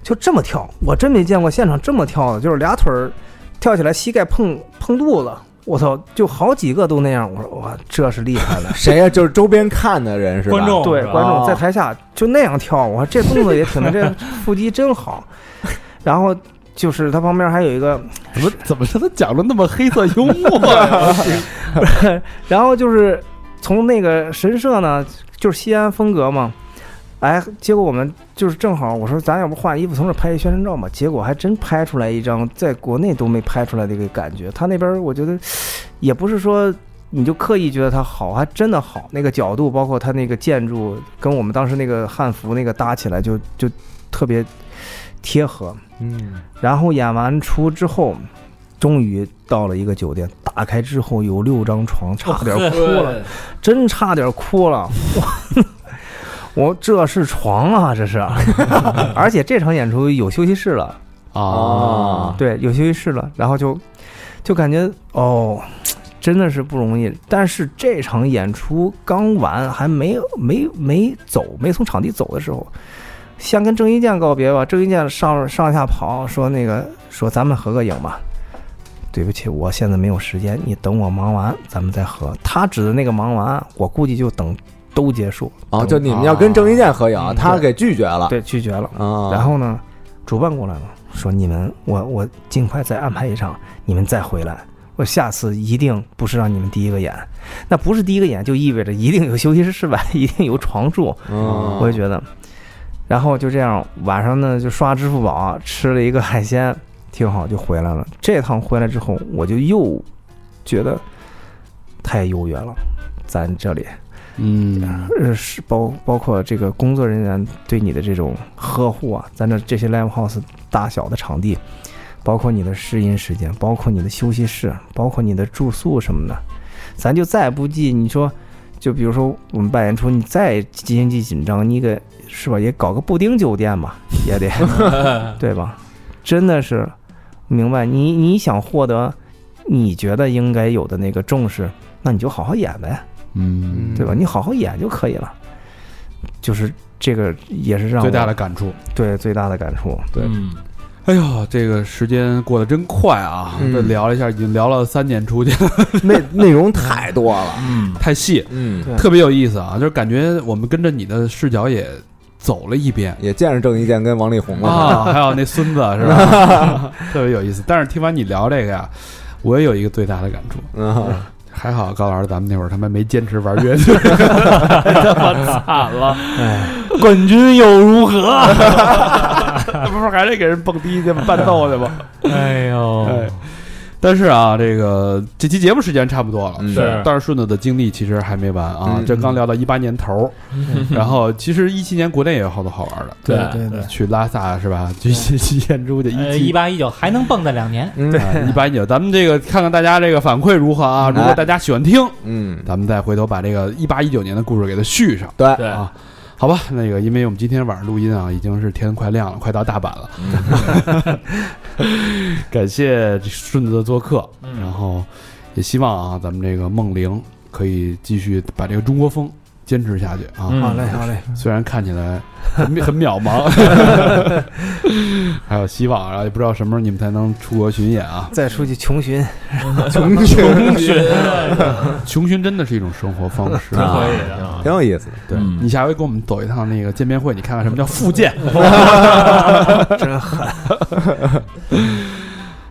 就这么跳，我真没见过现场这么跳的，就是俩腿儿跳起来，膝盖碰碰肚子，我操，就好几个都那样。我说哇，这是厉害了。谁呀？就是周边看的人是吧？观众对，观众哦在台下就那样跳，我说这动作也挺的，这腹肌真好。然后就是他旁边还有一个，怎么怎么让他讲的那么黑色幽默呀？然后就是从那个神社呢，就是西安风格嘛。哎，结果我们就是正好，我说咱要不换衣服从这拍一宣传照嘛？结果还真拍出来一张在国内都没拍出来的一个感觉。他那边我觉得也不是说你就刻意觉得它好，还真的好。那个角度，包括它那个建筑，跟我们当时那个汉服那个搭起来就就特别贴合。嗯，然后演完出之后，终于到了一个酒店，打开之后有六张床，差点哭了，真差点哭了。我 我这是床啊，这是，而且这场演出有休息室了，啊。对，有休息室了，然后就就感觉哦。真的是不容易，但是这场演出刚完，还没有没没走，没从场地走的时候，先跟郑伊健告别吧。郑伊健上上下跑，说那个说咱们合个影吧。对不起，我现在没有时间，你等我忙完，咱们再合。他指的那个忙完，我估计就等都结束。哦，就你们要跟郑伊健合影，嗯他给拒绝了。对拒绝了。啊，然后呢，主办过来了，说你们我我尽快再安排一场，你们再回来。我下次一定不是让你们第一个演，那不是第一个演，就意味着一定有休息室室外，一定有床住。嗯，我也觉得。然后就这样，晚上呢就刷支付宝吃了一个海鲜，挺好，就回来了。这趟回来之后，我就又觉得太优越了，咱这里嗯，呃是包包括这个工作人员对你的这种呵护啊，咱这这些 live house 大小的场地，包括你的试音时间，包括你的休息室，包括你的住宿什么的，咱就再不济，你说，就比如说我们办演出，你再经济紧张，你给是吧，也搞个布丁酒店吧，也得 对吧？真的是明白你你想获得你觉得应该有的那个重视，那你就好好演呗。嗯，对吧？你好好演就可以了。就是这个也是让最大的感触，对最大的感触。对嗯哎呦，这个时间过得真快啊！嗯这聊了一下，已经聊了三年出去，内内容太多了，嗯，太细，嗯，特别有意思啊！就是感觉我们跟着你的视角也走了一遍也见着郑伊健跟王力宏了，啊，还有那孙子是吧？特别有意思。但是听完你聊这个呀，我也有一个最大的感触。嗯，还好高老师，咱们那会儿他妈没坚持玩乐队，他妈惨了。冠军又如何？不是还得给人蹦迪去吗？伴奏去吗？哎呦哎，但是啊，这个这期节目时间差不多了，嗯。是。但是顺子的经历其实还没完啊，嗯这刚聊到一八年头儿，然后其实一七年国内也有好多好玩的，对对对，去拉萨是吧？去去去演出去，呃，一一八一九还能蹦跶两年，对 一八一九，咱们这个看看大家这个反馈如何啊？如果大家喜欢听，嗯，咱们再回头把这个一八一九年的故事给它续上。对，对。啊，好吧，那个因为我们今天晚上录音啊，已经是天快亮了，快到大阪了。感谢顺子的做客，嗯然后也希望啊，咱们这个梦玲可以继续把这个中国风坚持下去啊。嗯好嘞好嘞，虽然看起来 很很渺茫，还有希望，然后也不知道什么时候你们才能出国巡演啊。再出去穷巡，穷 穷巡穷巡真的是一种生活方式，真可以的。挺有意思的，对嗯你下回跟我们走一趟那个见面会，你看看什么叫复健。真狠。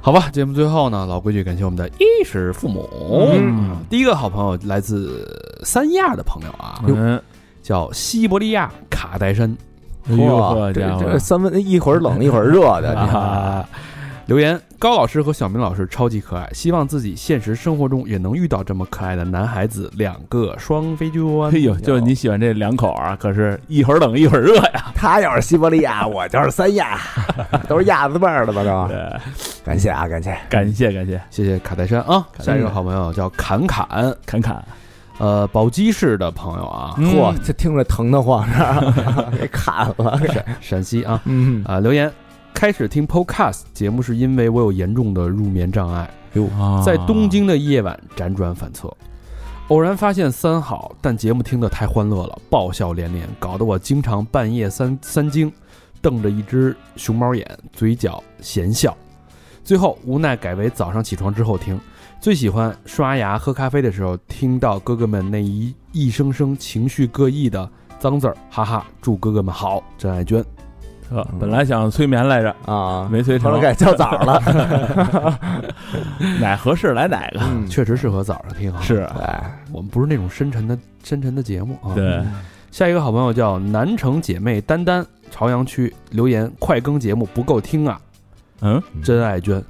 好吧，节目最后呢，老规矩，感谢我们的衣食父母。嗯第一个好朋友来自三亚的朋友啊，嗯，叫西伯利亚卡戴珊哎呦哇这呵这三分一会儿冷一会儿热的，啊。留言：高老师和小明老师超级可爱，希望自己现实生活中也能遇到这么可爱的男孩子，两个双飞娟。哎呦，就是你喜欢这两口啊，可是一会儿冷一会儿热呀。他要是西伯利亚，我就是三亚，都是亚字辈儿的吧？都。对，感谢啊，感谢，感谢感谢，谢谢卡戴珊啊。下一个好朋友叫侃侃，侃侃，呃，宝鸡市的朋友啊，嗯。嚯，这听着疼得慌，给砍了，陕西啊，嗯，啊、留言开始听 Podcast 节目是因为我有严重的入眠障碍，哟在东京的夜晚辗转反侧，偶然发现三好，但节目听得太欢乐了，爆笑连连，搞得我经常半夜三三更，瞪着一只熊猫眼，嘴角咸笑。最后无奈改为早上起床之后听，最喜欢刷牙喝咖啡的时候听到哥哥们那一一声声情绪各异的脏字儿，哈哈！祝哥哥们好，真爱娟。呵本来想催眠来着，啊，没催成。后来，改叫早了，哪合适来哪个。嗯，确实适合早上听啊。是，哎，我们不是那种深沉的深沉的节目啊。对，下一个好朋友叫南城姐妹丹丹，朝阳区留言：快更节目不够听啊！嗯，真爱娟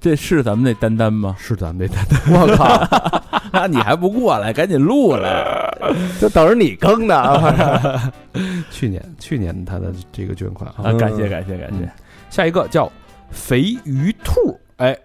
这是咱们那丹丹吗？是咱们那丹丹，我靠，那你还不过来，赶紧录来。就等着你更呢，啊去年去年他的这个捐款啊。啊，感谢感谢感谢。下一个叫肥鱼兔，哎，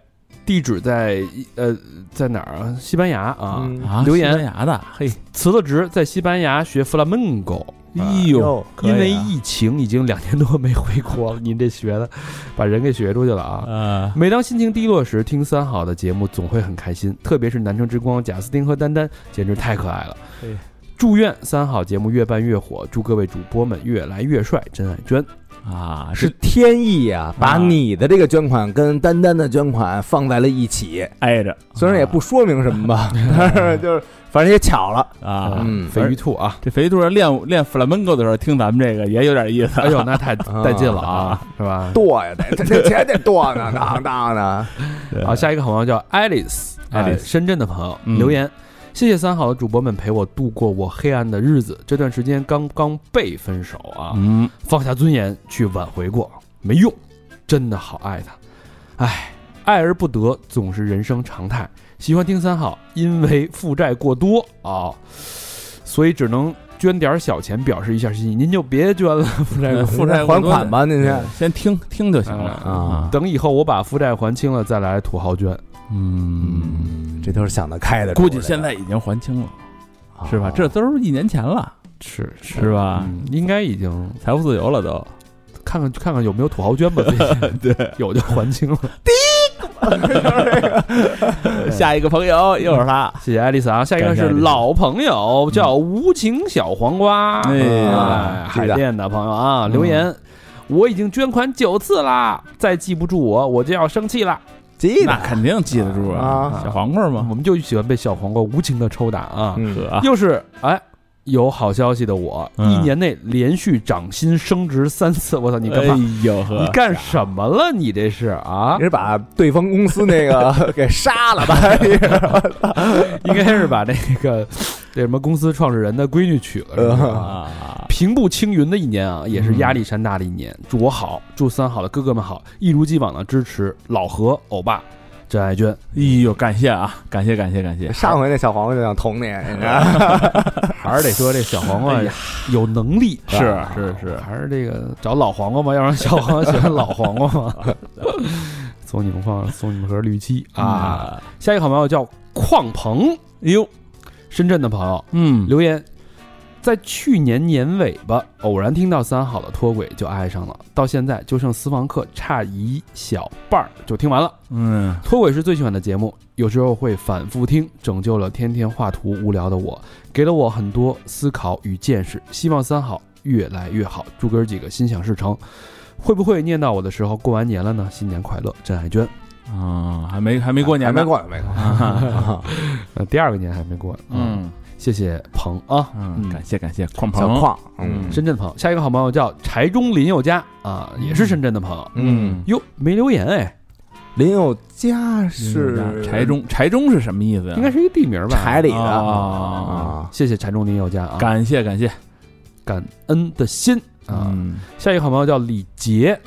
地址在呃在哪儿啊？西班牙啊。嗯啊，留言西班牙的，嘿，辞了职，在西班牙学弗拉门戈。哎哟呦，啊因为疫情已经两年多没回国了，您这学的，把人给学出去了啊！啊，每当心情低落时，听三好的节目总会很开心，特别是南城之光、贾斯汀和丹丹，简直太可爱了。祝愿三好节目越办越火，祝各位主播们越来越帅。真爱娟，啊，是天意呀，把你的这个捐款跟丹丹的捐款放在了一起，挨着，虽然也不说明什么吧，但是就是反正也巧了，啊。嗯，肥鱼兔啊！这肥鱼兔练练弗拉门戈的时候，听咱们这个也有点意思。哎呦，那太 带劲了啊，是吧？剁呀，得这这钱得剁呢，当当的，好，下一个好朋友叫 Alice，Alice 哎深圳的朋友嗯留言。谢谢三好的主播们陪我度过我黑暗的日子。这段时间刚刚被分手啊，嗯，放下尊严去挽回过，没用，真的好爱他。唉，爱而不得总是人生常态。喜欢听三好，因为负债过多啊、所以只能捐点小钱表示一下心意。您就别捐了，负债 负债还款吧，您先先听听就行了啊等以后我把负债还清了再来土豪捐。嗯，这都是想得开的，估计现在已经还清了，啊是吧？这都是一年前了，是是是吧？嗯应该已经财富自由了都。看看看看有没有土豪捐吧，最近 对，有就还清了。下一个朋友又是他，谢谢爱丽丝啊，下一个是老朋友，叫无情小黄瓜，哎海淀的朋友啊，留言。我已经捐款九次啦，再记不住我，我就要生气了。记得。那肯定记得住啊小黄瓜嘛，我们就喜欢被小黄瓜无情的抽打啊！嗯呵啊，又是哎，有好消息的我，嗯一年内连续涨薪升职三次，我操，你干嘛？哎呦呵，你干什么了？你这是啊你？是把对方公司那个 给杀了吧？应该是把那个 那什么公司创始人的闺女娶了，是吧？啊，平步青云的一年啊，也是压力山大的一年。祝我好，祝三好的哥哥们好，一如既往的支持老何、欧巴、郑爱娟。哎呦，感谢啊，感谢感谢感谢，上回那小黄瓜就想捅你，你知道吗？还是得说这小黄瓜有能力，是是是。还是这个找老黄瓜吧，要让小黄瓜喜欢老黄瓜嘛。送你们放送你们盒绿漆。啊！啊，下一个好朋友叫邝鹏，哎呦，深圳的朋友。嗯，留言，在去年年尾巴，偶然听到三好的脱轨就爱上了，到现在就剩私房课差一小半儿就听完了。嗯，脱轨是最喜欢的节目，有时候会反复听，拯救了天天画图无聊的我，给了我很多思考与见识。希望三好越来越好，祝哥儿几个心想事成。会不会念到我的时候过完年了呢？新年快乐，郑爱娟。啊，还没还没过年呢，还没过，没过。呃，第二个年还没过呢。嗯谢谢鹏啊，嗯，感谢感谢矿鹏，小矿，嗯。深圳的朋友。下一个好朋友叫柴中林宥嘉啊，也是深圳的朋友。嗯，哟，没留言哎，林宥嘉是柴中，柴中是什么意思呀？应该是一个地名吧？柴里的。啊啊，谢谢柴中林宥嘉啊，感谢感谢。感恩的心啊。嗯。下一个好朋友叫李杰，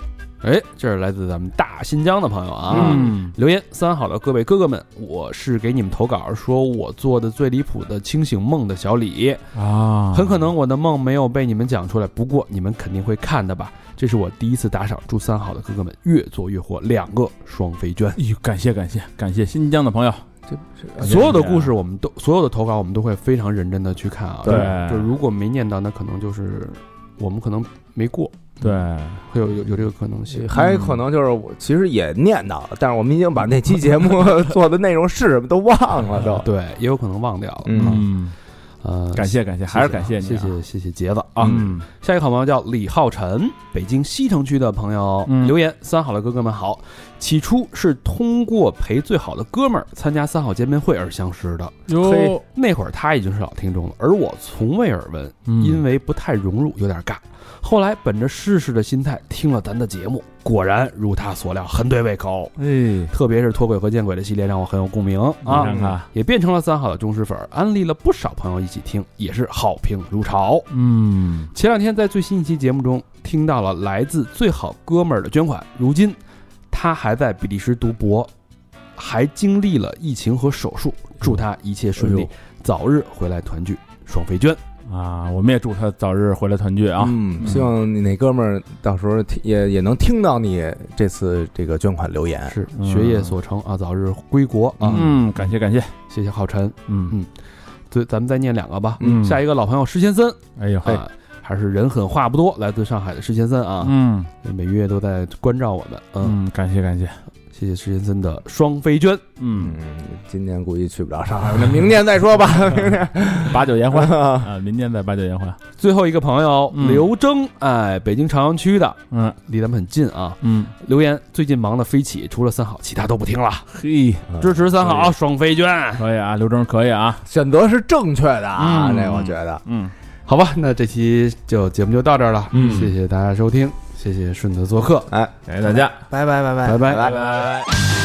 哎，这是来自咱们大新疆的朋友啊。嗯留言三好的各位哥哥们，我是给你们投稿，说我做的最离谱的清醒梦的小李，啊，很可能我的梦没有被你们讲出来，不过你们肯定会看的吧？这是我第一次打赏，祝三好的哥哥们越做越火，两个双飞娟。哎呦，感谢感谢感谢新疆的朋友，这所有的故事我们都，所有的投稿我们都会非常认真的去看啊。对就如果没念到，那可能就是我们可能没过，对，会有有有这个可能性。还有可能就是我其实也念叨了，但是我们已经把那期节目 做的内容是什么都忘了都。对，也有可能忘掉了。嗯。呃，感谢感谢，还是感谢你啊，谢谢谢谢杰子啊。嗯。下一个好朋友叫李浩辰，北京西城区的朋友、嗯。留言：三好的哥哥们好，起初是通过陪最好的哥们儿参加三好见面会而相识的。哟，那会儿他已经是老听众了，而我从未耳闻，嗯因为不太融入，有点尬。后来本着试试的心态听了咱的节目，果然如他所料，很对胃口。哎，特别是脱轨和见鬼的系列让我很有共鸣啊，也变成了三好的忠实粉儿，安利了不少朋友一起听，也是好评如潮。嗯前两天在最新一期节目中听到了来自最好哥们儿的捐款，如今他还在比利时读博，还经历了疫情和手术，祝他一切顺利，哎早日回来团聚。双飞娟，啊，我们也祝他早日回来团聚啊，嗯，希望你那哥们儿到时候也也能听到你这次这个捐款留言。是嗯。学业所成啊，早日归国啊！嗯，感谢感谢，谢谢浩辰。嗯。嗯。对，咱们再念两个吧。嗯。下一个老朋友施先森。哎呦嘿，啊，还是人狠话不多，来自上海的石先森啊，嗯每月都在关照我们。嗯，嗯，感谢感谢，谢谢石先森的双飞娟。嗯，嗯，今年估计去不了上海，那明年再说吧。明年把酒言欢啊，明年再把酒言欢，最后一个朋友嗯刘征，哎，北京朝阳区的，嗯离咱们很近啊。嗯，留言最近忙得飞起，除了三好，其他都不听了。嘿，支持三好，双飞娟。可以啊，刘征可以啊，选择是正确的啊，嗯这我觉得。嗯，好吧，那这期就节目就到这儿了。嗯。谢谢大家收听，谢谢顺子做客，哎，感谢大家，拜拜拜拜。拜拜。拜拜。